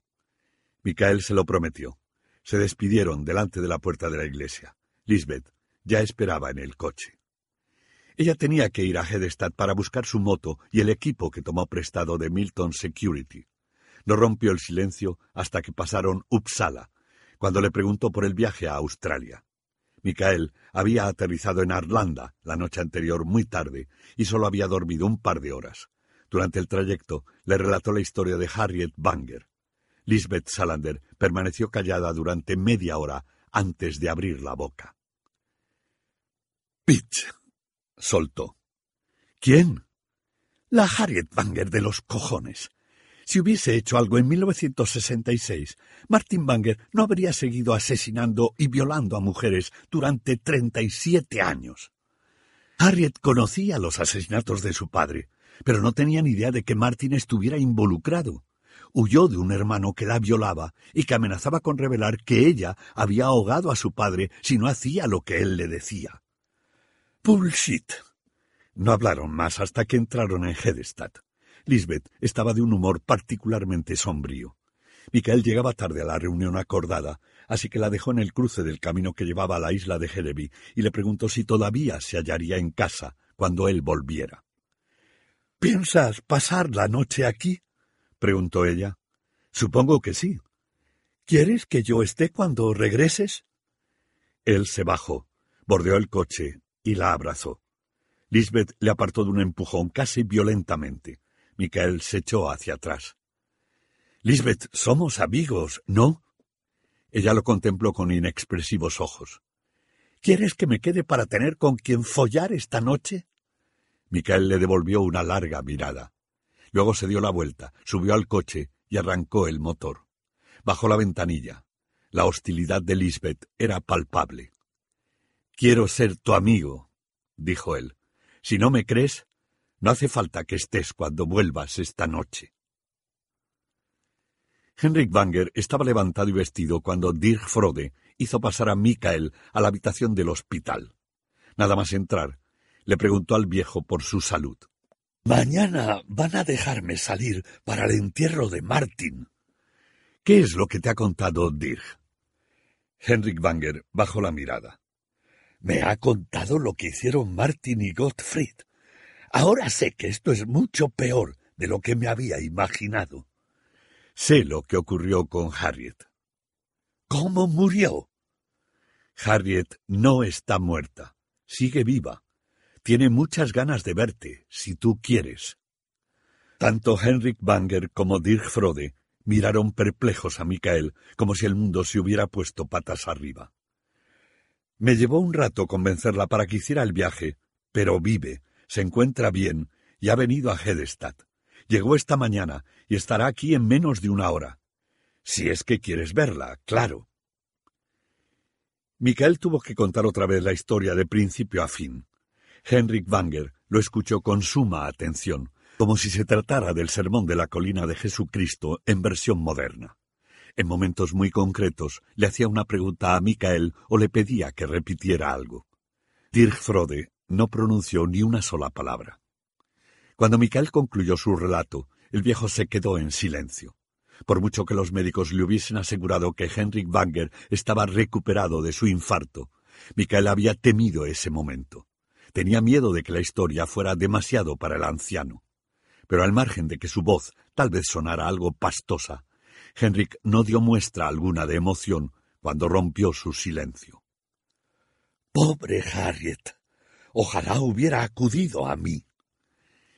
Micael se lo prometió. Se despidieron delante de la puerta de la iglesia. Lisbeth ya esperaba en el coche. Ella tenía que ir a Hedestad para buscar su moto y el equipo que tomó prestado de Milton Security. No rompió el silencio hasta que pasaron Uppsala, cuando le preguntó por el viaje a Australia. Micael había aterrizado en Arlanda la noche anterior muy tarde y solo había dormido un par de horas. Durante el trayecto le relató la historia de Harriet Banger. Lisbeth Salander permaneció callada durante media hora antes de abrir la boca. Pitch, soltó. ¿Quién? La Harriet Banger de los cojones. Si hubiese hecho algo en 1966, Martin Banger no habría seguido asesinando y violando a mujeres durante 37 años. Harriet conocía los asesinatos de su padre, pero no tenía ni idea de que Martin estuviera involucrado. Huyó de un hermano que la violaba y que amenazaba con revelar que ella había ahogado a su padre si no hacía lo que él le decía. Bullshit. No hablaron más hasta que entraron en Hedestad. Lisbeth estaba de un humor particularmente sombrío. Michael llegaba tarde a la reunión acordada, así que la dejó en el cruce del camino que llevaba a la isla de Jereby y le preguntó si todavía se hallaría en casa cuando él volviera. ¿Piensas pasar la noche aquí? preguntó ella. Supongo que sí. ¿Quieres que yo esté cuando regreses? Él se bajó, bordeó el coche y la abrazó. Lisbeth le apartó de un empujón casi violentamente. Michael se echó hacia atrás. Lisbeth, somos amigos, ¿no? Ella lo contempló con inexpresivos ojos. ¿Quieres que me quede para tener con quien follar esta noche? Micael le devolvió una larga mirada. Luego se dio la vuelta, subió al coche y arrancó el motor. Bajó la ventanilla. La hostilidad de Lisbeth era palpable. Quiero ser tu amigo, dijo él. Si no me crees, no hace falta que estés cuando vuelvas esta noche. Henrik Wanger estaba levantado y vestido cuando Dirk Frode hizo pasar a Michael a la habitación del hospital. Nada más entrar, le preguntó al viejo por su salud. Mañana van a dejarme salir para el entierro de Martin. ¿Qué es lo que te ha contado Dirk? Henrik Wanger bajó la mirada. Me ha contado lo que hicieron Martin y Gottfried. Ahora sé que esto es mucho peor de lo que me había imaginado. Sé lo que ocurrió con Harriet. ¿Cómo murió? Harriet no está muerta. Sigue viva. Tiene muchas ganas de verte, si tú quieres. Tanto Henrik Banger como Dirk Frode miraron perplejos a Michael, como si el mundo se hubiera puesto patas arriba. Me llevó un rato convencerla para que hiciera el viaje, pero vive, se encuentra bien y ha venido a Hedestad. Llegó esta mañana y estará aquí en menos de una hora. Si es que quieres verla, claro. Michael tuvo que contar otra vez la historia de principio a fin. Henrik Wanger lo escuchó con suma atención, como si se tratara del sermón de la colina de Jesucristo en versión moderna. En momentos muy concretos le hacía una pregunta a Michael o le pedía que repitiera algo. Dirk Frode no pronunció ni una sola palabra. Cuando Michael concluyó su relato, el viejo se quedó en silencio. Por mucho que los médicos le hubiesen asegurado que Henrik Wanger estaba recuperado de su infarto, Michael había temido ese momento. Tenía miedo de que la historia fuera demasiado para el anciano. Pero al margen de que su voz tal vez sonara algo pastosa, Henrik no dio muestra alguna de emoción cuando rompió su silencio. Pobre Harriet. Ojalá hubiera acudido a mí.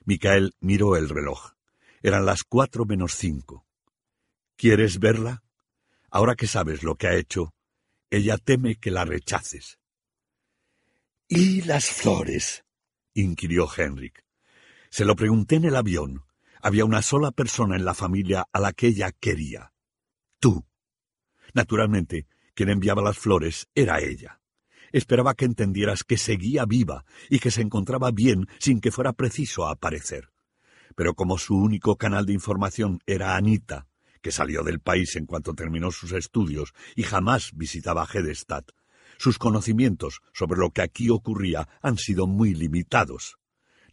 Micael miró el reloj. Eran las cuatro menos cinco. ¿Quieres verla? Ahora que sabes lo que ha hecho, ella teme que la rechaces. ¿Y las flores? inquirió Henrik. Se lo pregunté en el avión. Había una sola persona en la familia a la que ella quería. Tú. Naturalmente, quien enviaba las flores era ella. Esperaba que entendieras que seguía viva y que se encontraba bien sin que fuera preciso aparecer. Pero como su único canal de información era Anita, que salió del país en cuanto terminó sus estudios y jamás visitaba Hedestad, sus conocimientos sobre lo que aquí ocurría han sido muy limitados.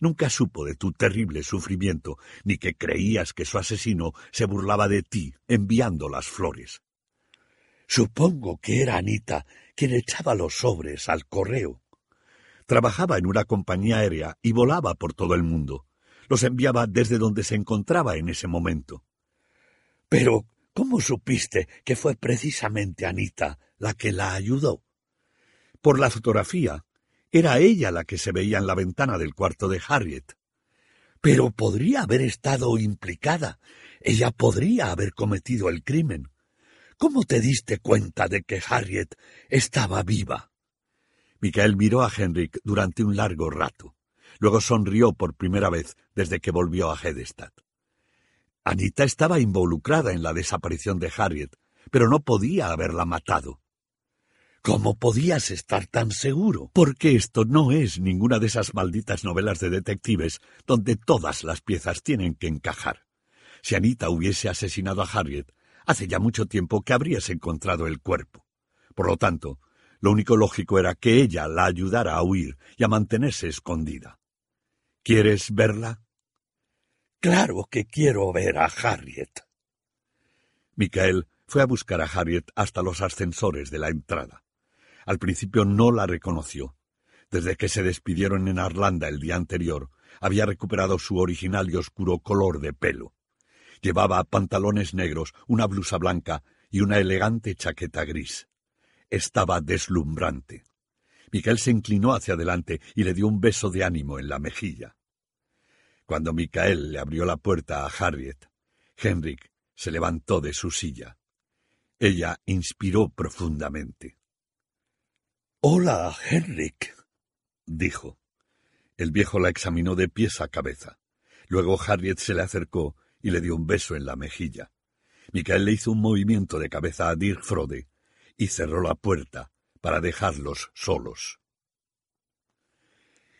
Nunca supo de tu terrible sufrimiento, ni que creías que su asesino se burlaba de ti enviando las flores. Supongo que era Anita quien echaba los sobres al correo. Trabajaba en una compañía aérea y volaba por todo el mundo. Los enviaba desde donde se encontraba en ese momento. Pero, ¿cómo supiste que fue precisamente Anita la que la ayudó? Por la fotografía, era ella la que se veía en la ventana del cuarto de Harriet. Pero podría haber estado implicada. Ella podría haber cometido el crimen. ¿Cómo te diste cuenta de que Harriet estaba viva? Michael miró a Henrik durante un largo rato. Luego sonrió por primera vez desde que volvió a Hedestad. Anita estaba involucrada en la desaparición de Harriet, pero no podía haberla matado. ¿Cómo podías estar tan seguro? Porque esto no es ninguna de esas malditas novelas de detectives donde todas las piezas tienen que encajar. Si Anita hubiese asesinado a Harriet, hace ya mucho tiempo que habrías encontrado el cuerpo. Por lo tanto, lo único lógico era que ella la ayudara a huir y a mantenerse escondida. ¿Quieres verla? Claro que quiero ver a Harriet. Michael fue a buscar a Harriet hasta los ascensores de la entrada. Al principio no la reconoció. Desde que se despidieron en Arlanda el día anterior, había recuperado su original y oscuro color de pelo. Llevaba pantalones negros, una blusa blanca y una elegante chaqueta gris. Estaba deslumbrante. Michael se inclinó hacia adelante y le dio un beso de ánimo en la mejilla. Cuando Michael le abrió la puerta a Harriet, Henrik Se levantó de su silla. Ella inspiró profundamente. Hola, Henrik, dijo. El viejo la examinó de pies a cabeza. Luego Harriet se le acercó y le dio un beso en la mejilla. Michael le hizo un movimiento de cabeza a Dirk Frode y cerró la puerta para dejarlos solos.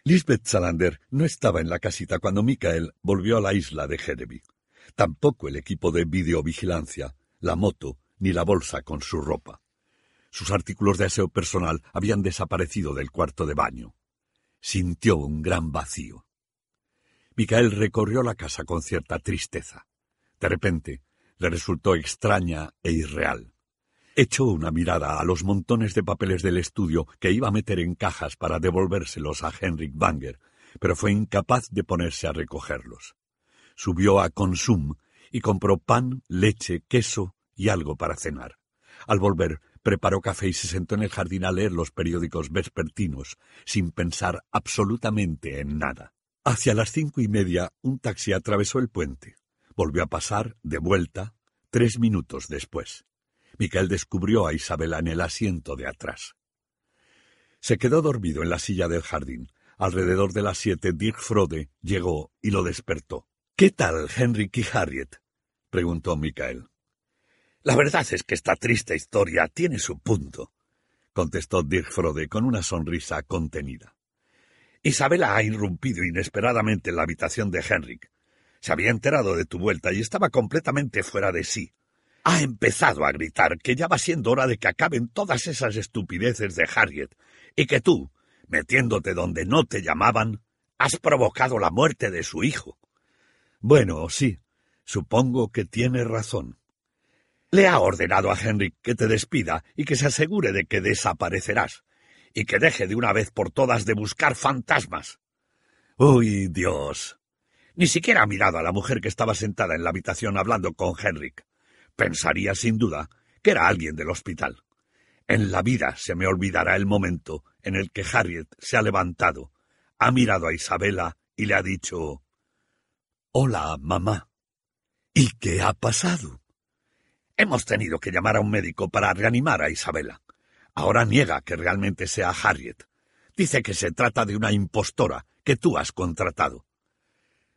Lisbeth Salander no estaba en la casita cuando Michael volvió a la isla de Jereby. Tampoco el equipo de videovigilancia, la moto ni la bolsa con su ropa. Sus artículos de aseo personal habían desaparecido del cuarto de baño. Sintió un gran vacío. Michael recorrió la casa con cierta tristeza. De repente, le resultó extraña e irreal. Echó una mirada a los montones de papeles del estudio que iba a meter en cajas para devolvérselos a Henrik Banger, pero fue incapaz de ponerse a recogerlos. Subió a Consum y compró pan, leche, queso y algo para cenar. Al volver, preparó café y se sentó en el jardín a leer los periódicos vespertinos, sin pensar absolutamente en nada. Hacia las cinco y media, un taxi atravesó el puente. Volvió a pasar, de vuelta, tres minutos después. Michael descubrió a Isabela en el asiento de atrás. Se quedó dormido en la silla del jardín. Alrededor de las siete, Dirk Frode llegó y lo despertó. ¿Qué tal, Henrik y Harriet? preguntó Michael. La verdad es que esta triste historia tiene su punto, contestó Dirk Frode con una sonrisa contenida. Isabela ha irrumpido inesperadamente en la habitación de Henrik. Se había enterado de tu vuelta y estaba completamente fuera de sí ha empezado a gritar que ya va siendo hora de que acaben todas esas estupideces de Harriet, y que tú, metiéndote donde no te llamaban, has provocado la muerte de su hijo. Bueno, sí, supongo que tiene razón. Le ha ordenado a Henry que te despida y que se asegure de que desaparecerás, y que deje de una vez por todas de buscar fantasmas. ¡Uy, Dios! Ni siquiera ha mirado a la mujer que estaba sentada en la habitación hablando con Henrik. Pensaría sin duda que era alguien del hospital. En la vida se me olvidará el momento en el que Harriet se ha levantado, ha mirado a Isabela y le ha dicho Hola, mamá. ¿Y qué ha pasado? Hemos tenido que llamar a un médico para reanimar a Isabela. Ahora niega que realmente sea Harriet. Dice que se trata de una impostora que tú has contratado.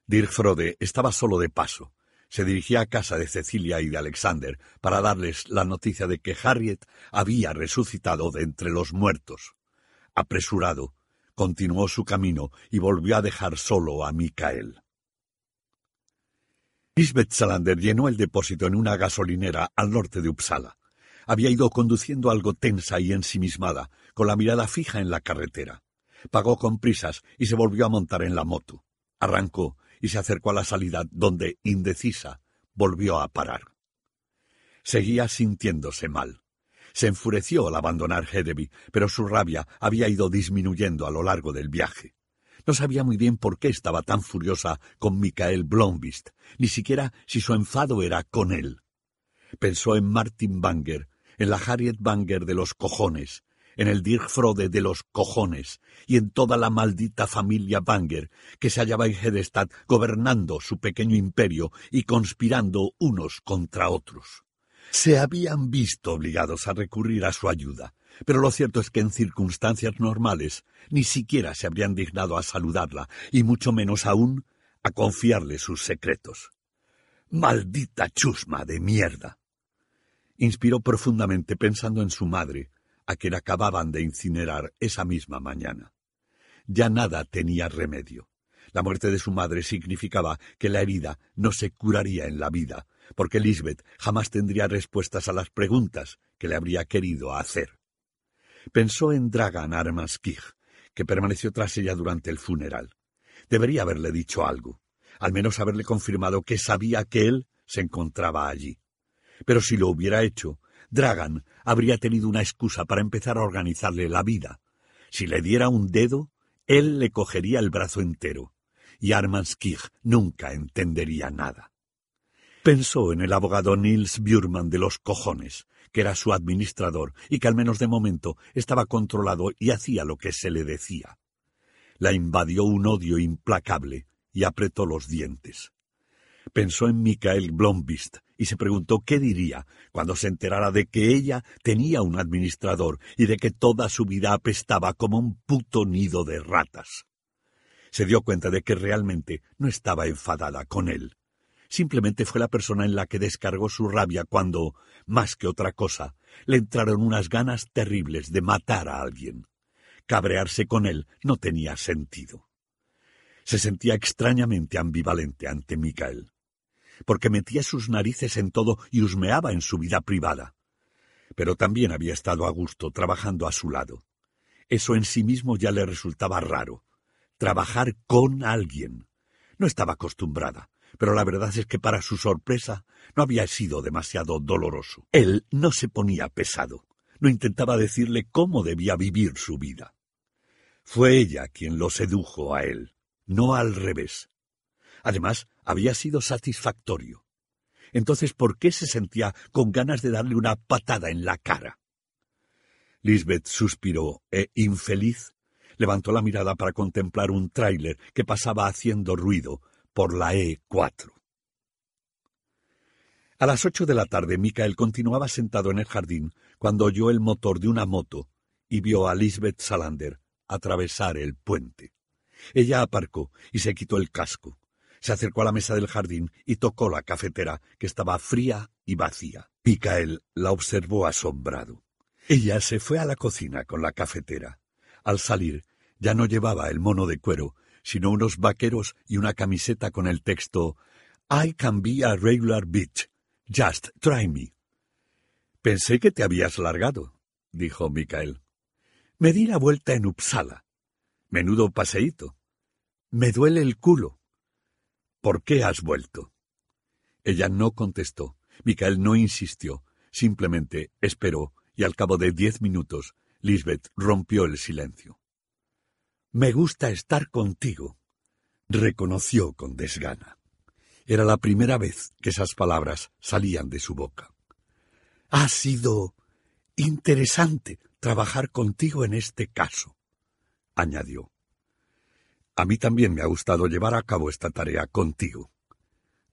Dirk Frode estaba solo de paso se dirigía a casa de Cecilia y de Alexander para darles la noticia de que Harriet había resucitado de entre los muertos. Apresurado, continuó su camino y volvió a dejar solo a Michael. Lisbeth Salander llenó el depósito en una gasolinera al norte de Uppsala. Había ido conduciendo algo tensa y ensimismada, con la mirada fija en la carretera. Pagó con prisas y se volvió a montar en la moto. Arrancó y se acercó a la salida, donde, indecisa, volvió a parar. Seguía sintiéndose mal. Se enfureció al abandonar Hedeby, pero su rabia había ido disminuyendo a lo largo del viaje. No sabía muy bien por qué estaba tan furiosa con Michael Blomqvist, ni siquiera si su enfado era con él. Pensó en Martin Banger, en la Harriet Banger de los cojones, en el Dirk Frode de los cojones y en toda la maldita familia Banger que se hallaba en Hedestad gobernando su pequeño imperio y conspirando unos contra otros. Se habían visto obligados a recurrir a su ayuda, pero lo cierto es que en circunstancias normales ni siquiera se habrían dignado a saludarla, y mucho menos aún a confiarle sus secretos. Maldita chusma de mierda. Inspiró profundamente pensando en su madre, a quien acababan de incinerar esa misma mañana. Ya nada tenía remedio. La muerte de su madre significaba que la herida no se curaría en la vida, porque Lisbeth jamás tendría respuestas a las preguntas que le habría querido hacer. Pensó en Dragan Armaskij, que permaneció tras ella durante el funeral. Debería haberle dicho algo, al menos haberle confirmado que sabía que él se encontraba allí. Pero si lo hubiera hecho, Dragan habría tenido una excusa para empezar a organizarle la vida. Si le diera un dedo, él le cogería el brazo entero, y Armanskij nunca entendería nada. Pensó en el abogado Nils Bjurman de los cojones, que era su administrador y que al menos de momento estaba controlado y hacía lo que se le decía. La invadió un odio implacable y apretó los dientes. Pensó en Mikael Blomqvist y se preguntó qué diría cuando se enterara de que ella tenía un administrador y de que toda su vida apestaba como un puto nido de ratas. Se dio cuenta de que realmente no estaba enfadada con él. Simplemente fue la persona en la que descargó su rabia cuando, más que otra cosa, le entraron unas ganas terribles de matar a alguien. Cabrearse con él no tenía sentido. Se sentía extrañamente ambivalente ante Michael, porque metía sus narices en todo y husmeaba en su vida privada. Pero también había estado a gusto trabajando a su lado. Eso en sí mismo ya le resultaba raro. Trabajar con alguien. No estaba acostumbrada, pero la verdad es que para su sorpresa no había sido demasiado doloroso. Él no se ponía pesado, no intentaba decirle cómo debía vivir su vida. Fue ella quien lo sedujo a él no al revés. Además, había sido satisfactorio. Entonces, ¿por qué se sentía con ganas de darle una patada en la cara? Lisbeth suspiró e, infeliz, levantó la mirada para contemplar un tráiler que pasaba haciendo ruido por la E4. A las ocho de la tarde, Michael continuaba sentado en el jardín cuando oyó el motor de una moto y vio a Lisbeth Salander atravesar el puente. Ella aparcó y se quitó el casco. Se acercó a la mesa del jardín y tocó la cafetera, que estaba fría y vacía. Micael la observó asombrado. Ella se fue a la cocina con la cafetera. Al salir, ya no llevaba el mono de cuero, sino unos vaqueros y una camiseta con el texto I can be a regular bitch. Just try me. Pensé que te habías largado, dijo Micael. Me di la vuelta en Uppsala. Menudo paseíto. Me duele el culo. ¿Por qué has vuelto? Ella no contestó. Micael no insistió. Simplemente esperó y al cabo de diez minutos Lisbeth rompió el silencio. Me gusta estar contigo, reconoció con desgana. Era la primera vez que esas palabras salían de su boca. Ha sido interesante trabajar contigo en este caso añadió. A mí también me ha gustado llevar a cabo esta tarea contigo,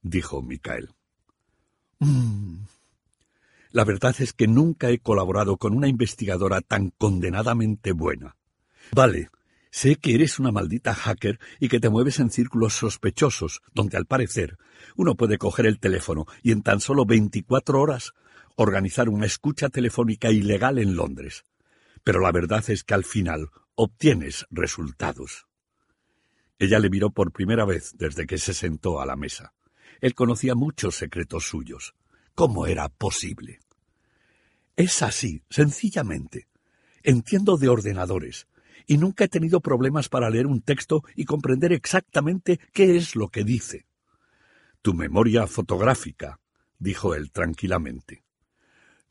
dijo Micael. Mm. La verdad es que nunca he colaborado con una investigadora tan condenadamente buena. Vale, sé que eres una maldita hacker y que te mueves en círculos sospechosos, donde al parecer uno puede coger el teléfono y en tan solo veinticuatro horas organizar una escucha telefónica ilegal en Londres. Pero la verdad es que al final obtienes resultados. Ella le miró por primera vez desde que se sentó a la mesa. Él conocía muchos secretos suyos. ¿Cómo era posible? Es así, sencillamente. Entiendo de ordenadores, y nunca he tenido problemas para leer un texto y comprender exactamente qué es lo que dice. Tu memoria fotográfica, dijo él tranquilamente.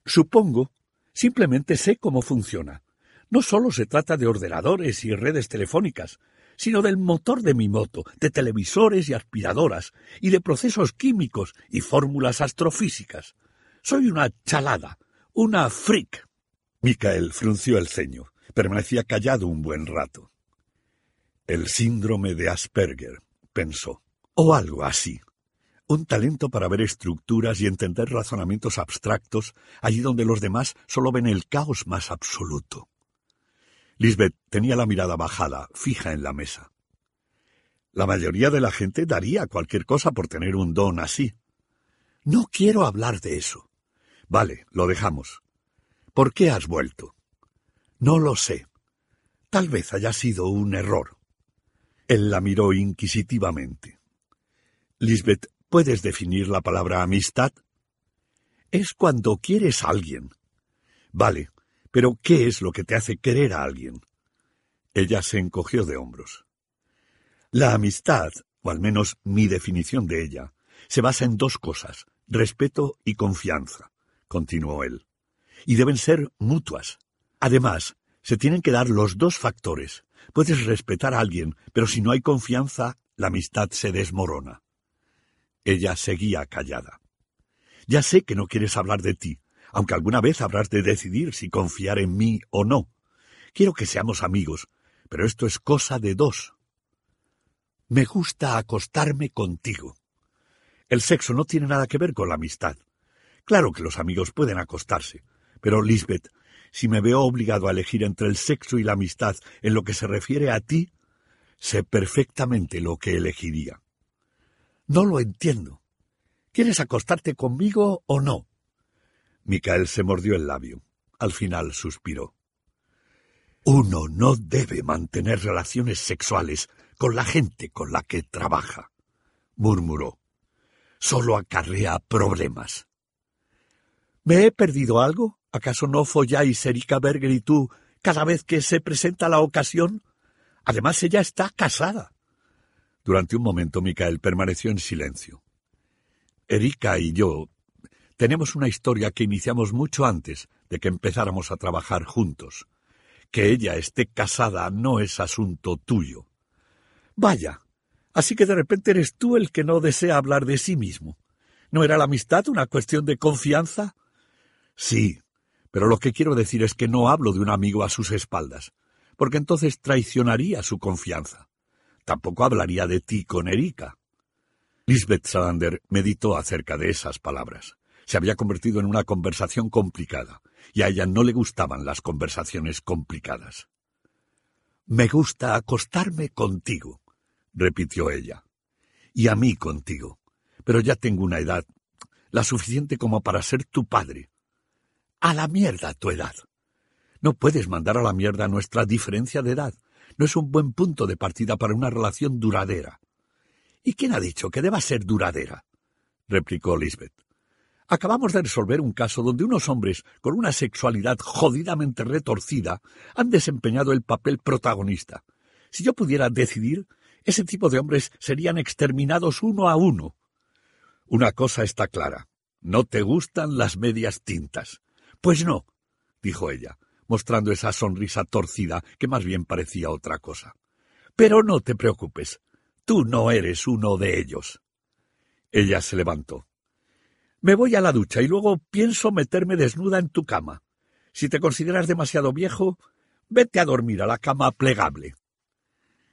Supongo. Simplemente sé cómo funciona. No solo se trata de ordenadores y redes telefónicas, sino del motor de mi moto, de televisores y aspiradoras, y de procesos químicos y fórmulas astrofísicas. Soy una chalada, una freak. Michael frunció el ceño. Permanecía callado un buen rato. El síndrome de Asperger, pensó, o algo así. Un talento para ver estructuras y entender razonamientos abstractos allí donde los demás solo ven el caos más absoluto. Lisbeth tenía la mirada bajada, fija en la mesa. La mayoría de la gente daría cualquier cosa por tener un don así. No quiero hablar de eso. Vale, lo dejamos. ¿Por qué has vuelto? No lo sé. Tal vez haya sido un error. Él la miró inquisitivamente. Lisbeth, ¿puedes definir la palabra amistad? Es cuando quieres a alguien. Vale, pero ¿qué es lo que te hace querer a alguien? Ella se encogió de hombros. La amistad, o al menos mi definición de ella, se basa en dos cosas, respeto y confianza, continuó él. Y deben ser mutuas. Además, se tienen que dar los dos factores. Puedes respetar a alguien, pero si no hay confianza, la amistad se desmorona. Ella seguía callada. Ya sé que no quieres hablar de ti, aunque alguna vez habrás de decidir si confiar en mí o no. Quiero que seamos amigos, pero esto es cosa de dos. Me gusta acostarme contigo. El sexo no tiene nada que ver con la amistad. Claro que los amigos pueden acostarse, pero Lisbeth, si me veo obligado a elegir entre el sexo y la amistad en lo que se refiere a ti, sé perfectamente lo que elegiría. No lo entiendo. ¿Quieres acostarte conmigo o no? Micael se mordió el labio. Al final suspiró. Uno no debe mantener relaciones sexuales con la gente con la que trabaja, murmuró. Solo acarrea problemas. ¿Me he perdido algo? ¿Acaso no folláis Erika Berger y tú cada vez que se presenta la ocasión? Además, ella está casada. Durante un momento Micael permaneció en silencio. Erika y yo tenemos una historia que iniciamos mucho antes de que empezáramos a trabajar juntos. Que ella esté casada no es asunto tuyo. Vaya. Así que de repente eres tú el que no desea hablar de sí mismo. ¿No era la amistad una cuestión de confianza? Sí, pero lo que quiero decir es que no hablo de un amigo a sus espaldas, porque entonces traicionaría su confianza. Tampoco hablaría de ti con Erika. Lisbeth Salander meditó acerca de esas palabras. Se había convertido en una conversación complicada, y a ella no le gustaban las conversaciones complicadas. Me gusta acostarme contigo, repitió ella. Y a mí contigo. Pero ya tengo una edad, la suficiente como para ser tu padre. A la mierda tu edad. No puedes mandar a la mierda nuestra diferencia de edad. No es un buen punto de partida para una relación duradera. ¿Y quién ha dicho que deba ser duradera? replicó Lisbeth. Acabamos de resolver un caso donde unos hombres con una sexualidad jodidamente retorcida han desempeñado el papel protagonista. Si yo pudiera decidir, ese tipo de hombres serían exterminados uno a uno. Una cosa está clara. No te gustan las medias tintas. Pues no, dijo ella, mostrando esa sonrisa torcida que más bien parecía otra cosa. Pero no te preocupes. Tú no eres uno de ellos. Ella se levantó. Me voy a la ducha y luego pienso meterme desnuda en tu cama. Si te consideras demasiado viejo, vete a dormir a la cama plegable.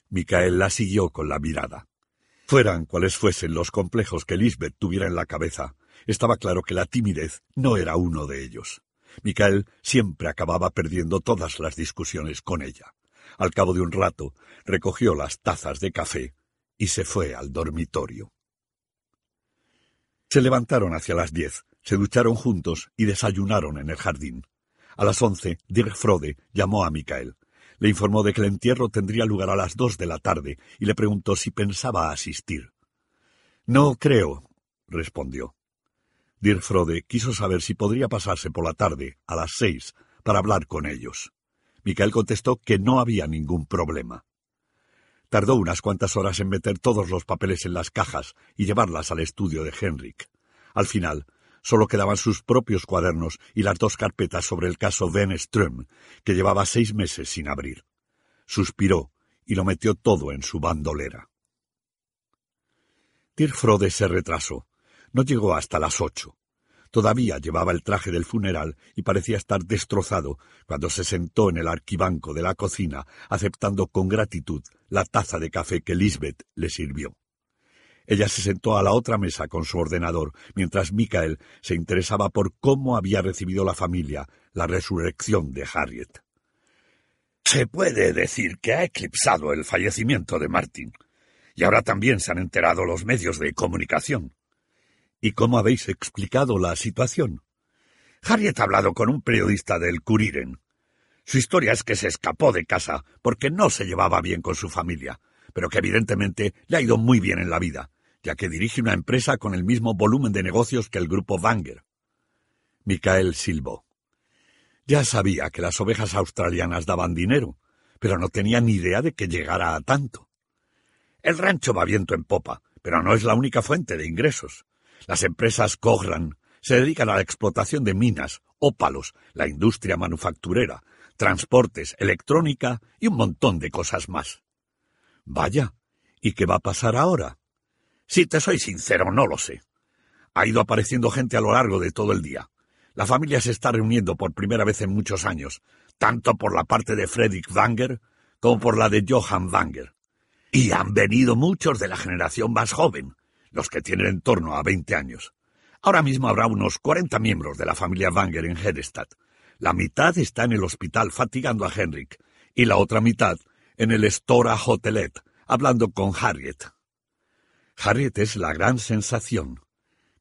Micael la siguió con la mirada. Fueran cuales fuesen los complejos que Lisbeth tuviera en la cabeza, estaba claro que la timidez no era uno de ellos. Micael siempre acababa perdiendo todas las discusiones con ella. Al cabo de un rato, recogió las tazas de café y se fue al dormitorio. Se levantaron hacia las diez, se ducharon juntos y desayunaron en el jardín. A las once, Dirk Frode llamó a Micael. Le informó de que el entierro tendría lugar a las dos de la tarde y le preguntó si pensaba asistir. No creo, respondió. Dirk Frode quiso saber si podría pasarse por la tarde, a las seis, para hablar con ellos. Micael contestó que no había ningún problema. Tardó unas cuantas horas en meter todos los papeles en las cajas y llevarlas al estudio de Henrik. Al final, Solo quedaban sus propios cuadernos y las dos carpetas sobre el caso Van Ström, que llevaba seis meses sin abrir. Suspiró y lo metió todo en su bandolera. Frode se retrasó. No llegó hasta las ocho. Todavía llevaba el traje del funeral y parecía estar destrozado cuando se sentó en el arquibanco de la cocina, aceptando con gratitud la taza de café que Lisbeth le sirvió. Ella se sentó a la otra mesa con su ordenador, mientras Michael se interesaba por cómo había recibido la familia la resurrección de Harriet. Se puede decir que ha eclipsado el fallecimiento de Martin, y ahora también se han enterado los medios de comunicación. ¿Y cómo habéis explicado la situación? Harriet ha hablado con un periodista del Curiren. Su historia es que se escapó de casa porque no se llevaba bien con su familia, pero que evidentemente le ha ido muy bien en la vida, ya que dirige una empresa con el mismo volumen de negocios que el grupo Wanger. Michael silbó. Ya sabía que las ovejas australianas daban dinero, pero no tenía ni idea de que llegara a tanto. El rancho va viento en popa, pero no es la única fuente de ingresos. Las empresas Cogran se dedican a la explotación de minas, ópalos, la industria manufacturera, transportes, electrónica y un montón de cosas más. Vaya, ¿y qué va a pasar ahora? Si te soy sincero, no lo sé. Ha ido apareciendo gente a lo largo de todo el día. La familia se está reuniendo por primera vez en muchos años, tanto por la parte de Fredrik Wanger como por la de Johann Wanger. Y han venido muchos de la generación más joven, los que tienen en torno a veinte años. Ahora mismo habrá unos cuarenta miembros de la familia Wanger en Hedestad. La mitad está en el hospital fatigando a Henrik y la otra mitad en el Stora Hotelet hablando con Harriet. Harriet es la gran sensación.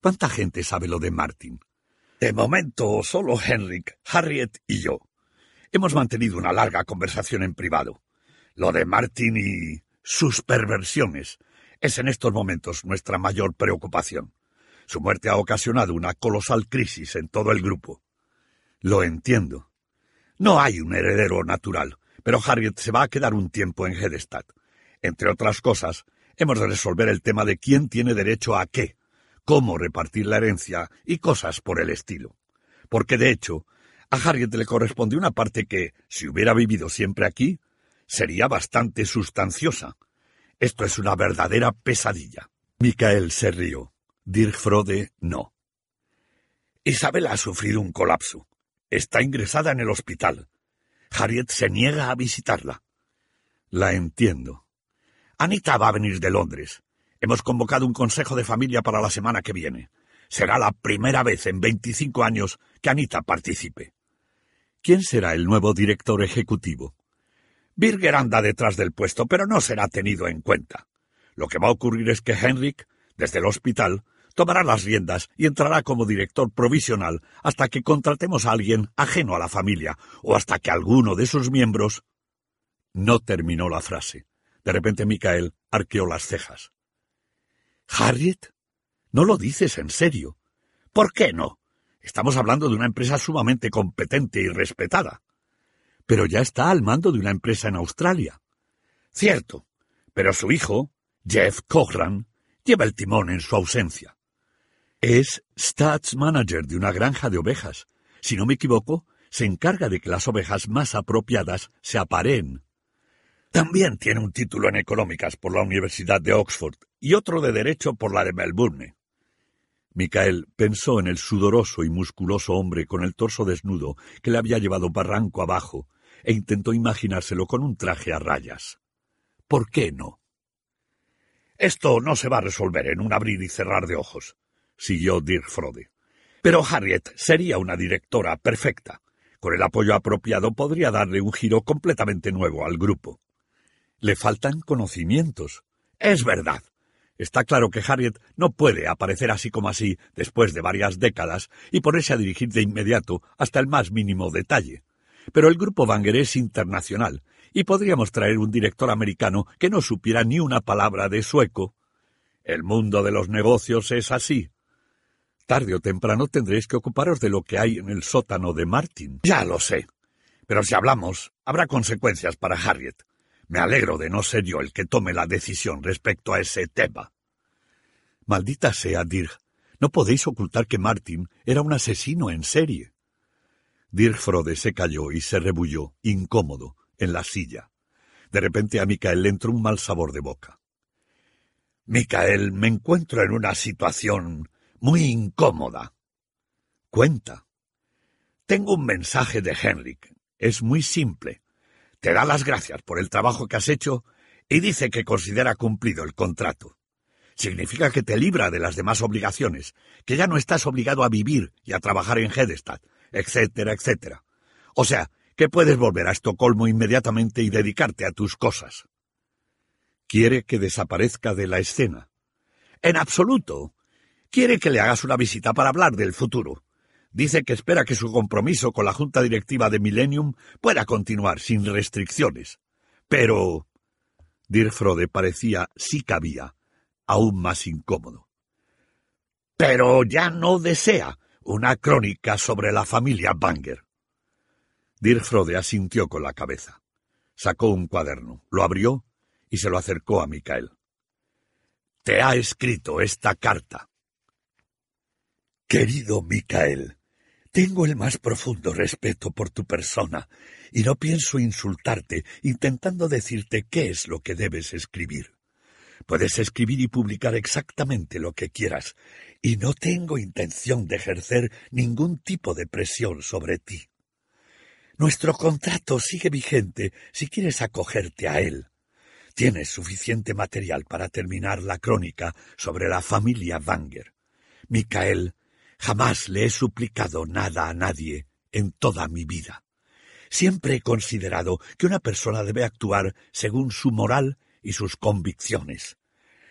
¿Cuánta gente sabe lo de Martin? De momento, solo Henrik, Harriet y yo. Hemos mantenido una larga conversación en privado. Lo de Martin y sus perversiones es en estos momentos nuestra mayor preocupación. Su muerte ha ocasionado una colosal crisis en todo el grupo. Lo entiendo. No hay un heredero natural, pero Harriet se va a quedar un tiempo en Hedestad. Entre otras cosas, hemos de resolver el tema de quién tiene derecho a qué, cómo repartir la herencia y cosas por el estilo. Porque, de hecho, a Harriet le corresponde una parte que, si hubiera vivido siempre aquí, sería bastante sustanciosa. Esto es una verdadera pesadilla. Michael se rió. Dirk Frode no. Isabel ha sufrido un colapso. Está ingresada en el hospital. Harriet se niega a visitarla. La entiendo. Anita va a venir de Londres. Hemos convocado un consejo de familia para la semana que viene. Será la primera vez en veinticinco años que Anita participe. ¿Quién será el nuevo director ejecutivo? Birger anda detrás del puesto, pero no será tenido en cuenta. Lo que va a ocurrir es que Henrik, desde el hospital, tomará las riendas y entrará como director provisional hasta que contratemos a alguien ajeno a la familia o hasta que alguno de sus miembros. No terminó la frase. De repente Michael arqueó las cejas. ¿Harriet? No lo dices en serio. ¿Por qué no? Estamos hablando de una empresa sumamente competente y respetada. Pero ya está al mando de una empresa en Australia. Cierto, pero su hijo, Jeff Cochran, lleva el timón en su ausencia. Es Stats Manager de una granja de ovejas. Si no me equivoco, se encarga de que las ovejas más apropiadas se apareen. También tiene un título en económicas por la Universidad de Oxford y otro de Derecho por la de Melbourne. Michael pensó en el sudoroso y musculoso hombre con el torso desnudo que le había llevado barranco abajo e intentó imaginárselo con un traje a rayas. ¿Por qué no? Esto no se va a resolver en un abrir y cerrar de ojos, siguió Dirk Frode. Pero Harriet sería una directora perfecta. Con el apoyo apropiado podría darle un giro completamente nuevo al grupo. Le faltan conocimientos. Es verdad. Está claro que Harriet no puede aparecer así como así después de varias décadas y ponerse a dirigir de inmediato hasta el más mínimo detalle. Pero el grupo Banger es internacional y podríamos traer un director americano que no supiera ni una palabra de sueco. El mundo de los negocios es así. Tarde o temprano tendréis que ocuparos de lo que hay en el sótano de Martin. Ya lo sé. Pero si hablamos, habrá consecuencias para Harriet. Me alegro de no ser yo el que tome la decisión respecto a ese tema. Maldita sea, Dirk. No podéis ocultar que Martin era un asesino en serie. Dirk Frode se calló y se rebulló, incómodo, en la silla. De repente a Micael le entró un mal sabor de boca. Micael, me encuentro en una situación muy incómoda. Cuenta. Tengo un mensaje de Henrik. Es muy simple te da las gracias por el trabajo que has hecho y dice que considera cumplido el contrato. Significa que te libra de las demás obligaciones, que ya no estás obligado a vivir y a trabajar en Hedestad, etcétera, etcétera. O sea, que puedes volver a Estocolmo inmediatamente y dedicarte a tus cosas. Quiere que desaparezca de la escena. En absoluto. Quiere que le hagas una visita para hablar del futuro dice que espera que su compromiso con la Junta Directiva de Millennium pueda continuar sin restricciones. Pero... Dirfrode parecía, sí cabía, aún más incómodo. Pero ya no desea una crónica sobre la familia Banger. Dirfrode asintió con la cabeza. Sacó un cuaderno, lo abrió y se lo acercó a Micael. Te ha escrito esta carta. Querido Micael, tengo el más profundo respeto por tu persona y no pienso insultarte intentando decirte qué es lo que debes escribir. Puedes escribir y publicar exactamente lo que quieras, y no tengo intención de ejercer ningún tipo de presión sobre ti. Nuestro contrato sigue vigente si quieres acogerte a él. Tienes suficiente material para terminar la crónica sobre la familia Wanger. Micael, jamás le he suplicado nada a nadie en toda mi vida. Siempre he considerado que una persona debe actuar según su moral y sus convicciones.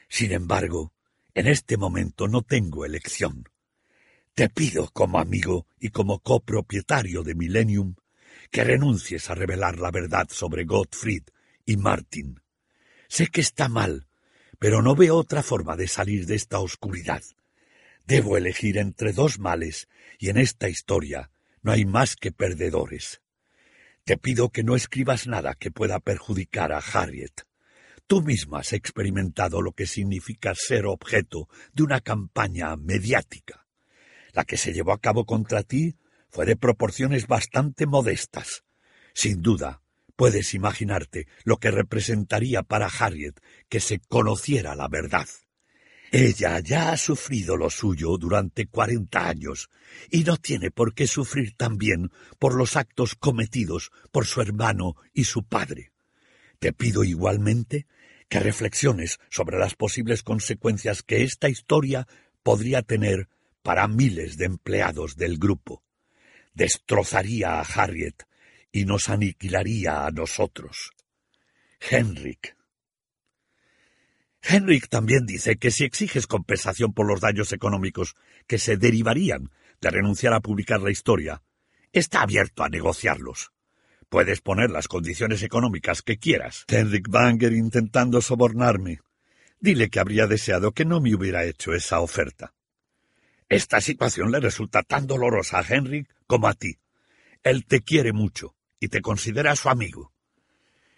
Sin embargo, en este momento no tengo elección. Te pido como amigo y como copropietario de Millennium que renuncies a revelar la verdad sobre Gottfried y Martin. Sé que está mal, pero no veo otra forma de salir de esta oscuridad. Debo elegir entre dos males, y en esta historia no hay más que perdedores. Te pido que no escribas nada que pueda perjudicar a Harriet. Tú misma has experimentado lo que significa ser objeto de una campaña mediática. La que se llevó a cabo contra ti fue de proporciones bastante modestas. Sin duda, puedes imaginarte lo que representaría para Harriet que se conociera la verdad. Ella ya ha sufrido lo suyo durante cuarenta años y no tiene por qué sufrir también por los actos cometidos por su hermano y su padre. Te pido igualmente que reflexiones sobre las posibles consecuencias que esta historia podría tener para miles de empleados del grupo. Destrozaría a Harriet y nos aniquilaría a nosotros. Henrik. Henrik también dice que si exiges compensación por los daños económicos que se derivarían de renunciar a publicar la historia, está abierto a negociarlos. Puedes poner las condiciones económicas que quieras. Henrik Banger intentando sobornarme. Dile que habría deseado que no me hubiera hecho esa oferta. Esta situación le resulta tan dolorosa a Henrik como a ti. Él te quiere mucho y te considera su amigo.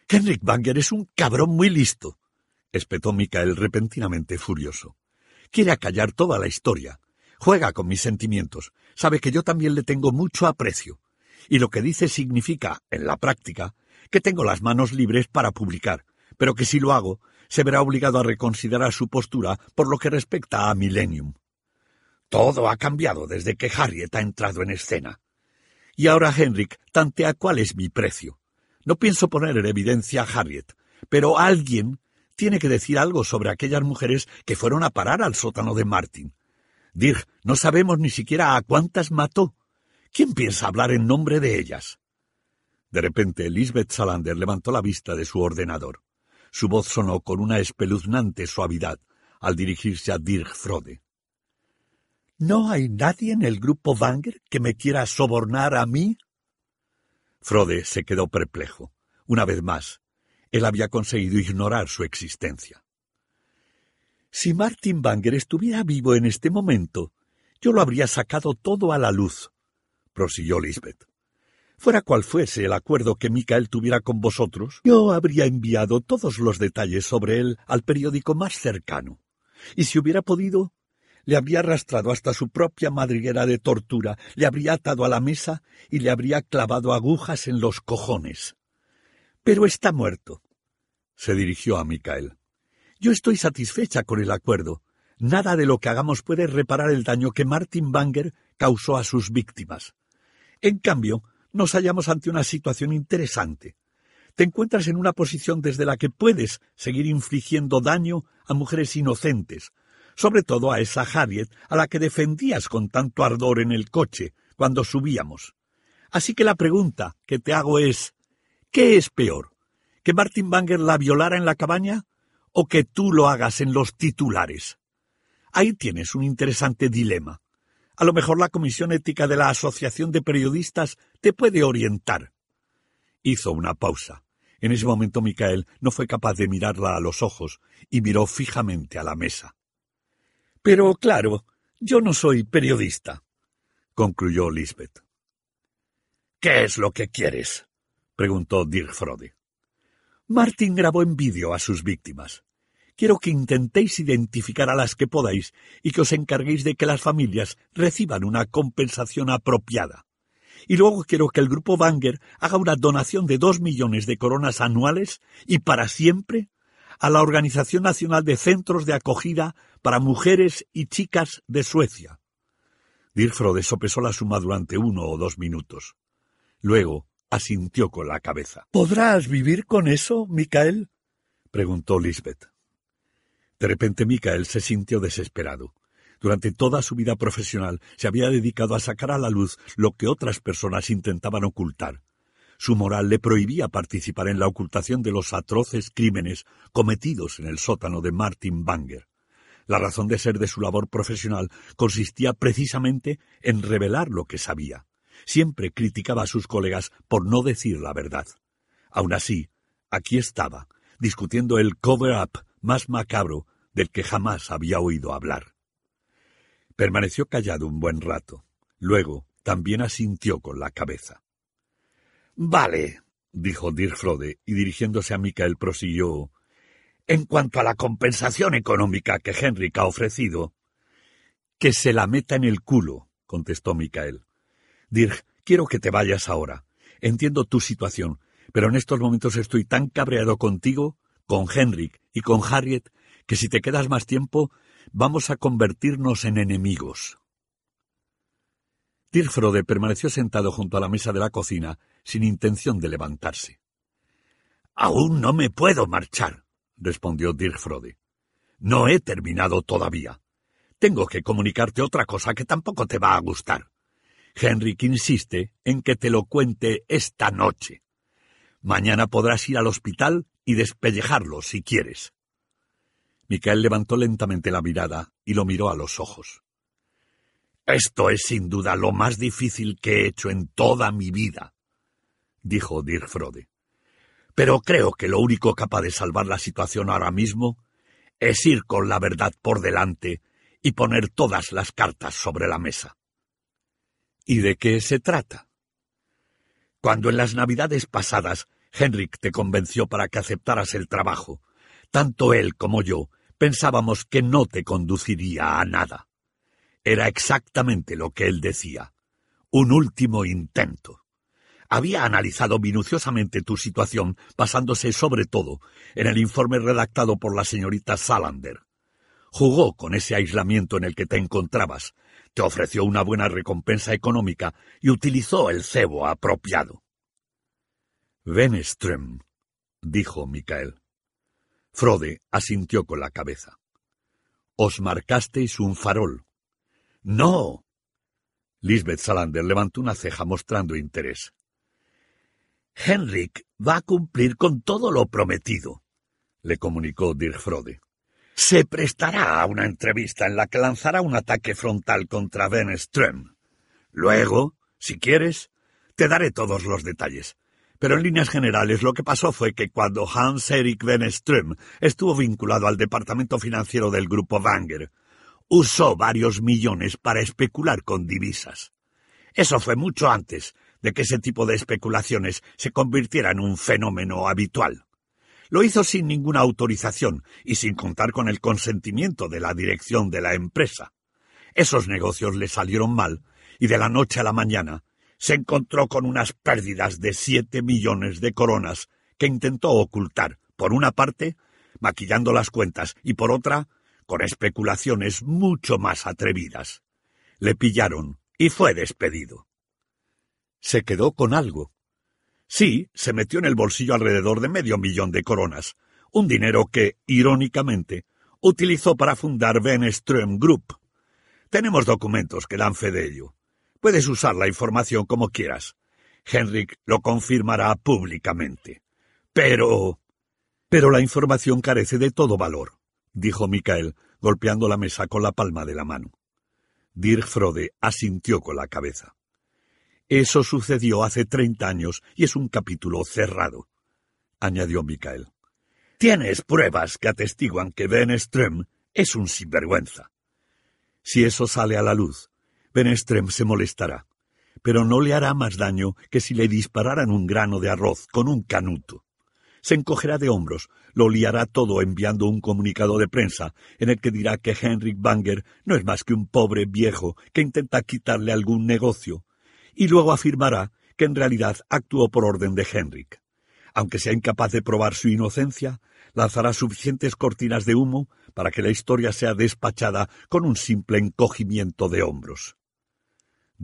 Henrik Banger es un cabrón muy listo espetó Micael repentinamente furioso. Quiere acallar toda la historia. Juega con mis sentimientos. Sabe que yo también le tengo mucho aprecio. Y lo que dice significa, en la práctica, que tengo las manos libres para publicar, pero que si lo hago, se verá obligado a reconsiderar su postura por lo que respecta a Millennium. Todo ha cambiado desde que Harriet ha entrado en escena. Y ahora Henrik tantea cuál es mi precio. No pienso poner en evidencia a Harriet, pero alguien tiene que decir algo sobre aquellas mujeres que fueron a parar al sótano de Martin. Dirk, no sabemos ni siquiera a cuántas mató. ¿Quién piensa hablar en nombre de ellas? De repente, Lisbeth Salander levantó la vista de su ordenador. Su voz sonó con una espeluznante suavidad al dirigirse a Dirk Frode. ¿No hay nadie en el grupo Wanger que me quiera sobornar a mí? Frode se quedó perplejo. Una vez más, él había conseguido ignorar su existencia. Si Martin Banger estuviera vivo en este momento, yo lo habría sacado todo a la luz, prosiguió Lisbeth. Fuera cual fuese el acuerdo que Michael tuviera con vosotros, yo habría enviado todos los detalles sobre él al periódico más cercano. Y si hubiera podido, le habría arrastrado hasta su propia madriguera de tortura, le habría atado a la mesa y le habría clavado agujas en los cojones. Pero está muerto. Se dirigió a Micael. Yo estoy satisfecha con el acuerdo. Nada de lo que hagamos puede reparar el daño que Martin Banger causó a sus víctimas. En cambio, nos hallamos ante una situación interesante. Te encuentras en una posición desde la que puedes seguir infligiendo daño a mujeres inocentes, sobre todo a esa Harriet a la que defendías con tanto ardor en el coche cuando subíamos. Así que la pregunta que te hago es ¿Qué es peor? ¿Que Martin Banger la violara en la cabaña o que tú lo hagas en los titulares? Ahí tienes un interesante dilema. A lo mejor la Comisión Ética de la Asociación de Periodistas te puede orientar. Hizo una pausa. En ese momento Micael no fue capaz de mirarla a los ojos y miró fijamente a la mesa. Pero claro, yo no soy periodista, concluyó Lisbeth. ¿Qué es lo que quieres? preguntó Dirk Frode. Martin grabó en vídeo a sus víctimas. Quiero que intentéis identificar a las que podáis y que os encarguéis de que las familias reciban una compensación apropiada. Y luego quiero que el grupo Banger haga una donación de dos millones de coronas anuales y para siempre a la Organización Nacional de Centros de Acogida para Mujeres y Chicas de Suecia. Dirk Frode sopesó la suma durante uno o dos minutos. Luego asintió con la cabeza. ¿Podrás vivir con eso, Micael? preguntó Lisbeth. De repente Michael se sintió desesperado. Durante toda su vida profesional se había dedicado a sacar a la luz lo que otras personas intentaban ocultar. Su moral le prohibía participar en la ocultación de los atroces crímenes cometidos en el sótano de Martin Banger. La razón de ser de su labor profesional consistía precisamente en revelar lo que sabía. Siempre criticaba a sus colegas por no decir la verdad. Aun así, aquí estaba, discutiendo el cover-up más macabro del que jamás había oído hablar. Permaneció callado un buen rato. Luego también asintió con la cabeza. Vale, dijo Dirfrode, y dirigiéndose a Micael prosiguió. En cuanto a la compensación económica que Henrik ha ofrecido. Que se la meta en el culo, contestó Micael. Dirk, quiero que te vayas ahora. Entiendo tu situación, pero en estos momentos estoy tan cabreado contigo, con Henrik y con Harriet, que si te quedas más tiempo, vamos a convertirnos en enemigos. Dirfrode permaneció sentado junto a la mesa de la cocina, sin intención de levantarse. Aún no me puedo marchar, respondió Dirfrode. No he terminado todavía. Tengo que comunicarte otra cosa que tampoco te va a gustar. Henrik insiste en que te lo cuente esta noche. Mañana podrás ir al hospital y despellejarlo si quieres. Micael levantó lentamente la mirada y lo miró a los ojos. Esto es sin duda lo más difícil que he hecho en toda mi vida, dijo Dirfrode. Pero creo que lo único capaz de salvar la situación ahora mismo es ir con la verdad por delante y poner todas las cartas sobre la mesa. ¿Y de qué se trata? Cuando en las navidades pasadas Henrik te convenció para que aceptaras el trabajo, tanto él como yo pensábamos que no te conduciría a nada. Era exactamente lo que él decía. Un último intento había analizado minuciosamente tu situación, basándose sobre todo en el informe redactado por la señorita Salander. Jugó con ese aislamiento en el que te encontrabas, te ofreció una buena recompensa económica y utilizó el cebo apropiado. Venström, dijo Micael. Frode asintió con la cabeza. Os marcasteis un farol. No. Lisbeth Salander levantó una ceja mostrando interés. Henrik va a cumplir con todo lo prometido, le comunicó Dirk Frode. Se prestará a una entrevista en la que lanzará un ataque frontal contra Ben Ström. Luego, si quieres, te daré todos los detalles. Pero en líneas generales lo que pasó fue que cuando Hans Erik Ström estuvo vinculado al departamento financiero del grupo Wanger, usó varios millones para especular con divisas. Eso fue mucho antes de que ese tipo de especulaciones se convirtiera en un fenómeno habitual. Lo hizo sin ninguna autorización y sin contar con el consentimiento de la dirección de la empresa. Esos negocios le salieron mal y de la noche a la mañana se encontró con unas pérdidas de siete millones de coronas que intentó ocultar, por una parte, maquillando las cuentas y por otra, con especulaciones mucho más atrevidas. Le pillaron y fue despedido. Se quedó con algo. Sí, se metió en el bolsillo alrededor de medio millón de coronas, un dinero que, irónicamente, utilizó para fundar Ström Group. Tenemos documentos que dan fe de ello. Puedes usar la información como quieras. Henrik lo confirmará públicamente. Pero... Pero la información carece de todo valor, dijo Michael, golpeando la mesa con la palma de la mano. Dirk Frode asintió con la cabeza. Eso sucedió hace treinta años y es un capítulo cerrado, añadió Mikael. Tienes pruebas que atestiguan que Ben Ström es un sinvergüenza. Si eso sale a la luz, Ben Ström se molestará, pero no le hará más daño que si le dispararan un grano de arroz con un canuto. Se encogerá de hombros, lo liará todo enviando un comunicado de prensa en el que dirá que Henrik Banger no es más que un pobre viejo que intenta quitarle algún negocio y luego afirmará que en realidad actuó por orden de Henrik. Aunque sea incapaz de probar su inocencia, lanzará suficientes cortinas de humo para que la historia sea despachada con un simple encogimiento de hombros.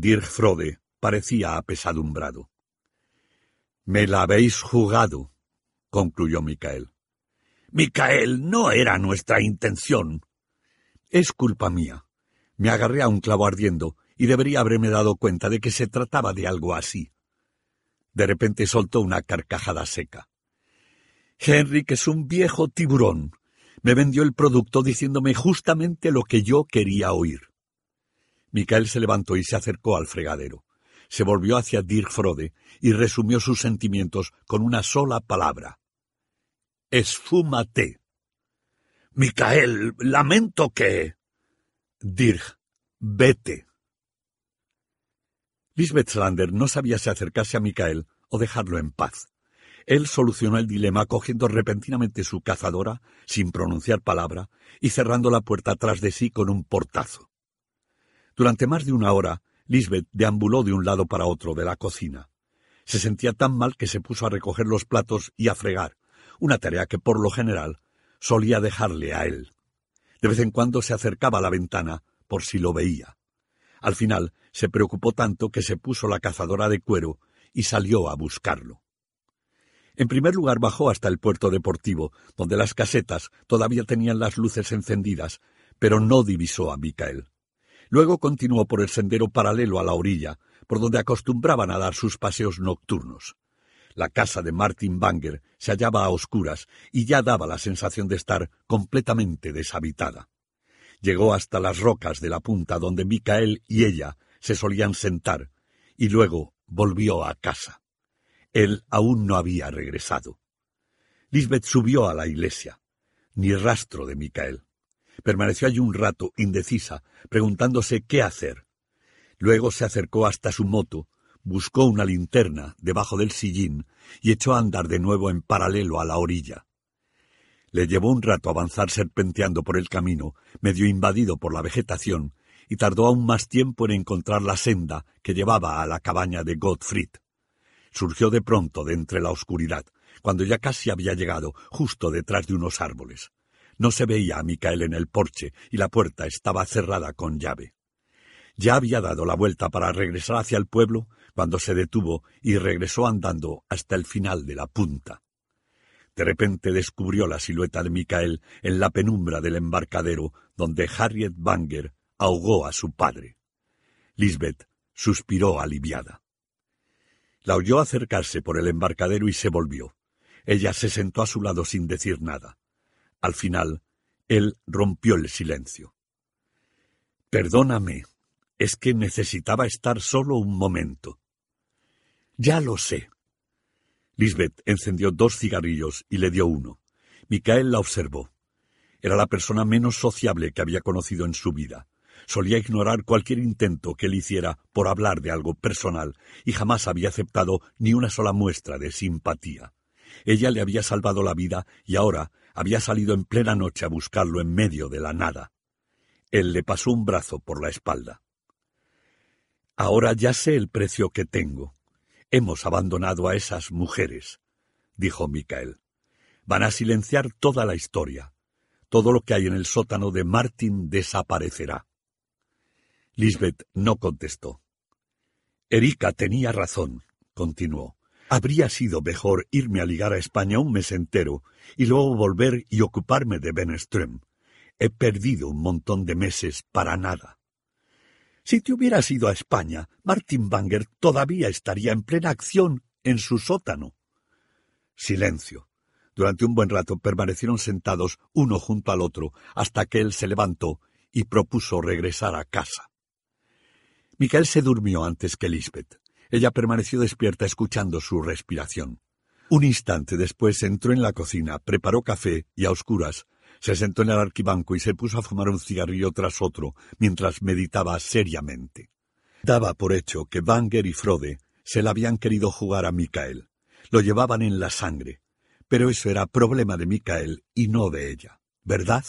Dirk Frode parecía apesadumbrado. Me la habéis jugado, concluyó Micael. Micael, no era nuestra intención. Es culpa mía. Me agarré a un clavo ardiendo y debería haberme dado cuenta de que se trataba de algo así. De repente soltó una carcajada seca. Henrik es un viejo tiburón. Me vendió el producto diciéndome justamente lo que yo quería oír. Micael se levantó y se acercó al fregadero. Se volvió hacia Dirk Frode y resumió sus sentimientos con una sola palabra. Esfúmate. Micael, lamento que. Dirk, vete. Lisbeth Slander no sabía si acercarse a Micael o dejarlo en paz. Él solucionó el dilema cogiendo repentinamente su cazadora, sin pronunciar palabra, y cerrando la puerta tras de sí con un portazo. Durante más de una hora, Lisbeth deambuló de un lado para otro de la cocina. Se sentía tan mal que se puso a recoger los platos y a fregar, una tarea que por lo general solía dejarle a él. De vez en cuando se acercaba a la ventana por si lo veía. Al final se preocupó tanto que se puso la cazadora de cuero y salió a buscarlo. En primer lugar bajó hasta el puerto deportivo, donde las casetas todavía tenían las luces encendidas, pero no divisó a Micael. Luego continuó por el sendero paralelo a la orilla, por donde acostumbraban a dar sus paseos nocturnos. La casa de Martin Banger se hallaba a oscuras y ya daba la sensación de estar completamente deshabitada. Llegó hasta las rocas de la punta donde Micael y ella se solían sentar, y luego volvió a casa. Él aún no había regresado. Lisbeth subió a la iglesia. Ni rastro de Micael. Permaneció allí un rato, indecisa, preguntándose qué hacer. Luego se acercó hasta su moto, buscó una linterna debajo del sillín y echó a andar de nuevo en paralelo a la orilla. Le llevó un rato avanzar serpenteando por el camino, medio invadido por la vegetación, y tardó aún más tiempo en encontrar la senda que llevaba a la cabaña de Gottfried surgió de pronto de entre la oscuridad, cuando ya casi había llegado, justo detrás de unos árboles. No se veía a Micael en el porche y la puerta estaba cerrada con llave. Ya había dado la vuelta para regresar hacia el pueblo cuando se detuvo y regresó andando hasta el final de la punta. De repente descubrió la silueta de Micael en la penumbra del embarcadero donde Harriet Banger ahogó a su padre. Lisbeth suspiró aliviada. La oyó acercarse por el embarcadero y se volvió. Ella se sentó a su lado sin decir nada. Al final, él rompió el silencio. Perdóname, es que necesitaba estar solo un momento. Ya lo sé. Lisbeth encendió dos cigarrillos y le dio uno. Micael la observó. Era la persona menos sociable que había conocido en su vida. Solía ignorar cualquier intento que él hiciera por hablar de algo personal y jamás había aceptado ni una sola muestra de simpatía. Ella le había salvado la vida y ahora había salido en plena noche a buscarlo en medio de la nada. Él le pasó un brazo por la espalda. Ahora ya sé el precio que tengo. Hemos abandonado a esas mujeres, dijo Micael. Van a silenciar toda la historia. Todo lo que hay en el sótano de Martin desaparecerá. Lisbeth no contestó. Erika tenía razón, continuó. Habría sido mejor irme a ligar a España un mes entero y luego volver y ocuparme de Beneström. He perdido un montón de meses para nada. Si te hubieras ido a España, Martin Banger todavía estaría en plena acción en su sótano. Silencio. Durante un buen rato permanecieron sentados uno junto al otro hasta que él se levantó y propuso regresar a casa. Micael se durmió antes que Lisbeth. Ella permaneció despierta escuchando su respiración. Un instante después entró en la cocina, preparó café y a oscuras se sentó en el arquibanco y se puso a fumar un cigarrillo tras otro mientras meditaba seriamente. Daba por hecho que Banger y Frode se la habían querido jugar a Micael. Lo llevaban en la sangre. Pero eso era problema de Micael y no de ella, ¿verdad?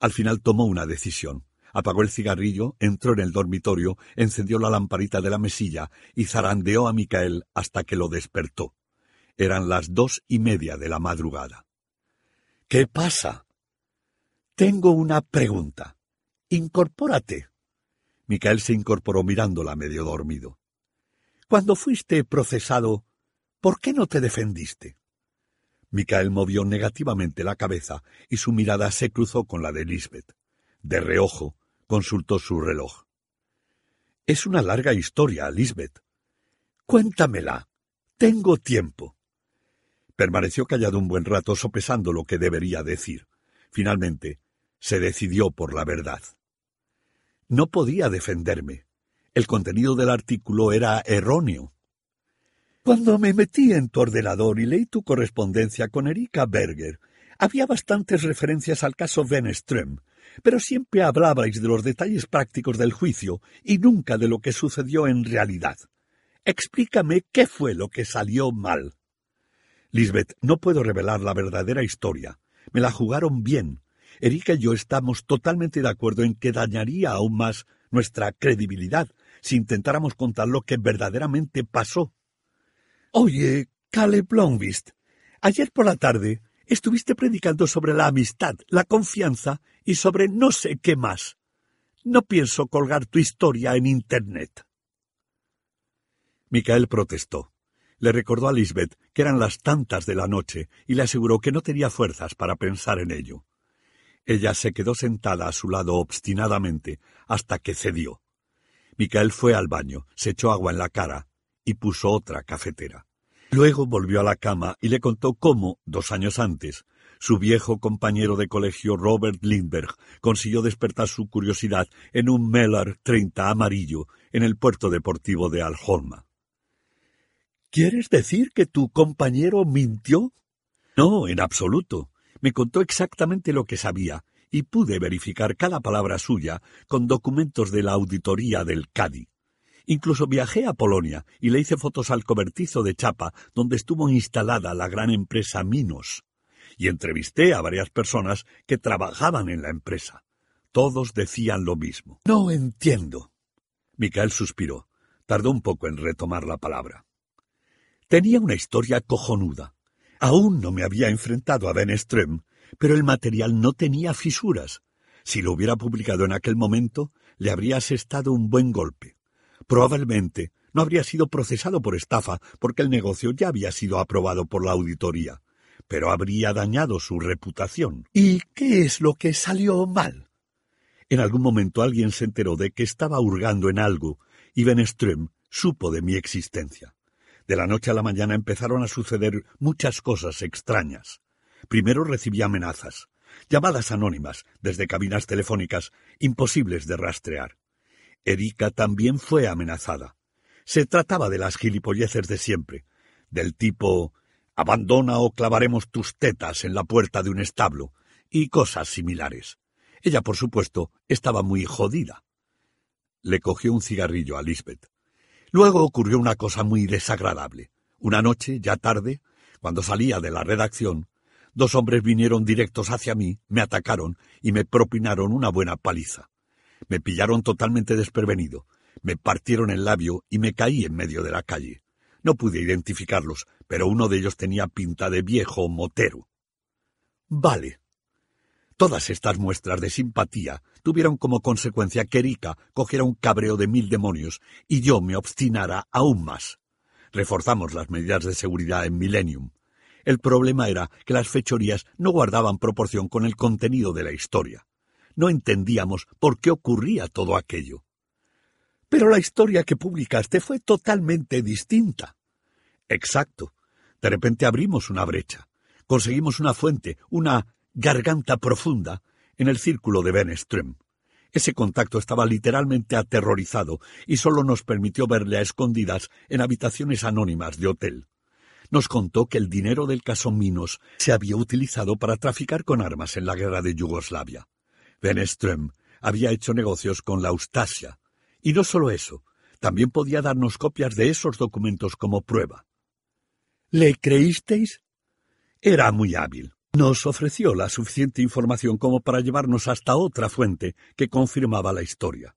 Al final tomó una decisión. Apagó el cigarrillo, entró en el dormitorio, encendió la lamparita de la mesilla y zarandeó a Micael hasta que lo despertó. Eran las dos y media de la madrugada. ¿Qué pasa? Tengo una pregunta. Incorpórate. Micael se incorporó mirándola medio dormido. Cuando fuiste procesado, ¿por qué no te defendiste? Micael movió negativamente la cabeza y su mirada se cruzó con la de Lisbeth. De reojo, consultó su reloj. Es una larga historia, Lisbeth. Cuéntamela. Tengo tiempo. Permaneció callado un buen rato sopesando lo que debería decir. Finalmente, se decidió por la verdad. No podía defenderme. El contenido del artículo era erróneo. Cuando me metí en tu ordenador y leí tu correspondencia con Erika Berger, había bastantes referencias al caso Venström, pero siempre hablabais de los detalles prácticos del juicio y nunca de lo que sucedió en realidad. Explícame qué fue lo que salió mal. Lisbeth, no puedo revelar la verdadera historia. Me la jugaron bien. Erika y yo estamos totalmente de acuerdo en que dañaría aún más nuestra credibilidad si intentáramos contar lo que verdaderamente pasó. Oye, Caleb Blomqvist, ayer por la tarde estuviste predicando sobre la amistad, la confianza y sobre no sé qué más. No pienso colgar tu historia en Internet. Micael protestó. Le recordó a Lisbeth que eran las tantas de la noche y le aseguró que no tenía fuerzas para pensar en ello. Ella se quedó sentada a su lado obstinadamente hasta que cedió. Micael fue al baño, se echó agua en la cara y puso otra cafetera. Luego volvió a la cama y le contó cómo, dos años antes, su viejo compañero de colegio Robert Lindbergh consiguió despertar su curiosidad en un Meller 30 amarillo en el puerto deportivo de Alholma. ¿Quieres decir que tu compañero mintió? No, en absoluto. Me contó exactamente lo que sabía y pude verificar cada palabra suya con documentos de la auditoría del CADI. Incluso viajé a Polonia y le hice fotos al cobertizo de Chapa, donde estuvo instalada la gran empresa Minos. Y entrevisté a varias personas que trabajaban en la empresa. Todos decían lo mismo. No entiendo. Micael suspiró. Tardó un poco en retomar la palabra. Tenía una historia cojonuda. Aún no me había enfrentado a Ben pero el material no tenía fisuras. Si lo hubiera publicado en aquel momento, le habría asestado un buen golpe. Probablemente no habría sido procesado por estafa porque el negocio ya había sido aprobado por la auditoría, pero habría dañado su reputación. ¿Y qué es lo que salió mal? En algún momento alguien se enteró de que estaba hurgando en algo y Benström supo de mi existencia. De la noche a la mañana empezaron a suceder muchas cosas extrañas. Primero recibí amenazas, llamadas anónimas desde cabinas telefónicas imposibles de rastrear. Erika también fue amenazada. Se trataba de las gilipolleces de siempre, del tipo abandona o clavaremos tus tetas en la puerta de un establo, y cosas similares. Ella, por supuesto, estaba muy jodida. Le cogió un cigarrillo a Lisbeth. Luego ocurrió una cosa muy desagradable. Una noche, ya tarde, cuando salía de la redacción, dos hombres vinieron directos hacia mí, me atacaron y me propinaron una buena paliza. Me pillaron totalmente desprevenido, me partieron el labio y me caí en medio de la calle. No pude identificarlos, pero uno de ellos tenía pinta de viejo motero. Vale. Todas estas muestras de simpatía tuvieron como consecuencia que Erika cogiera un cabreo de mil demonios y yo me obstinara aún más. Reforzamos las medidas de seguridad en Millennium. El problema era que las fechorías no guardaban proporción con el contenido de la historia no entendíamos por qué ocurría todo aquello. Pero la historia que publicaste fue totalmente distinta. Exacto. De repente abrimos una brecha. Conseguimos una fuente, una garganta profunda, en el círculo de Benström. Ese contacto estaba literalmente aterrorizado y solo nos permitió verle a escondidas en habitaciones anónimas de hotel. Nos contó que el dinero del caso Minos se había utilizado para traficar con armas en la guerra de Yugoslavia. Benström había hecho negocios con la Eustasia. Y no solo eso, también podía darnos copias de esos documentos como prueba. ¿Le creísteis? Era muy hábil. Nos ofreció la suficiente información como para llevarnos hasta otra fuente que confirmaba la historia.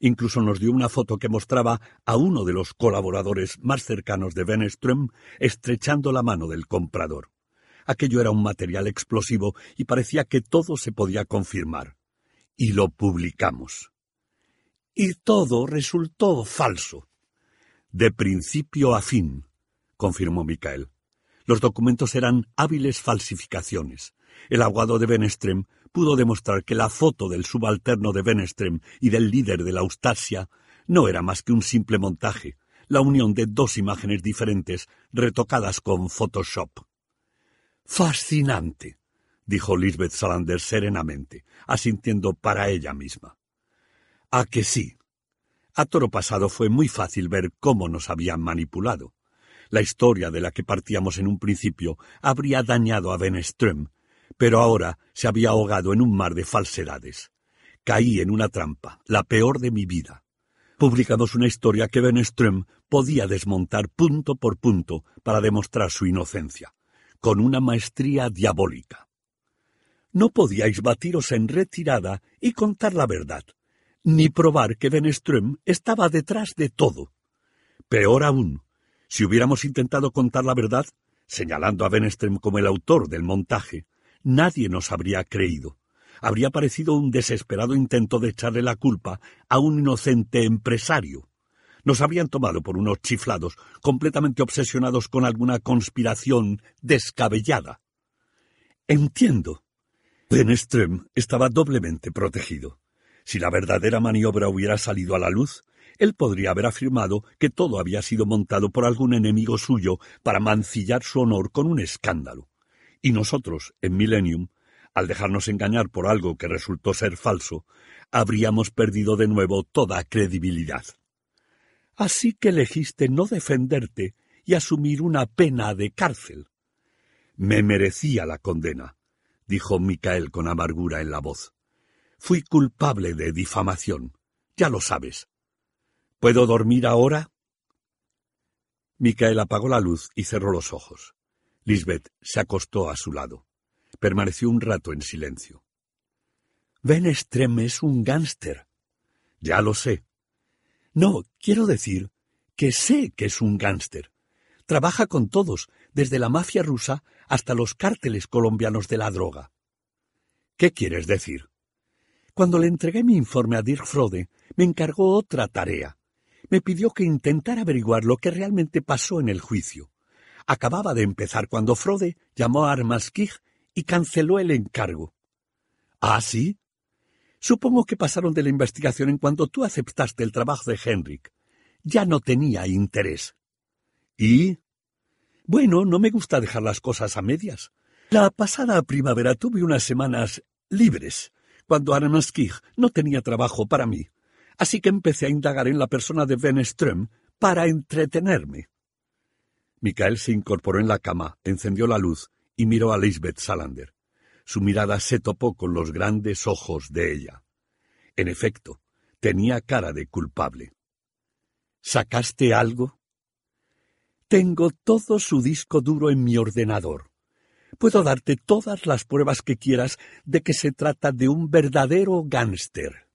Incluso nos dio una foto que mostraba a uno de los colaboradores más cercanos de Benström estrechando la mano del comprador. Aquello era un material explosivo y parecía que todo se podía confirmar y lo publicamos. Y todo resultó falso. De principio a fin, confirmó Micael. Los documentos eran hábiles falsificaciones. El abogado de Benestrem pudo demostrar que la foto del subalterno de Benestrem y del líder de la Eustasia no era más que un simple montaje, la unión de dos imágenes diferentes retocadas con Photoshop. Fascinante, dijo Lisbeth Salander serenamente, asintiendo para ella misma. ¿A que sí? A toro pasado fue muy fácil ver cómo nos habían manipulado. La historia de la que partíamos en un principio habría dañado a Beneström, pero ahora se había ahogado en un mar de falsedades. Caí en una trampa, la peor de mi vida. Publicamos una historia que Beneström podía desmontar punto por punto para demostrar su inocencia, con una maestría diabólica. No podíais batiros en retirada y contar la verdad, ni probar que Beneström estaba detrás de todo. Peor aún, si hubiéramos intentado contar la verdad, señalando a Beneström como el autor del montaje, nadie nos habría creído. Habría parecido un desesperado intento de echarle la culpa a un inocente empresario. Nos habrían tomado por unos chiflados, completamente obsesionados con alguna conspiración descabellada. Entiendo. Beneström estaba doblemente protegido. Si la verdadera maniobra hubiera salido a la luz, él podría haber afirmado que todo había sido montado por algún enemigo suyo para mancillar su honor con un escándalo. Y nosotros, en Millennium, al dejarnos engañar por algo que resultó ser falso, habríamos perdido de nuevo toda credibilidad. Así que elegiste no defenderte y asumir una pena de cárcel. Me merecía la condena, dijo Micael con amargura en la voz. Fui culpable de difamación. Ya lo sabes. ¿Puedo dormir ahora? Micael apagó la luz y cerró los ojos. Lisbeth se acostó a su lado. Permaneció un rato en silencio. Ben es un gánster. Ya lo sé. No, quiero decir que sé que es un gánster. Trabaja con todos, desde la mafia rusa hasta los cárteles colombianos de la droga. ¿Qué quieres decir? Cuando le entregué mi informe a Dirk Frode, me encargó otra tarea me pidió que intentara averiguar lo que realmente pasó en el juicio. Acababa de empezar cuando Frode llamó a Armaskig y canceló el encargo. ¿Ah, sí? Supongo que pasaron de la investigación en cuanto tú aceptaste el trabajo de Henrik. Ya no tenía interés. ¿Y? Bueno, no me gusta dejar las cosas a medias. La pasada primavera tuve unas semanas libres, cuando Armaskig no tenía trabajo para mí así que empecé a indagar en la persona de Ström para entretenerme. Michael se incorporó en la cama, encendió la luz y miró a Lisbeth Salander. Su mirada se topó con los grandes ojos de ella. En efecto, tenía cara de culpable. ¿Sacaste algo? Tengo todo su disco duro en mi ordenador. Puedo darte todas las pruebas que quieras de que se trata de un verdadero gánster.